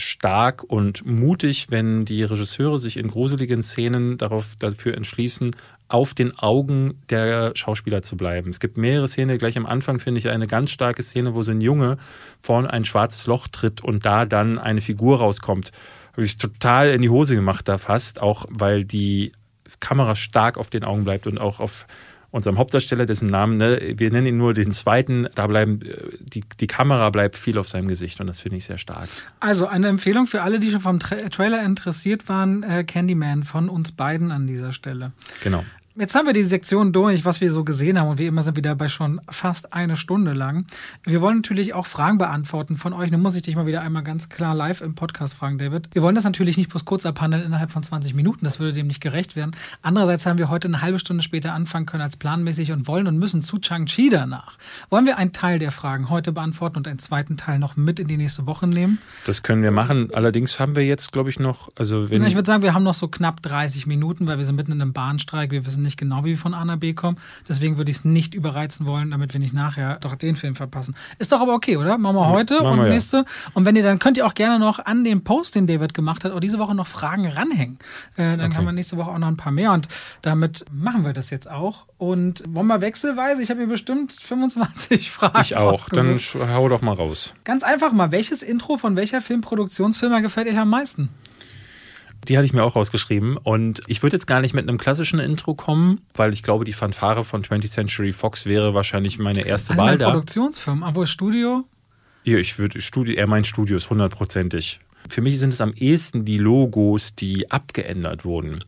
stark und mutig, wenn die Regisseure sich in gruseligen Szenen darauf, dafür entschließen, auf den Augen der Schauspieler zu bleiben. Es gibt mehrere Szenen, gleich am Anfang finde ich eine ganz starke Szene, wo so ein Junge vorne ein schwarzes Loch tritt und da dann eine Figur rauskommt. Habe ich total in die Hose gemacht da fast, auch weil die Kamera stark auf den Augen bleibt und auch auf unserem Hauptdarsteller, dessen Namen, ne, wir nennen ihn nur den zweiten, da bleiben, äh, die, die Kamera bleibt viel auf seinem Gesicht und das finde ich sehr stark. Also eine Empfehlung für alle, die schon vom Tra Trailer interessiert waren, äh, Candyman von uns beiden an dieser Stelle. Genau. Jetzt haben wir die Sektion durch, was wir so gesehen haben und wie immer sind wir dabei schon fast eine Stunde lang. Wir wollen natürlich auch Fragen beantworten von euch. Nun muss ich dich mal wieder einmal ganz klar live im Podcast fragen, David. Wir wollen das natürlich nicht bloß kurz abhandeln innerhalb von 20 Minuten, das würde dem nicht gerecht werden. Andererseits haben wir heute eine halbe Stunde später anfangen können als planmäßig und wollen und müssen zu Chang-Chi danach. Wollen wir einen Teil der Fragen heute beantworten und einen zweiten Teil noch mit in die nächste Woche nehmen? Das können wir machen. Allerdings haben wir jetzt, glaube ich, noch, also wenn Ich würde sagen, wir haben noch so knapp 30 Minuten, weil wir sind mitten in einem Bahnstreik. Wir wissen wissen nicht genau, wie wir von A nach B kommen. Deswegen würde ich es nicht überreizen wollen, damit wir nicht nachher doch den Film verpassen. Ist doch aber okay, oder? Machen wir heute ja, und wir, nächste. Ja. Und wenn ihr dann könnt ihr auch gerne noch an dem Post, den David gemacht hat, auch diese Woche noch Fragen ranhängen. Äh, dann okay. haben wir nächste Woche auch noch ein paar mehr. Und damit machen wir das jetzt auch. Und wollen wir wechselweise? Ich habe mir bestimmt 25 Fragen. Ich auch. Dann hau doch mal raus. Ganz einfach mal. Welches Intro von welcher Filmproduktionsfirma gefällt euch am meisten? Die hatte ich mir auch rausgeschrieben. Und ich würde jetzt gar nicht mit einem klassischen Intro kommen, weil ich glaube, die Fanfare von 20th Century Fox wäre wahrscheinlich meine erste also Wahl da. Produktionsfirma, aber Studio? Ja, ich würde Studio, er meint Studios hundertprozentig. Für mich sind es am ehesten die Logos, die abgeändert wurden.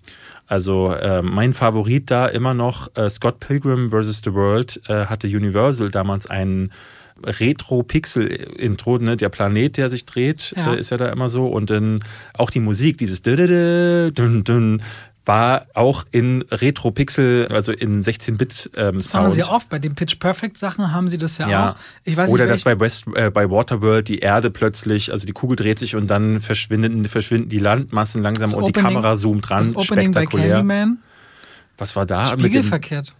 Also äh, mein Favorit da immer noch, äh, Scott Pilgrim vs. The World, äh, hatte Universal damals einen Retro-Pixel-Intro, ne? der Planet, der sich dreht, ja. Äh, ist ja da immer so. Und dann auch die Musik, dieses dun, dun, war auch in Retro-Pixel, also in 16-Bit ähm, Das haben sie oft. Bei den Pitch Perfect Sachen haben sie das ja, ja. auch. Ich weiß Oder nicht, dass bei West, äh, bei Waterworld die Erde plötzlich, also die Kugel dreht sich und dann verschwinden, verschwinden die Landmassen langsam das und Opening, die Kamera zoomt dran. Das Opening Spektakulär. Bei Candyman. Was war da? Spiegelverkehrt.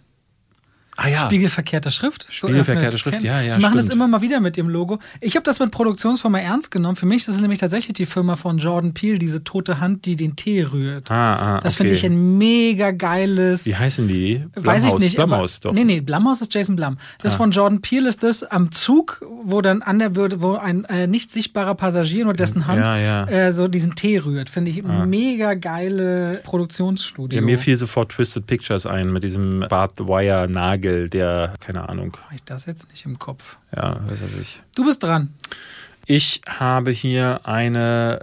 Ah, ja. Spiegelverkehrte Schrift. Spiegelverkehrte so Schrift, ja, ja. Sie machen stimmt. das immer mal wieder mit ihrem Logo. Ich habe das mit Produktionsfirma ernst genommen. Für mich ist es nämlich tatsächlich die Firma von Jordan Peele, diese tote Hand, die den Tee rührt. Ah, ah, das finde ich ein mega geiles. Wie heißen die? Blumhaus, Weiß ich nicht. Blumhaus, doch. Nee, nee, Blumhaus ist Jason Blum. Das ah. von Jordan Peele ist das am Zug, wo dann an der Würde, wo ein äh, nicht sichtbarer Passagier nur dessen Hand ja, ja. Äh, so diesen Tee rührt. Finde ich ah. mega geile Produktionsstudio. Ja, mir fiel sofort Twisted Pictures ein mit diesem Barbed Wire Nagel, der keine Ahnung. Habe ich das jetzt nicht im Kopf? Ja, weiß ich nicht. Du bist dran. Ich habe hier eine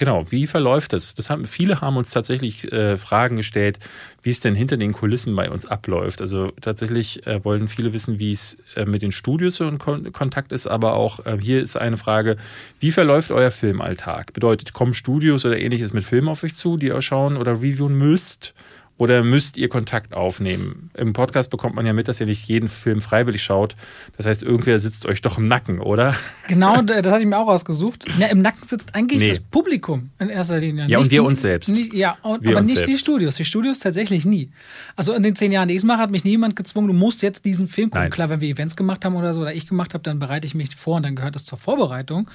Genau, wie verläuft es? Das haben, viele haben uns tatsächlich äh, Fragen gestellt, wie es denn hinter den Kulissen bei uns abläuft. Also tatsächlich äh, wollen viele wissen, wie es äh, mit den Studios so in Kon Kontakt ist, aber auch äh, hier ist eine Frage, wie verläuft euer Filmalltag? Bedeutet, kommen Studios oder ähnliches mit Filmen auf euch zu, die ihr schauen oder reviewen müsst? Oder müsst ihr Kontakt aufnehmen? Im Podcast bekommt man ja mit, dass ihr nicht jeden Film freiwillig schaut. Das heißt, irgendwer sitzt euch doch im Nacken, oder? Genau, das hatte ich mir auch rausgesucht. Ja, Im Nacken sitzt eigentlich nee. das Publikum in erster Linie. Ja, nicht und wir uns selbst. Nicht, ja, und, aber nicht selbst. die Studios. Die Studios tatsächlich nie. Also in den zehn Jahren, die ich es mache, hat mich niemand gezwungen, du musst jetzt diesen Film gucken. Nein. Klar, wenn wir Events gemacht haben oder so, oder ich gemacht habe, dann bereite ich mich vor und dann gehört das zur Vorbereitung.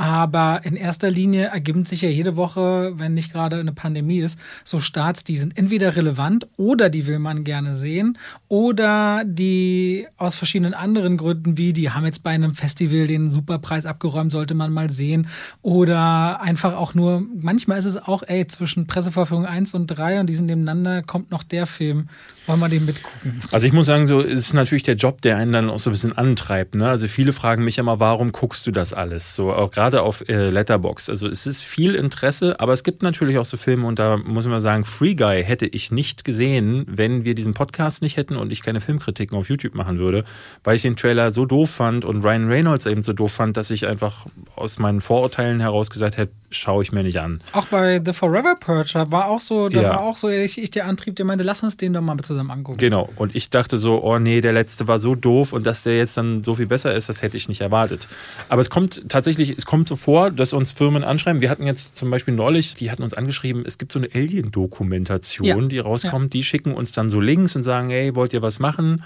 Aber in erster Linie ergeben sich ja jede Woche, wenn nicht gerade eine Pandemie ist, so Starts, die sind entweder relevant oder die will man gerne sehen oder die aus verschiedenen anderen Gründen, wie die haben jetzt bei einem Festival den Superpreis abgeräumt, sollte man mal sehen. Oder einfach auch nur, manchmal ist es auch, ey, zwischen Presseverführung 1 und 3 und die sind nebeneinander, kommt noch der Film wollen wir den mitgucken? Also ich muss sagen, so ist natürlich der Job, der einen dann auch so ein bisschen antreibt. Ne? Also viele fragen mich immer, warum guckst du das alles? So auch gerade auf äh, Letterbox. Also es ist viel Interesse, aber es gibt natürlich auch so Filme und da muss man sagen, Free Guy hätte ich nicht gesehen, wenn wir diesen Podcast nicht hätten und ich keine Filmkritiken auf YouTube machen würde, weil ich den Trailer so doof fand und Ryan Reynolds eben so doof fand, dass ich einfach aus meinen Vorurteilen heraus gesagt hätte, schaue ich mir nicht an. Auch bei The Forever Purge war auch so, da ja. war auch so ich, ich der Antrieb, der meinte, lass uns den doch mal zusammen angucken. Genau. Und ich dachte so, oh nee, der letzte war so doof und dass der jetzt dann so viel besser ist, das hätte ich nicht erwartet. Aber es kommt tatsächlich, es kommt so vor, dass uns Firmen anschreiben. Wir hatten jetzt zum Beispiel neulich, die hatten uns angeschrieben, es gibt so eine Alien-Dokumentation, ja. die rauskommt. Ja. Die schicken uns dann so Links und sagen, hey, wollt ihr was machen?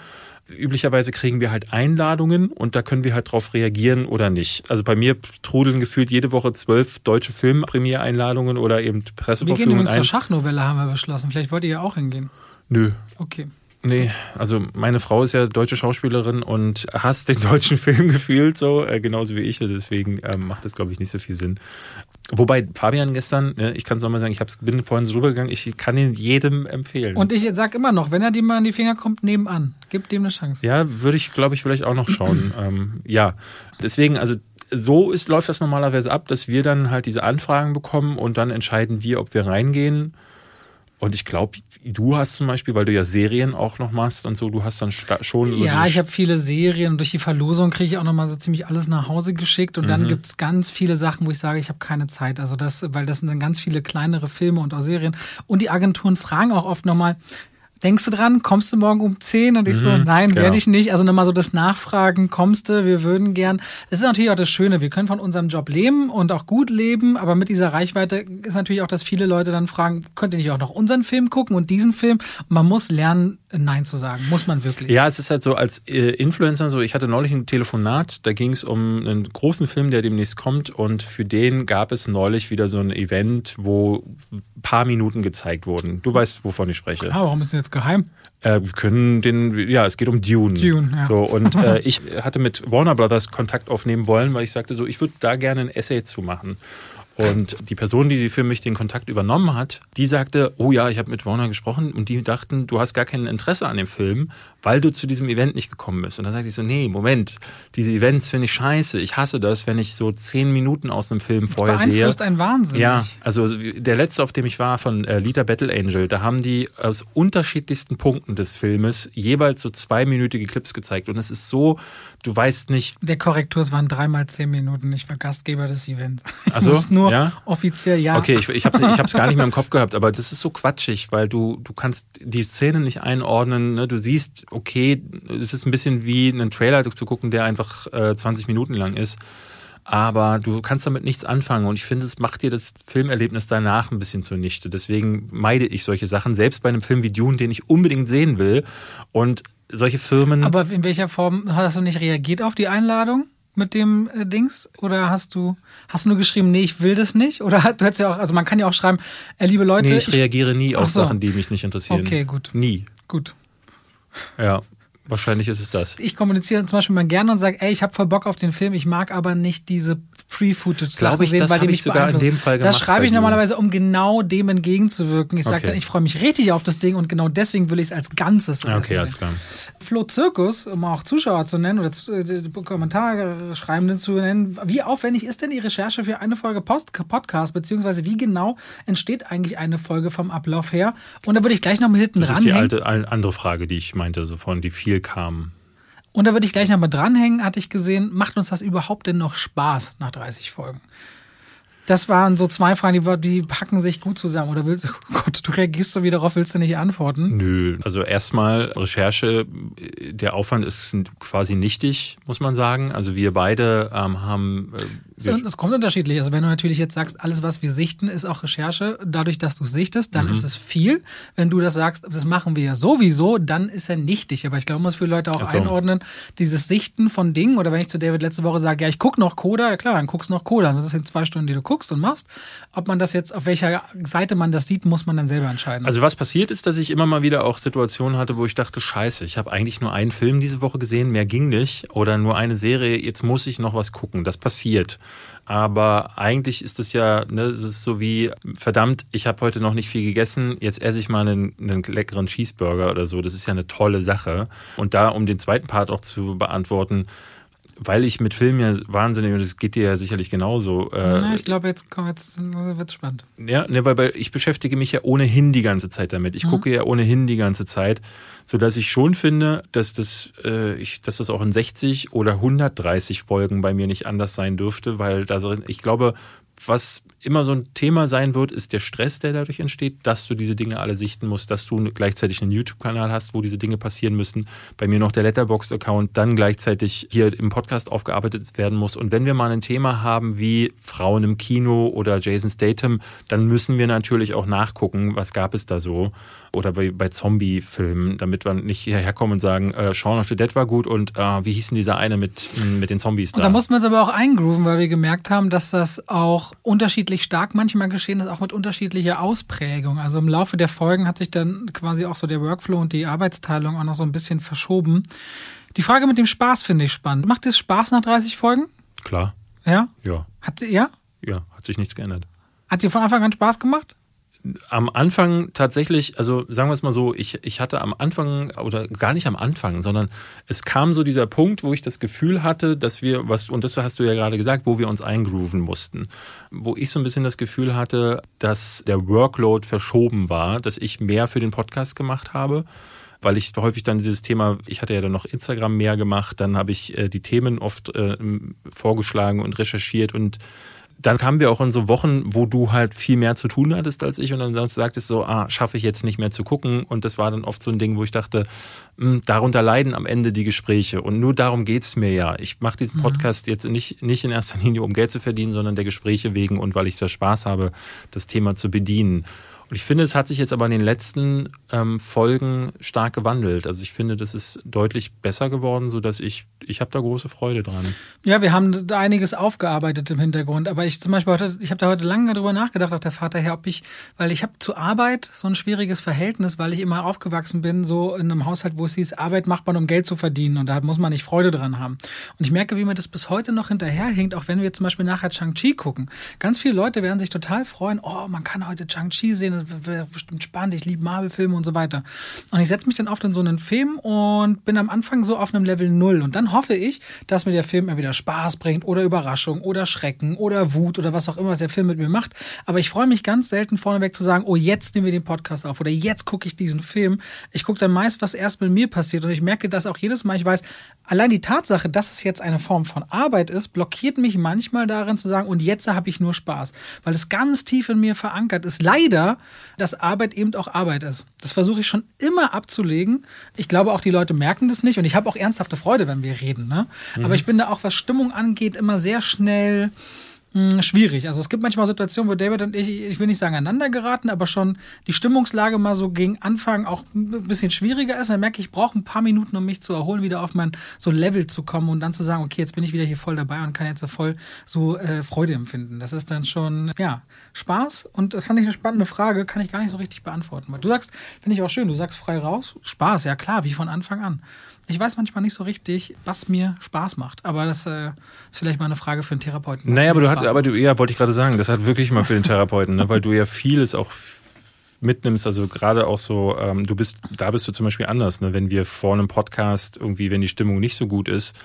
Üblicherweise kriegen wir halt Einladungen und da können wir halt drauf reagieren oder nicht. Also bei mir trudeln gefühlt jede Woche zwölf deutsche Filmpremier-Einladungen oder eben Presseverführungen. Wir gehen übrigens zur Schachnovelle, haben wir beschlossen. Vielleicht wollt ihr ja auch hingehen. Nö. Okay. Nee, also meine Frau ist ja deutsche Schauspielerin und hasst den deutschen Film gefühlt so, äh, genauso wie ich. Deswegen ähm, macht das, glaube ich, nicht so viel Sinn. Wobei Fabian gestern, ne, ich kann es nochmal sagen, ich hab's, bin vorhin so rübergegangen, ich kann ihn jedem empfehlen. Und ich sag immer noch, wenn er dir mal an die Finger kommt, nebenan. Gib dem eine Chance. Ja, würde ich, glaube ich, vielleicht auch noch schauen. ähm, ja, deswegen, also so ist, läuft das normalerweise ab, dass wir dann halt diese Anfragen bekommen und dann entscheiden wir, ob wir reingehen und ich glaube, du hast zum Beispiel, weil du ja Serien auch noch machst und so, du hast dann schon. So ja, ich habe viele Serien. Durch die Verlosung kriege ich auch noch mal so ziemlich alles nach Hause geschickt. Und mhm. dann gibt es ganz viele Sachen, wo ich sage, ich habe keine Zeit. Also das, weil das sind dann ganz viele kleinere Filme und auch Serien. Und die Agenturen fragen auch oft nochmal, denkst du dran, kommst du morgen um 10? Und ich mhm, so, nein, genau. werde ich nicht. Also nochmal so das Nachfragen, kommst du, wir würden gern. Das ist natürlich auch das Schöne, wir können von unserem Job leben und auch gut leben, aber mit dieser Reichweite ist natürlich auch, dass viele Leute dann fragen, könnt ihr nicht auch noch unseren Film gucken und diesen Film? Und man muss lernen, Nein zu sagen, muss man wirklich. Ja, es ist halt so, als äh, Influencer so, ich hatte neulich ein Telefonat, da ging es um einen großen Film, der demnächst kommt und für den gab es neulich wieder so ein Event, wo ein paar Minuten gezeigt wurden. Du weißt, wovon ich spreche. Ah, warum ist denn jetzt geheim? Äh, wir können den, ja, es geht um Dune. Dune, ja. So, und äh, ich hatte mit Warner Brothers Kontakt aufnehmen wollen, weil ich sagte so, ich würde da gerne ein Essay zu machen. Und die Person, die für mich den Kontakt übernommen hat, die sagte, oh ja, ich habe mit Warner gesprochen und die dachten, du hast gar kein Interesse an dem Film, weil du zu diesem Event nicht gekommen bist. Und dann sagte ich so, nee, Moment, diese Events finde ich scheiße. Ich hasse das, wenn ich so zehn Minuten aus einem Film Das vorher sehe. beeinflusst einen Wahnsinn. Ja, also der letzte, auf dem ich war, von äh, Lita Battle Angel, da haben die aus unterschiedlichsten Punkten des Filmes jeweils so zweiminütige Clips gezeigt. Und es ist so, du weißt nicht, Der Korrektur, es waren dreimal zehn Minuten. Ich war Gastgeber des Events. Ich Ach so, muss nur ja? offiziell ja. Okay, ich, ich habe es gar nicht mehr im Kopf gehabt, aber das ist so quatschig, weil du, du kannst die Szene nicht einordnen. Ne? Du siehst, okay, es ist ein bisschen wie einen Trailer zu gucken, der einfach äh, 20 Minuten lang ist. Aber du kannst damit nichts anfangen und ich finde, es macht dir das Filmerlebnis danach ein bisschen zunichte. Deswegen meide ich solche Sachen, selbst bei einem Film wie Dune, den ich unbedingt sehen will. Und solche Firmen. Aber in welcher Form hast du nicht reagiert auf die Einladung mit dem äh, Dings? Oder hast du, hast du nur geschrieben, nee, ich will das nicht? Oder du hättest ja auch, also man kann ja auch schreiben, äh, liebe Leute, nee, ich reagiere nie auf so. Sachen, die mich nicht interessieren. Okay, gut. Nie. gut. Ja, wahrscheinlich ist es das. Ich kommuniziere zum Beispiel mal gerne und sage, ey, ich habe voll Bock auf den Film, ich mag aber nicht diese Pre-Footage Glaub ich, sehen, das weil die ich mich sogar in dem Fall Das gemacht schreibe bei ich normalerweise, um genau dem entgegenzuwirken. Ich sage Okay. dann, ich freue mich richtig auf das Ding und genau deswegen will ich es als Ganzes. das Okay, alles klar. Flo Zirkus, um auch Zuschauer zu nennen oder äh, Kommentare schreibenden zu nennen, wie aufwendig ist denn die Recherche für eine Folge Post Podcast, beziehungsweise wie genau entsteht eigentlich eine Folge vom Ablauf her? Und da würde ich gleich noch mit hinten Das ist die alte, andere Frage, die ich meinte, so von, die viel kam. Und da würde ich gleich noch mal dranhängen, hatte ich gesehen, macht uns das überhaupt denn noch Spaß nach 30 Folgen? Das waren so zwei Fragen, die, die packen sich gut zusammen. Oder willst oh Gott, du reagierst so wie darauf, willst du nicht antworten? Nö, also erstmal Recherche, äh, der Aufwand ist quasi nichtig, muss man sagen. Also wir beide ähm, haben, äh, Es kommt unterschiedlich. Also wenn du natürlich jetzt sagst, alles, was wir sichten, ist auch Recherche, dadurch, dass du es sichtest, Mhm. dann ist es viel. Wenn du das sagst, das machen wir ja sowieso, dann ist er nichtig. Aber ich glaube, man muss für Leute auch so. einordnen, dieses Sichten von Dingen, oder wenn ich zu David letzte Woche sage, ja, ich gucke noch Coda, ja klar, dann guckst du noch Coda. Also das sind zwei Stunden, die du guckst und machst. Ob man das jetzt, auf welcher Seite man das sieht, muss man dann selber entscheiden. also was passiert ist, dass ich immer mal wieder auch Situationen hatte, wo ich dachte, scheiße, ich habe eigentlich nur einen Film diese Woche gesehen, mehr ging nicht. Oder nur eine Serie, jetzt muss ich noch was gucken. Das passiert. Aber eigentlich ist es ja, ne, es ist so wie, verdammt, ich habe heute noch nicht viel gegessen, jetzt esse ich mal einen, einen leckeren Cheeseburger oder so. Das ist ja eine tolle Sache. Und da, um den zweiten Part auch zu beantworten, weil ich mit Filmen ja wahnsinnig, und das geht dir ja sicherlich genauso, äh, Na, ich glaube, jetzt, komm, jetzt wird's spannend. ja, ne, weil, weil ich beschäftige mich ja ohnehin die ganze Zeit damit. Ich gucke ja ohnehin die ganze Zeit, so dass ich schon finde, dass das, äh, ich, dass das auch in 60 oder 130 Folgen bei mir nicht anders sein dürfte, weil da ich glaube, was immer so ein Thema sein wird, ist der Stress, der dadurch entsteht, dass du diese Dinge alle sichten musst, dass du gleichzeitig einen YouTube-Kanal hast, wo diese Dinge passieren müssen. Bei mir noch der Letterboxd-Account, dann gleichzeitig hier im Podcast aufgearbeitet werden muss. Und wenn wir mal ein Thema haben wie Frauen im Kino oder Jason Statham, dann müssen wir natürlich auch nachgucken, was gab es da so. Oder bei, bei Zombie-Filmen, damit wir nicht hierher kommen und sagen, äh, Shaun of the Dead war gut und äh, wie hieß denn dieser eine mit, mit den Zombies da? Und da mussten wir uns aber auch eingrooven, weil wir gemerkt haben, dass das auch unterschiedlich stark manchmal geschehen ist, auch mit unterschiedlicher Ausprägung. Also im Laufe der Folgen hat sich dann quasi auch so der Workflow und die Arbeitsteilung auch noch so ein bisschen verschoben. Die Frage mit dem Spaß finde ich spannend. Macht es Spaß nach 30 Folgen? Klar, Ja? ja, Hat sie, ja? ja, hat sich nichts geändert. Hat dir von Anfang an Spaß gemacht? Am Anfang tatsächlich, also sagen wir es mal so, ich, ich hatte am Anfang oder gar nicht am Anfang, sondern es kam so dieser Punkt, wo ich das Gefühl hatte, dass wir, was, und das hast du ja gerade gesagt, wo wir uns eingrooven mussten. Wo ich so ein bisschen das Gefühl hatte, dass der Workload verschoben war, dass ich mehr für den Podcast gemacht habe weil ich häufig dann dieses Thema, ich hatte ja dann noch Instagram mehr gemacht, dann habe ich äh, die Themen oft äh, vorgeschlagen und recherchiert und dann kamen wir auch in so Wochen, wo du halt viel mehr zu tun hattest als ich und dann sagtest so, ah, schaffe ich jetzt nicht mehr zu gucken und das war dann oft so ein Ding, wo ich dachte, mh, darunter leiden am Ende die Gespräche und nur darum geht's mir ja. Ich mache diesen Podcast jetzt nicht, nicht in erster Linie, um Geld zu verdienen, sondern der Gespräche wegen und weil ich da Spaß habe, das Thema zu bedienen. Und ich finde, es hat sich jetzt aber in den letzten ähm, Folgen stark gewandelt. Also ich finde, das ist deutlich besser geworden, sodass ich, ich habe da große Freude dran. Ja, wir haben da einiges aufgearbeitet im Hintergrund. Aber ich zum Beispiel heute, ich habe da heute lange darüber nachgedacht, auf der Vater her, ob ich, weil ich habe zur Arbeit so ein schwieriges Verhältnis, weil ich immer aufgewachsen bin, so in einem Haushalt, wo es hieß, Arbeit macht man, um Geld zu verdienen. Und da muss man nicht Freude dran haben. Und ich merke, wie mir das bis heute noch hinterherhinkt, auch wenn wir zum Beispiel nachher Chang-Chi gucken. Ganz viele Leute werden sich total freuen, oh, man kann heute Chang-Chi sehen, wäre bestimmt spannend, ich liebe Marvel-Filme und so weiter. Und ich setze mich dann oft in so einen Film und bin am Anfang so auf einem Level Null. Und dann hoffe ich, dass mir der Film entweder Spaß bringt oder Überraschung oder Schrecken oder Wut oder was auch immer, was der Film mit mir macht. Aber ich freue mich ganz selten vorneweg zu sagen, oh, jetzt nehmen wir den Podcast auf oder jetzt gucke ich diesen Film. Ich gucke dann meist, was erst mit mir passiert. Und ich merke das auch jedes Mal. Ich weiß, allein die Tatsache, dass es jetzt eine Form von Arbeit ist, blockiert mich manchmal darin zu sagen, und jetzt habe ich nur Spaß. Weil es ganz tief in mir verankert ist. Leider, dass Arbeit eben auch Arbeit ist. Das versuche ich schon immer abzulegen. Ich glaube auch, die Leute merken das nicht. Und ich habe auch ernsthafte Freude, wenn wir reden. Ne? Mhm. Aber ich bin da auch, was Stimmung angeht, immer sehr schnell hm, schwierig. Also es gibt manchmal Situationen, wo David und ich, ich will nicht sagen aneinander geraten, aber schon die Stimmungslage mal so gegen Anfang auch ein bisschen schwieriger ist. Dann merke ich, ich brauche ein paar Minuten, um mich zu erholen, wieder auf mein so Level zu kommen und dann zu sagen, okay, jetzt bin ich wieder hier voll dabei und kann jetzt so voll so äh, Freude empfinden. Das ist dann schon, ja, Spaß und das fand ich eine spannende Frage, kann ich gar nicht so richtig beantworten. Du sagst, finde ich auch schön, du sagst frei raus, Spaß, ja klar, wie von Anfang an. Ich weiß manchmal nicht so richtig, was mir Spaß macht. Aber das äh, ist vielleicht mal eine Frage für einen Therapeuten. Naja, aber du hast, aber du, ja, wollte ich gerade sagen, das hat wirklich mal für den Therapeuten, ne? weil du ja vieles auch mitnimmst, also gerade auch so, ähm, du bist, da bist du zum Beispiel anders, ne? wenn wir vor einem Podcast irgendwie, wenn die Stimmung nicht so gut ist,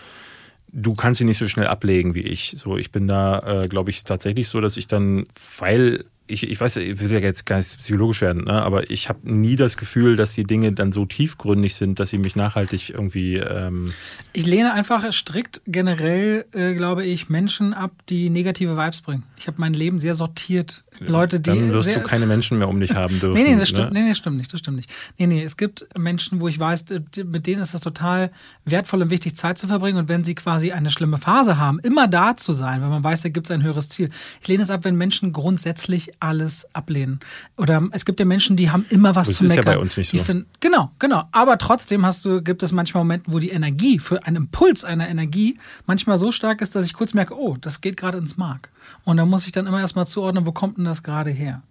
du kannst sie nicht so schnell ablegen wie ich. So, ich bin da, äh, glaube ich, tatsächlich so, dass ich dann, weil ich, ich weiß, ich will ja jetzt gar nicht psychologisch werden, ne? aber ich habe nie das Gefühl, dass die Dinge dann so tiefgründig sind, dass sie mich nachhaltig irgendwie. Ähm ich lehne einfach strikt generell, äh, glaube ich, Menschen ab, die negative Vibes bringen. Ich habe mein Leben sehr sortiert Leute, die. Dann wirst du keine Menschen mehr um dich haben dürfen. nee, nee, das stimmt, ne? nee, nee, stimmt nicht, das stimmt nicht. Nee, nee, es gibt Menschen, wo ich weiß, mit denen ist es total wertvoll und wichtig, Zeit zu verbringen. Und wenn sie quasi eine schlimme Phase haben, immer da zu sein, weil man weiß, da gibt es ein höheres Ziel. Ich lehne es ab, wenn Menschen grundsätzlich alles ablehnen. Oder es gibt ja Menschen, die haben immer was das zu meckern. Das ist ja bei uns nicht so. Finden, genau, genau. Aber trotzdem hast du, gibt es manchmal Momente, wo die Energie, für einen Impuls einer Energie manchmal so stark ist, dass ich kurz merke, oh, das geht gerade ins Mark. Und da muss ich dann immer erstmal zuordnen, wo kommt denn das gerade her?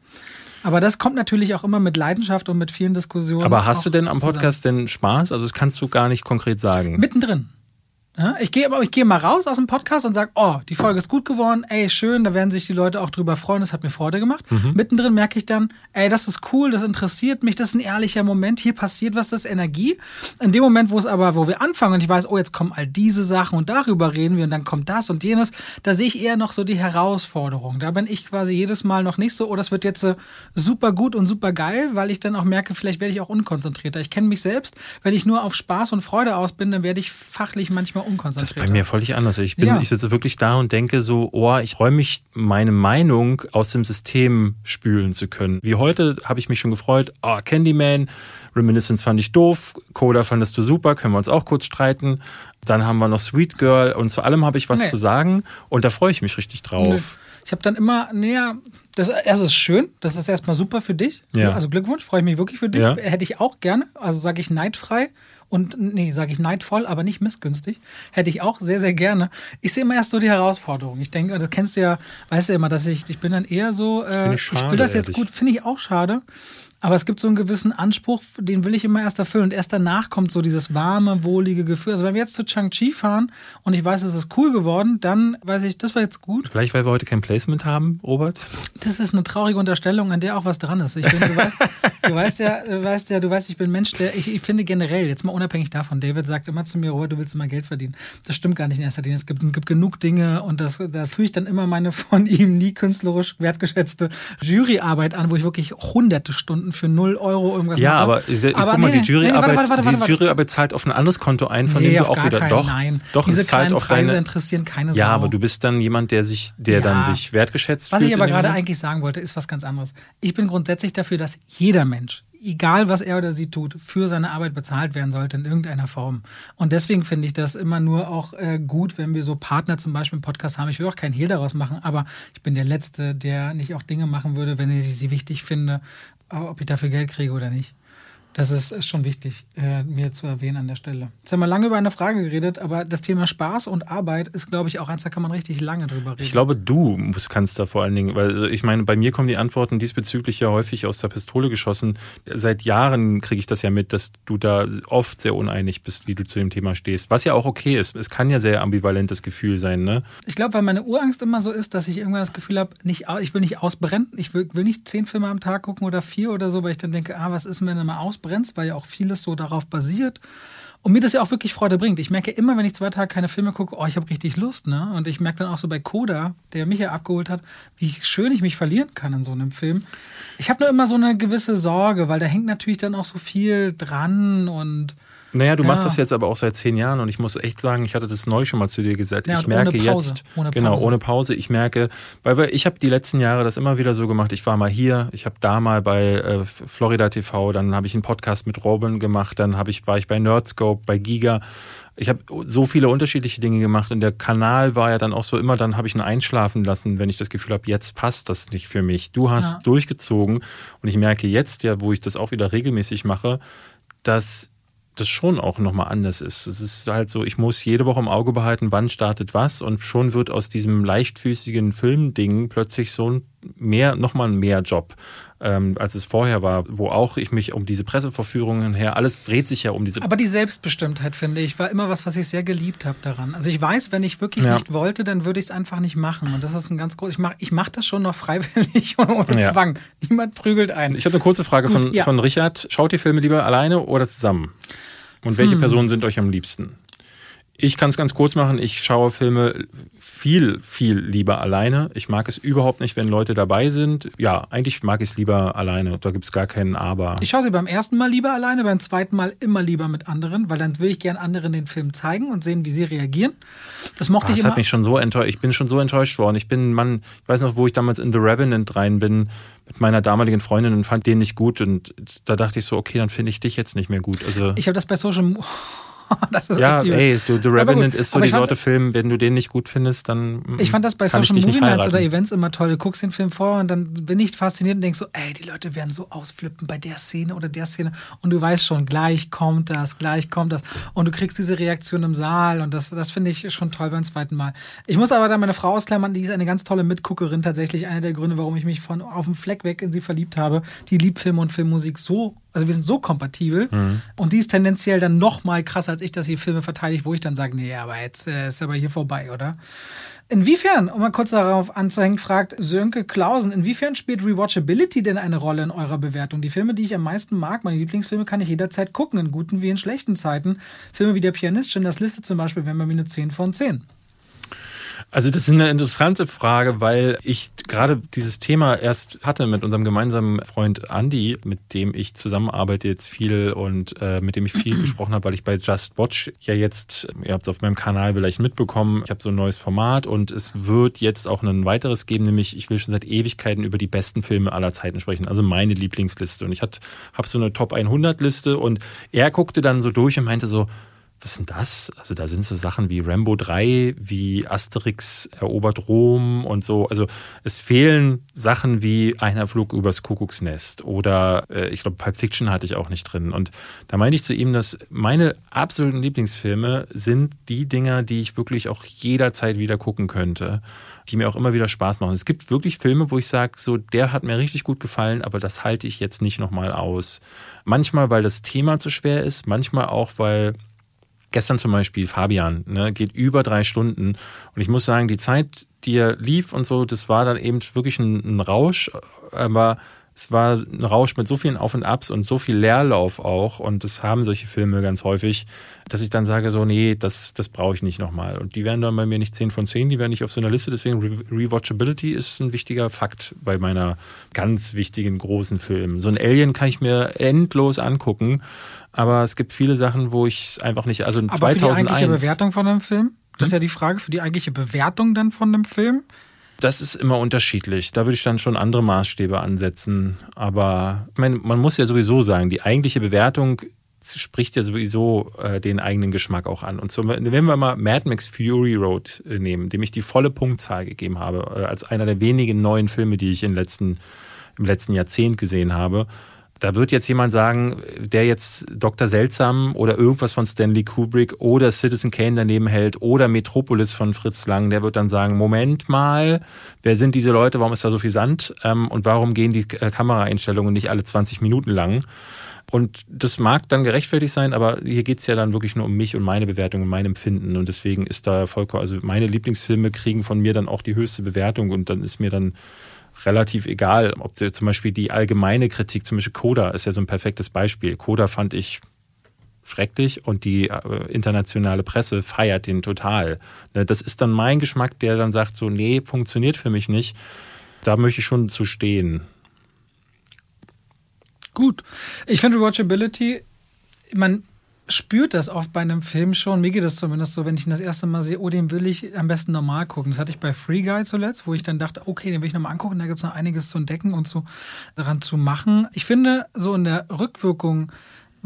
Aber das kommt natürlich auch immer mit Leidenschaft und mit vielen Diskussionen. Aber hast du denn am Podcast zusammen. denn Spaß? Also das kannst du gar nicht konkret sagen. Mittendrin. Ich gehe aber ich gehe mal raus aus dem Podcast und sage, oh, die Folge ist gut geworden, ey, schön, da werden sich die Leute auch drüber freuen, das hat mir Freude gemacht. Mhm. Mittendrin merke ich dann, ey, das ist cool, das interessiert mich, das ist ein ehrlicher Moment, hier passiert was, das ist Energie. In dem Moment, wo es aber, wo wir anfangen und ich weiß, oh, jetzt kommen all diese Sachen und darüber reden wir und dann kommt das und jenes, da sehe ich eher noch so die Herausforderung. Da bin ich quasi jedes Mal noch nicht so, oh, das wird jetzt äh, super gut und super geil, weil ich dann auch merke, vielleicht werde ich auch unkonzentrierter. Ich kenne mich selbst, wenn ich nur auf Spaß und Freude aus bin, dann werde ich fachlich manchmal unkonzentriert. Das ist bei mir völlig anders. Ich bin, ja. ich sitze wirklich da und denke so, oh, ich freue mich, meine Meinung aus dem System spülen zu können. Wie heute habe ich mich schon gefreut, oh, Candyman, Reminiscence fand ich doof, Coda fandest du super, können wir uns auch kurz streiten. Dann haben wir noch Sweet Girl und zu allem habe ich was nee. zu sagen und da freue ich mich richtig drauf. Nee. Ich habe dann immer näher, das, das ist schön, das ist erstmal super für dich. Ja. Also Glückwunsch, freue ich mich wirklich für dich. Ja. Hätte ich auch gerne, also sage ich neidfrei und nee, sage ich neidvoll, aber nicht missgünstig. Hätte ich auch sehr, sehr gerne. Ich sehe immer erst so die Herausforderung. Ich denke, das kennst du ja, weißt du ja immer, dass ich, ich bin dann eher so, äh, ich, schade, ich will das jetzt ehrlich. gut, finde ich auch schade. Aber es gibt so einen gewissen Anspruch, den will ich immer erst erfüllen. Und erst danach kommt so dieses warme, wohlige Gefühl. Also wenn wir jetzt zu Chang-Chi fahren und ich weiß, es ist cool geworden, dann weiß ich, das war jetzt gut. Vielleicht, weil wir heute kein Placement haben, Robert? Das ist eine traurige Unterstellung, an der auch was dran ist. Ich bin, du, weißt, du weißt ja, du weißt ja, du weißt, ich bin Mensch, der, ich, ich finde generell, jetzt mal unabhängig davon, David sagt immer zu mir, Robert, du willst immer Geld verdienen. Das stimmt gar nicht in erster Linie. Es gibt, gibt genug Dinge und das, da führe ich dann immer meine von ihm nie künstlerisch wertgeschätzte Juryarbeit an, wo ich wirklich hunderte Stunden für null Euro irgendwas ja, mache. Aber, aber guck mal, nee, die Juryarbeit, nee, nee, die Juryarbeit zahlt auf ein anderes Konto ein, von dem du auch wieder keinen, doch, nein. doch Diese es zahlt auf Preise deine, interessieren keine Sau. Ja, aber du bist dann jemand, der sich, der ja. dann sich wertgeschätzt Was fühlt. Was ich aber gerade eigentlich sagen wollte, ist was ganz anderes. Ich bin grundsätzlich dafür, dass jeder Mensch, egal was er oder sie tut, für seine Arbeit bezahlt werden sollte in irgendeiner Form. Und deswegen finde ich das immer nur auch äh, gut, wenn wir so Partner zum Beispiel im Podcast haben. Ich will auch keinen Hehl daraus machen, aber ich bin der Letzte, der nicht auch Dinge machen würde, wenn ich sie wichtig finde, ob ich dafür Geld kriege oder nicht. Das ist, ist schon wichtig, äh, mir zu erwähnen an der Stelle. Jetzt haben wir lange über eine Frage geredet, aber das Thema Spaß und Arbeit ist, glaube ich, auch eins, da kann man richtig lange drüber reden. Ich glaube, du musst, kannst da vor allen Dingen, weil äh, ich meine, bei mir kommen die Antworten diesbezüglich ja häufig aus der Pistole geschossen. Seit Jahren kriege ich das ja mit, dass du da oft sehr uneinig bist, wie du zu dem Thema stehst. Was ja auch okay ist. Es kann ja sehr ambivalentes Gefühl sein, ne? Ich glaube, weil meine Urangst immer so ist, dass ich irgendwann das Gefühl habe, nicht, ich will nicht ausbrennen. Ich will, will nicht zehn Filme am Tag gucken oder vier oder so, weil ich dann denke, ah, was ist, wenn du mal ausbrennst? Ausbrennst, weil ja auch vieles so darauf basiert. Und mir das ja auch wirklich Freude bringt. Ich merke immer, wenn ich zwei Tage keine Filme gucke, oh, ich habe richtig Lust, ne? Und ich merke dann auch so bei Koda, der mich ja abgeholt hat, wie schön ich mich verlieren kann in so einem Film. Ich habe nur immer so eine gewisse Sorge, weil da hängt natürlich dann auch so viel dran und naja, du ja. machst das jetzt aber auch seit zehn Jahren und ich muss echt sagen, ich hatte das neu schon mal zu dir gesagt. Ja, ich merke jetzt, ohne genau, ohne Pause, ich merke, weil ich habe die letzten Jahre das immer wieder so gemacht. Ich war mal hier, ich habe da mal bei äh, Florida TV, dann habe ich einen Podcast mit Robin gemacht, dann habe ich war ich bei Nerdscope, bei Giga. Ich habe so viele unterschiedliche Dinge gemacht und der Kanal war ja dann auch so immer, dann habe ich ihn einschlafen lassen, wenn ich das Gefühl habe, jetzt passt das nicht für mich. Du hast ja. durchgezogen und ich merke jetzt ja, wo ich das auch wieder regelmäßig mache, dass das schon auch nochmal anders ist. Es ist halt so, ich muss jede Woche im Auge behalten, wann startet was und schon wird aus diesem leichtfüßigen Filmding plötzlich so ein mehr, nochmal ein mehr Job, ähm, als es vorher war, wo auch ich mich um diese Presseverführungen her, alles dreht sich ja um diese. Aber die Selbstbestimmtheit, finde ich, war immer was, was ich sehr geliebt habe daran. Also ich weiß, wenn ich wirklich ja. nicht wollte, dann würde ich es einfach nicht machen. Und das ist ein ganz groß, ich mache ich mach das schon noch freiwillig und ohne ja. Zwang. Niemand prügelt ein. Ich habe eine kurze Frage Gut, von, ja. von Richard. Schaut die Filme lieber alleine oder zusammen? Und welche hm. Personen sind euch am liebsten? Ich kann es ganz kurz machen. Ich schaue Filme viel, viel lieber alleine. Ich mag es überhaupt nicht, wenn Leute dabei sind. Ja, eigentlich mag ich es lieber alleine. Da gibt es gar keinen Aber. Ich schaue sie beim ersten Mal lieber alleine, beim zweiten Mal immer lieber mit anderen, weil dann will ich gern anderen den Film zeigen und sehen, wie sie reagieren. Das mochte Ach, ich das immer. hat mich schon so enttäuscht. Ich bin schon so enttäuscht worden. Ich bin Mann, ich weiß noch, wo ich damals in The Revenant rein bin mit meiner damaligen Freundin und fand den nicht gut und da dachte ich so, okay, dann finde ich dich jetzt nicht mehr gut. Also ich habe das bei Social das ist ja, ey, du, The Revenant ist so die Sorte fand, Film, wenn du den nicht gut findest, dann. Ich fand das bei Social Movie Nights oder Events immer toll. Du guckst den Film vor und dann bin ich fasziniert und denkst so, ey, die Leute werden so ausflippen bei der Szene oder der Szene. Und du weißt schon, gleich kommt das, gleich kommt das. Und du kriegst diese Reaktion im Saal und das, das finde ich schon toll beim zweiten Mal. Ich muss aber da meine Frau ausklammern, die ist eine ganz tolle Mitguckerin, tatsächlich einer der Gründe, warum ich mich von auf dem Fleck weg in sie verliebt habe. Die liebt Film und Filmmusik so also wir sind so kompatibel mhm. und die ist tendenziell dann noch mal krasser als ich, dass sie Filme verteidigt, wo ich dann sage, nee, aber jetzt äh, ist aber hier vorbei, oder? Inwiefern, um mal kurz darauf anzuhängen, fragt Sönke Klausen, inwiefern spielt Rewatchability denn eine Rolle in eurer Bewertung? Die Filme, die ich am meisten mag, meine Lieblingsfilme, kann ich jederzeit gucken, in guten wie in schlechten Zeiten. Filme wie Der Pianist, Schindlers Liste zum Beispiel, wären bei mir eine 10 von 10. Also das ist eine interessante Frage, weil ich gerade dieses Thema erst hatte mit unserem gemeinsamen Freund Andy, mit dem ich zusammenarbeite jetzt viel und äh, mit dem ich viel gesprochen habe, weil ich bei Just Watch ja jetzt, ihr habt es auf meinem Kanal vielleicht mitbekommen, ich habe so ein neues Format und es wird jetzt auch ein weiteres geben, nämlich ich will schon seit Ewigkeiten über die besten Filme aller Zeiten sprechen, also meine Lieblingsliste. Und ich habe so eine Top 100 Liste und er guckte dann so durch und meinte so, was denn das? Also da sind so Sachen wie Rambo 3, wie Asterix erobert Rom und so. Also es fehlen Sachen wie einer Flug übers Kuckucksnest oder äh, ich glaube Pulp Fiction hatte ich auch nicht drin. Und da meinte ich zu ihm, dass meine absoluten Lieblingsfilme sind die Dinger, die ich wirklich auch jederzeit wieder gucken könnte, die mir auch immer wieder Spaß machen. Es gibt wirklich Filme, wo ich sage, so der hat mir richtig gut gefallen, aber das halte ich jetzt nicht nochmal aus. Manchmal, weil das Thema zu schwer ist, manchmal auch, weil Gestern zum Beispiel Fabian, ne, geht über drei Stunden. Und ich muss sagen, die Zeit, die er lief und so, das war dann eben wirklich ein, ein Rausch. Aber es war ein Rausch mit so vielen Auf und Abs und so viel Leerlauf auch. Und das haben solche Filme ganz häufig, dass ich dann sage so, nee, das, das brauche ich nicht nochmal. Und die werden dann bei mir nicht 10 von 10, die werden nicht auf so einer Liste. Deswegen Re Rewatchability ist ein wichtiger Fakt bei meiner ganz wichtigen großen Film. So ein Alien kann ich mir endlos angucken. Aber es gibt viele Sachen, wo ich es einfach nicht, also in Aber 2001. Für die eigentliche Bewertung von einem Film? Das hm? ist ja die Frage für die eigentliche Bewertung dann von einem Film. Das ist immer unterschiedlich. Da würde ich dann schon andere Maßstäbe ansetzen. Aber ich meine, man muss ja sowieso sagen, die eigentliche Bewertung spricht ja sowieso äh, den eigenen Geschmack auch an. Und so, wenn wir mal Mad Max Fury Road äh, nehmen, dem ich die volle Punktzahl gegeben habe, äh, als einer der wenigen neuen Filme, die ich in letzten, im letzten Jahrzehnt gesehen habe, da wird jetzt jemand sagen, der jetzt Dr. Seltsam oder irgendwas von Stanley Kubrick oder Citizen Kane daneben hält oder Metropolis von Fritz Lang, der wird dann sagen, Moment mal, wer sind diese Leute, warum ist da so viel Sand ähm, und warum gehen die äh, Kameraeinstellungen nicht alle 20 Minuten lang? Und das mag dann gerechtfertigt sein, aber hier geht's ja dann wirklich nur um mich und meine Bewertung und mein Empfinden. Und deswegen ist da vollkommen, also meine Lieblingsfilme kriegen von mir dann auch die höchste Bewertung und dann ist mir dann relativ egal, ob zum Beispiel die allgemeine Kritik, zum Beispiel Coda ist ja so ein perfektes Beispiel. Coda fand ich schrecklich und die äh, internationale Presse feiert den total. Ne, das ist dann mein Geschmack, der dann sagt so, nee, funktioniert für mich nicht. Da möchte ich schon zu stehen. Gut. Ich finde Watchability, man spürt das oft bei einem Film schon. Mir geht das zumindest so, wenn ich ihn das erste Mal sehe, oh, den will ich am besten normal gucken. Das hatte ich bei Free Guy zuletzt, wo ich dann dachte, okay, den will ich nochmal angucken. Da gibt es noch einiges zu entdecken und zu, daran zu machen. Ich finde, so in der Rückwirkung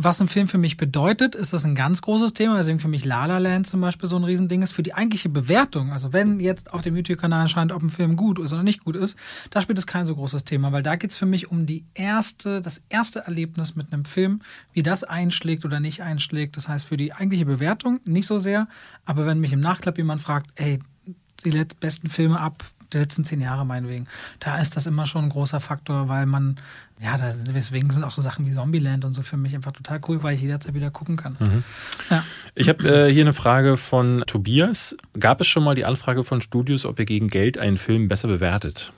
was ein Film für mich bedeutet, ist das ein ganz großes Thema, deswegen für mich La La Land zum Beispiel so ein Riesending ist. Für die eigentliche Bewertung, also wenn jetzt auf dem YouTube-Kanal erscheint, ob ein Film gut ist oder nicht gut ist, da spielt es kein so großes Thema, weil da geht es für mich um die erste, das erste Erlebnis mit einem Film, wie das einschlägt oder nicht einschlägt. Das heißt, für die eigentliche Bewertung nicht so sehr, aber wenn mich im Nachklapp jemand fragt, ey, die besten Filme ab der letzten zehn Jahre meinetwegen, da ist das immer schon ein großer Faktor, weil man, ja, da, deswegen sind auch so Sachen wie Zombieland und so für mich einfach total cool, weil ich jederzeit wieder gucken kann. Mhm. Ja. Ich habe äh, hier eine Frage von Tobias. Gab es schon mal die Anfrage von Studios, ob ihr gegen Geld einen Film besser bewertet?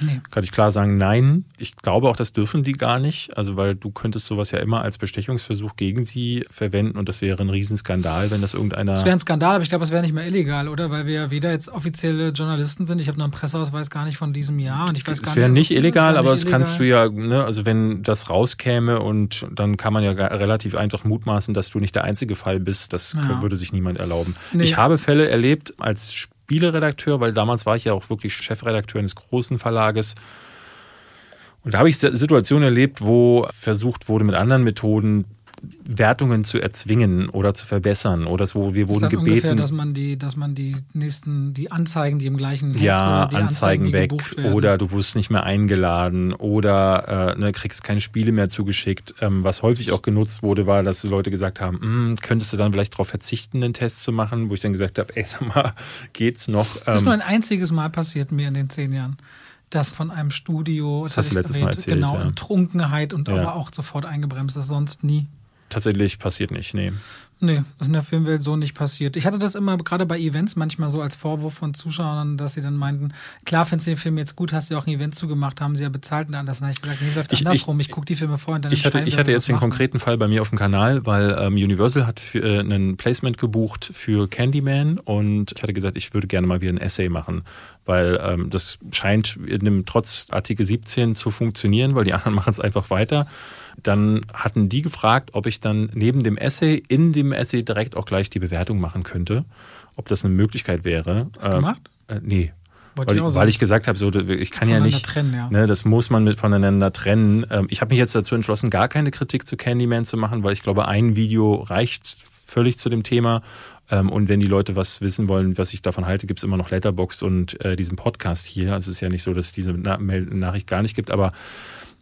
Nee. Kann ich klar sagen, nein. Ich glaube auch, das dürfen die gar nicht. Also, weil du könntest sowas ja immer als Bestechungsversuch gegen sie verwenden und das wäre ein Riesenskandal, wenn das irgendeiner. Das wäre ein Skandal, aber ich glaube, es wäre nicht mehr illegal, oder? Weil wir ja weder jetzt offizielle Journalisten sind. Ich habe noch einen Presseausweis gar nicht von diesem Jahr und ich weiß gar es wäre nicht illegal, nicht aber das kannst du ja, ne, also wenn das rauskäme und dann kann man ja relativ einfach mutmaßen, dass du nicht der einzige Fall bist. Das ja. würde sich niemand erlauben. Nee. Ich habe Fälle erlebt als Spieleredakteur, weil damals war ich ja auch wirklich Chefredakteur eines großen Verlages. Und da habe ich Situationen erlebt, wo versucht wurde, mit anderen Methoden Wertungen zu erzwingen oder zu verbessern oder wo wir wurden gebeten, ungefähr, dass man die, dass man die nächsten, die Anzeigen, die im gleichen Heft, ja Anzeigen, Anzeigen weg oder du wirst nicht mehr eingeladen oder äh, ne, kriegst keine Spiele mehr zugeschickt. Ähm, was häufig auch genutzt wurde, war, dass die Leute gesagt haben, hm, könntest du dann vielleicht darauf verzichten, einen Test zu machen, wo ich dann gesagt habe, ey, sag mal, geht's noch? Das ist nur ähm, ein einziges Mal passiert mir in den zehn Jahren das von einem Studio, das, das hast du letztes Mal erzählt, genau, ja. in Trunkenheit und ja. aber auch sofort eingebremst, das sonst nie tatsächlich passiert nicht, nee. Nee, das ist in der Filmwelt so nicht passiert. Ich hatte das immer gerade bei Events manchmal so als Vorwurf von Zuschauern, dass sie dann meinten, klar findest du den Film jetzt gut, hast du auch ein Event zugemacht, haben sie ja bezahlt und anders. Dann habe ich gesagt, nee, es läuft ich, andersrum, ich, ich gucke die Filme vor und dann Ich hatte, ich hatte jetzt den konkreten Fall bei mir auf dem Kanal, weil ähm, Universal hat für, äh, einen Placement gebucht für Candyman und ich hatte gesagt, ich würde gerne mal wieder ein Essay machen, weil ähm, das scheint in dem, trotz Artikel 17 zu funktionieren, weil die anderen machen es einfach weiter. Dann hatten die gefragt, ob ich dann neben dem Essay in dem Essay direkt auch gleich die Bewertung machen könnte, ob das eine Möglichkeit wäre. Hast du äh, gemacht? Äh, nee. Weil ich, weil ich, gesagt habe, so, ich kann ja nicht, trennen, ja. Ne, das muss man mit voneinander trennen. Ähm, ich habe mich jetzt dazu entschlossen, gar keine Kritik zu Candyman zu machen, weil ich glaube, ein Video reicht völlig zu dem Thema. Ähm, und wenn die Leute was wissen wollen, was ich davon halte, gibt es immer noch Letterbox und äh, diesen Podcast hier. Also es ist ja nicht so, dass es diese Nachricht gar nicht gibt, aber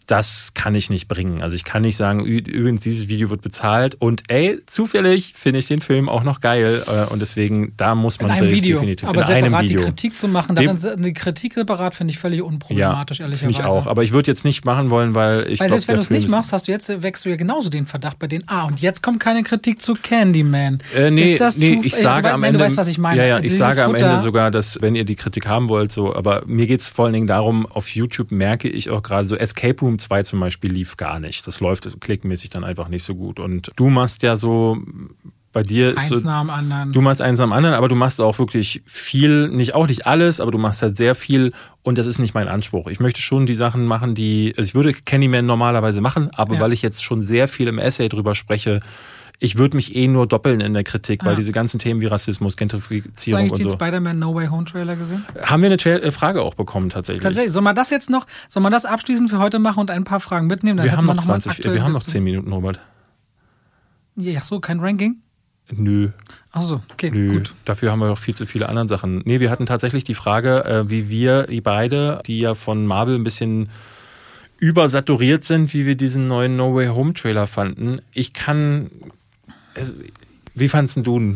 das kann ich nicht bringen. Also ich kann nicht sagen, übrigens, dieses Video wird bezahlt und ey, zufällig finde ich den Film auch noch geil äh, und deswegen, da muss man in einem Video. definitiv aber in separat Video. die Kritik zu machen, daran, die Kritik separat finde ich völlig unproblematisch, ja, ehrlicherweise. ich auch, aber ich würde jetzt nicht machen wollen, weil ich Weil selbst wenn du es nicht machst, hast du jetzt, wächst du ja genauso den Verdacht bei denen, ah, und jetzt kommt keine Kritik zu Candyman. Äh, nee, Ist das nee, ich sage am Ende, du weißt, was ich meine. Ja, ja, ich sage Futter, am Ende sogar, dass, wenn ihr die Kritik haben wollt, so, aber mir geht es vor allen Dingen darum, auf YouTube merke ich auch gerade so Escape Room 2 zum Beispiel lief gar nicht. Das läuft klickmäßig dann einfach nicht so gut. Und du machst ja so bei dir ist eins so, nach dem anderen. du machst eins nach dem anderen, aber du machst auch wirklich viel, nicht auch nicht alles, aber du machst halt sehr viel und das ist nicht mein Anspruch. Ich möchte schon die Sachen machen, die, also ich würde Candyman normalerweise machen, aber ja. weil ich jetzt schon sehr viel im Essay drüber spreche, ich würde mich eh nur doppeln in der Kritik, Ah. weil diese ganzen Themen wie Rassismus, Hast du Gentrifizierung eigentlich und den so. Spider-Man No Way Home Trailer gesehen? Haben wir eine Tra- äh, Frage auch bekommen tatsächlich? Tatsächlich. Soll man das jetzt noch, soll man das abschließend für heute machen und ein paar Fragen mitnehmen? Dann Wir haben noch mal 20, aktuell wir haben noch dazu- 10 Minuten, Robert. Ja, so, kein Ranking? Nö. Ach so, okay, Nö, gut. dafür haben wir doch viel zu viele andere Sachen. Nee, wir hatten tatsächlich die Frage, äh, wie wir, die beide, die ja von Marvel ein bisschen übersaturiert sind, wie wir diesen neuen No Way Home Trailer fanden. Ich kann. Wie fandst denn du ihn?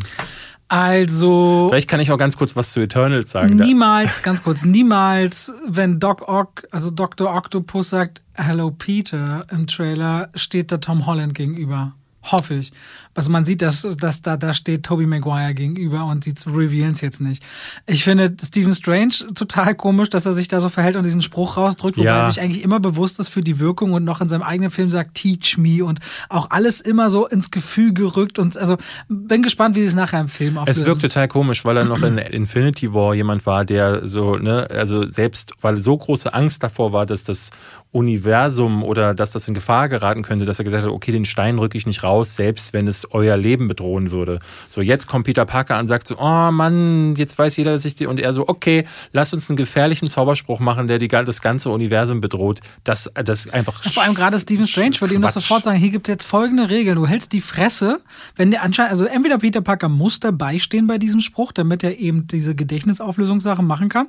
Also, Vielleicht kann ich auch ganz kurz was zu Eternals sagen. Da- niemals, ganz kurz, niemals, wenn Doc Ock, also Dr. Octopus sagt, Hello Peter im Trailer, steht da Tom Holland gegenüber. Hoffe ich. Also man sieht, dass, dass da, da steht Tobey Maguire gegenüber und sie revealen es jetzt nicht. Ich finde Stephen Strange total komisch, dass er sich da so verhält und diesen Spruch rausdrückt, wobei Ja. er sich eigentlich immer bewusst ist für die Wirkung und noch in seinem eigenen Film sagt, teach me und auch alles immer so ins Gefühl gerückt und also bin gespannt, wie sie es nachher im Film Es auflösen. wirkt total komisch, weil er noch in Infinity War jemand war, der so, ne, also selbst, weil so große Angst davor war, dass das Universum oder dass das in Gefahr geraten könnte, dass er gesagt hat, okay, den Stein rücke ich nicht raus, selbst wenn es euer Leben bedrohen würde. So, jetzt kommt Peter Parker an und sagt so, oh Mann, jetzt weiß jeder, dass ich die, und er so, okay, lass uns einen gefährlichen Zauberspruch machen, der die, das ganze Universum bedroht. Das, das einfach. Vor allem gerade Stephen Strange würde ihm das sofort sagen, hier gibt es jetzt folgende Regeln. Du hältst die Fresse, wenn der anscheinend, also entweder Peter Parker muss dabei stehen bei diesem Spruch, damit er eben diese Gedächtnisauflösungssachen machen kann.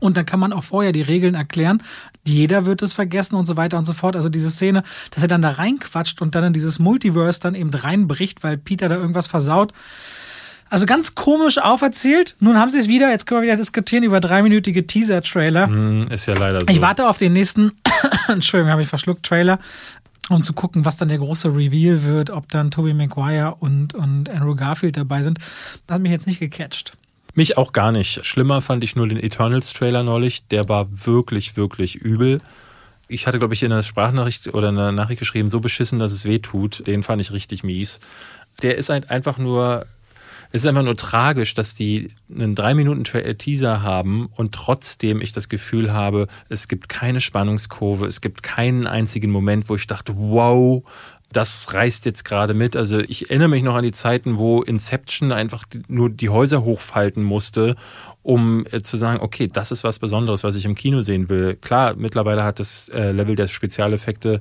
Und dann kann man auch vorher die Regeln erklären. Jeder wird es vergessen und so weiter und so fort. Also diese Szene, dass er dann da reinquatscht und dann in dieses Multiverse dann eben reinbricht, weil Peter da irgendwas versaut. Also ganz komisch auferzählt. Nun haben sie es wieder, jetzt können wir wieder diskutieren über dreiminütige Teaser-Trailer. Hm, Ist ja leider so. Ich warte auf den nächsten, Entschuldigung, habe ich verschluckt, Trailer, um zu gucken, was dann der große Reveal wird, ob dann Tobey Maguire und, und Andrew Garfield dabei sind. Das hat mich jetzt nicht gecatcht. Mich auch gar nicht. Schlimmer fand ich nur den Eternals-Trailer neulich. Der war wirklich, wirklich übel. Ich hatte, glaube ich, in einer Sprachnachricht oder in einer Nachricht geschrieben, so beschissen, dass es weh tut. Den fand ich richtig mies. Der ist halt einfach nur, es ist einfach nur tragisch, dass die einen drei Minuten Teaser haben und trotzdem ich das Gefühl habe, es gibt keine Spannungskurve, es gibt keinen einzigen Moment, wo ich dachte, wow, das reißt jetzt gerade mit. Also ich erinnere mich noch an die Zeiten, wo Inception einfach nur die Häuser hochfalten musste, um äh, zu sagen, okay, das ist was Besonderes, was ich im Kino sehen will. Klar, mittlerweile hat das äh, Level der Spezialeffekte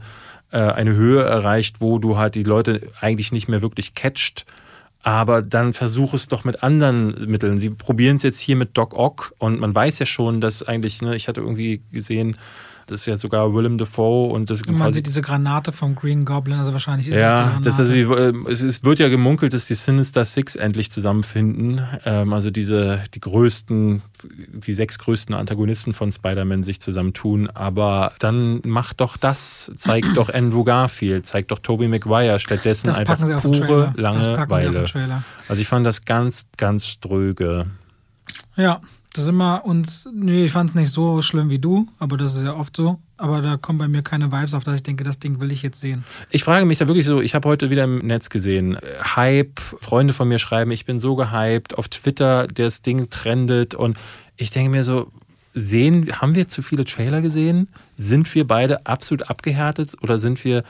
äh, eine Höhe erreicht, wo du halt die Leute eigentlich nicht mehr wirklich catcht. Aber dann versuch es doch mit anderen Mitteln. Sie probieren es jetzt hier mit Doc Ock und man weiß ja schon, dass eigentlich, ne, ich hatte irgendwie gesehen, das ist ja sogar Willem Dafoe und das Und man sieht diese Granate vom Green Goblin, also wahrscheinlich ist ja, es die das, Granate. also, äh, es, es wird ja gemunkelt, dass die Sinister Six endlich zusammenfinden. Ähm, also diese, die größten, die sechs größten Antagonisten von Spider-Man sich zusammentun. Aber dann macht doch das, zeigt doch Andrew Garfield, zeigt doch Tobey Maguire stattdessen das einfach pure Langeweile. Also ich fand das ganz, ganz ströge. Ja, das immer uns, nee, ich fand es nicht so schlimm wie du, aber das ist ja oft so. Aber da kommen bei mir keine Vibes auf, dass ich denke, das Ding will ich jetzt sehen. Ich frage mich da wirklich so, ich habe heute wieder im Netz gesehen, Hype, Freunde von mir schreiben, ich bin so gehypt, auf Twitter das Ding trendet und ich denke mir so, sehen, haben wir zu viele Trailer gesehen? Sind wir beide absolut abgehärtet oder sind wir,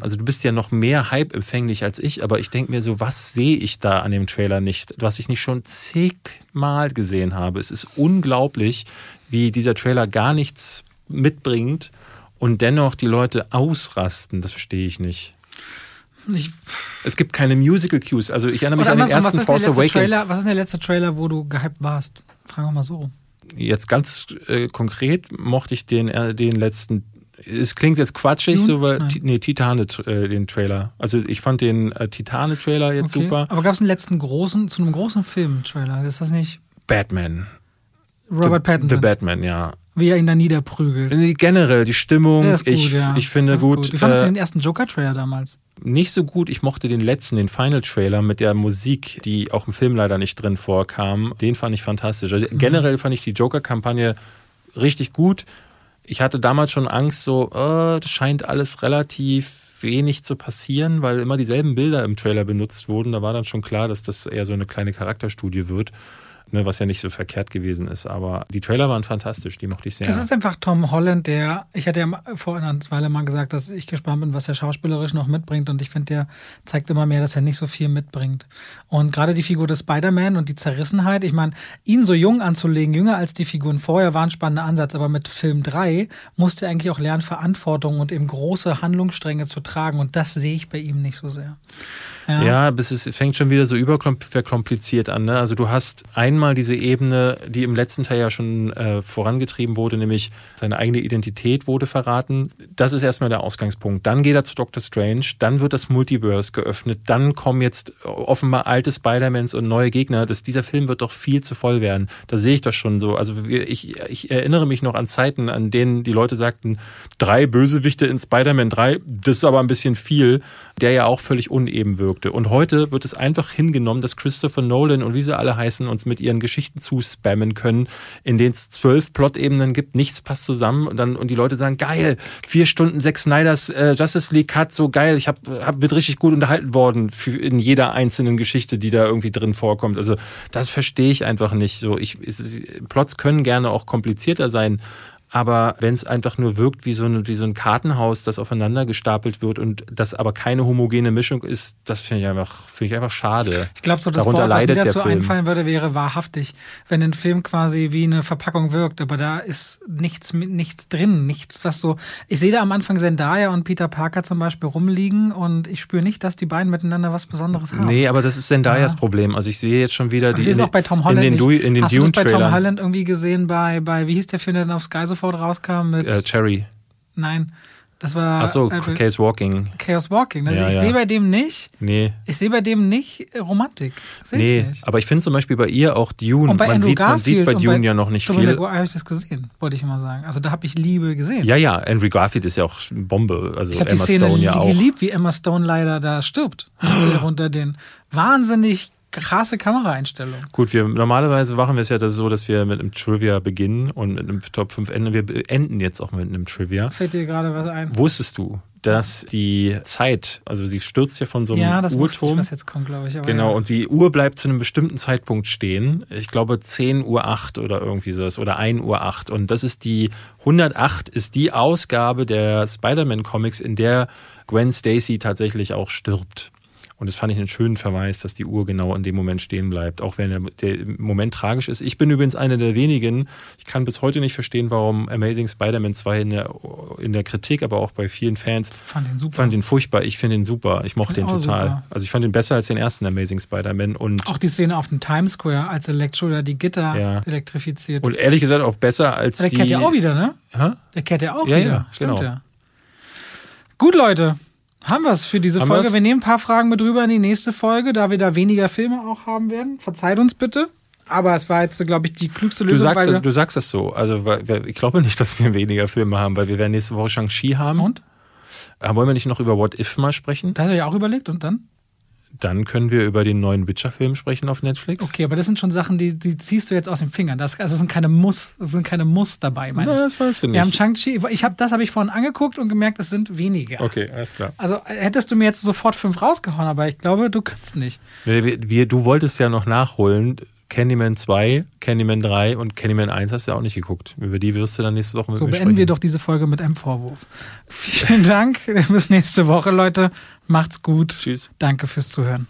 also du bist ja noch mehr Hype-empfänglich als ich, aber ich denke mir so, was sehe ich da an dem Trailer nicht, was ich nicht schon zigmal gesehen habe? Es ist unglaublich, wie dieser Trailer gar nichts mitbringt und dennoch die Leute ausrasten. Das verstehe ich nicht. Ich, Es gibt keine Musical Cues. Also ich erinnere mich an den ersten Force Awakens. Trailer, was ist der letzte Trailer, wo du gehypt warst? Fragen wir mal so. rum. Jetzt ganz äh, konkret mochte ich den, äh, den letzten. Es klingt jetzt quatschig, so weil Nein. Nee, Titane äh, den Trailer. Also ich fand den äh, Titane Trailer jetzt Okay. super. Aber gab es einen letzten großen, zu einem großen Film-Trailer? Ist das nicht Batman. Robert The, Pattinson? The Batman, ja. wie er ihn da niederprügelt. Generell die Stimmung. Gut, ich, ja. ich finde gut. Wie fandest du äh, den ersten Joker-Trailer damals? nicht so gut. Ich mochte den letzten, den Final Trailer mit der Musik, die auch im Film leider nicht drin vorkam. Den fand ich fantastisch. Also Mhm. Generell fand ich die Joker-Kampagne richtig gut. Ich hatte damals schon Angst, so, äh, das scheint alles relativ wenig zu passieren, weil immer dieselben Bilder im Trailer benutzt wurden. Da war dann schon klar, dass das eher so eine kleine Charakterstudie wird. Ne, was ja nicht so verkehrt gewesen ist. Aber die Trailer waren fantastisch, die mochte ich sehr. Das ist einfach Tom Holland, der, ich hatte ja vor einer Weile mal gesagt, dass ich gespannt bin, was er schauspielerisch noch mitbringt. Und ich finde, der zeigt immer mehr, dass er nicht so viel mitbringt. Und gerade die Figur des Spider-Man und die Zerrissenheit, ich meine, ihn so jung anzulegen, jünger als die Figuren vorher, war ein spannender Ansatz. Aber mit Film 3 musste er eigentlich auch lernen, Verantwortung und eben große Handlungsstränge zu tragen. Und das sehe ich bei ihm nicht so sehr. Ja, ja bis es fängt schon wieder so überkompliziert an. Ne? Also du hast einmal diese Ebene, die im letzten Teil ja schon äh, vorangetrieben wurde, nämlich seine eigene Identität wurde verraten. Das ist erstmal der Ausgangspunkt. Dann geht er zu Doctor Strange, dann wird das Multiverse geöffnet, dann kommen jetzt offenbar alte Spider-Mans und neue Gegner. Das, dieser Film wird doch viel zu voll werden. Da sehe ich das schon so. Also ich, ich erinnere mich noch an Zeiten, an denen die Leute sagten, drei Bösewichte in Spider-Man 3, das ist aber ein bisschen viel, der ja auch völlig uneben wirkt wirkte. Und heute wird es einfach hingenommen, dass Christopher Nolan und wie sie alle heißen, uns mit ihren Geschichten zuspammen können, in denen es zwölf Plot-Ebenen gibt, nichts passt zusammen und dann und die Leute sagen, geil, vier Stunden sechs Snyders äh, Justice League Cut, so geil, ich hab, hab bin richtig gut unterhalten worden für, in jeder einzelnen Geschichte, die da irgendwie drin vorkommt. Also das verstehe ich einfach nicht. So, ich, es, Plots können gerne auch komplizierter sein, aber wenn es einfach nur wirkt wie so, ein, wie so ein Kartenhaus, das aufeinander gestapelt wird und das aber keine homogene Mischung ist, das finde ich einfach, finde ich einfach schade. Ich glaube, so das Darunter Wort, was mir dazu einfallen würde, wäre wahrhaftig, wenn ein Film quasi wie eine Verpackung wirkt, aber da ist nichts, nichts drin, nichts, was so. Ich sehe da am Anfang Zendaya und Peter Parker zum Beispiel rumliegen und ich spüre nicht, dass die beiden miteinander was Besonderes haben. Nee, aber das ist Zendayas ja. Problem. Also ich sehe jetzt schon wieder die. Ich sehe es auch bei Tom Holland. In den, in den Hast du das bei Tom Holland irgendwie gesehen bei, bei, wie hieß der Film, der dann auf Sky sofort rauskam mit. Äh, Cherry. Nein. Das war. Achso, äh, Chaos Walking. Chaos Walking. Also ja, ich ja. sehe bei dem nicht. Nee. Ich sehe bei dem nicht Romantik. Seh nee, ich nicht. aber ich finde zum Beispiel bei ihr auch Dune. Und bei man, sieht, man sieht bei Dune bei ja noch nicht viel. Da habe ich das gesehen, wollte ich mal sagen. Also da habe ich Liebe gesehen. Ja, ja, Andrew Garfield ist ja auch Bombe. Also ich habe die Szene Stone ja auch. geliebt, wie Emma Stone leider da stirbt. unter den wahnsinnig krasse Kameraeinstellung. Gut, wir normalerweise machen wir es ja so, dass wir mit einem Trivia beginnen und mit einem Top 5 enden. Wir enden jetzt auch mit einem Trivia. Fällt dir gerade was ein? Wusstest du, dass die Zeit, also sie stürzt ja von so einem ja, das Uhrturm. Ich, was jetzt kommt, glaube ich. genau, ja. und die Uhr bleibt zu einem bestimmten Zeitpunkt stehen. Ich glaube 10 Uhr 8 oder irgendwie sowas oder 1 Uhr 8. Und das ist die 108 ist die Ausgabe der Spider-Man Comics, in der Gwen Stacy tatsächlich auch stirbt. Und das fand ich einen schönen Verweis, dass die Uhr genau in dem Moment stehen bleibt, auch wenn der, der Moment tragisch ist. Ich bin übrigens einer der wenigen, ich kann bis heute nicht verstehen, warum Amazing Spider-Man 2 in der, in der Kritik, aber auch bei vielen Fans fand ihn super. Fand ihn furchtbar. Ich finde ihn super. Ich mochte ihn total. Super. Also ich fand ihn besser als den ersten Amazing Spider-Man. Und auch die Szene auf dem Times Square, als Electro da die Gitter ja. elektrifiziert. Und ehrlich gesagt auch besser als der die... Der kehrt ja auch wieder, ne? Hä? Der kehrt ja auch ja, wieder. Ja, Stimmt genau. ja. Gut, Leute. Haben wir es für diese haben Folge. Wir's? Wir nehmen ein paar Fragen mit rüber in die nächste Folge, da wir da weniger Filme auch haben werden. Verzeiht uns bitte. Aber es war jetzt, glaube ich, die klügste Lösung. Du sagst, das, du sagst das so. Also ich glaube nicht, dass wir weniger Filme haben, weil wir werden nächste Woche Shang-Chi haben. Und? Aber wollen wir nicht noch über What If mal sprechen? Da hat er ja auch überlegt. Und dann? Dann können wir über den neuen Witcher-Film sprechen auf Netflix. Okay, aber das sind schon Sachen, die, die ziehst du jetzt aus den Fingern. Das, also sind keine Muss, es sind keine Muss dabei, meine Na, ich. das weißt du nicht. Wir haben Shang-Chi, ich das habe ich vorhin angeguckt und gemerkt, es sind weniger. Okay, alles klar. Also hättest du mir jetzt sofort fünf rausgehauen, aber ich glaube, du kannst nicht. Wir, wir, du wolltest ja noch nachholen. Candyman 2, Candyman 3 und Candyman 1 hast du ja auch nicht geguckt. Über die wirst du dann nächste Woche mit so, mir sprechen. Beenden wir doch diese Folge mit einem Vorwurf. Vielen Dank. Bis nächste Woche, Leute. Macht's gut. Tschüss. Danke fürs Zuhören.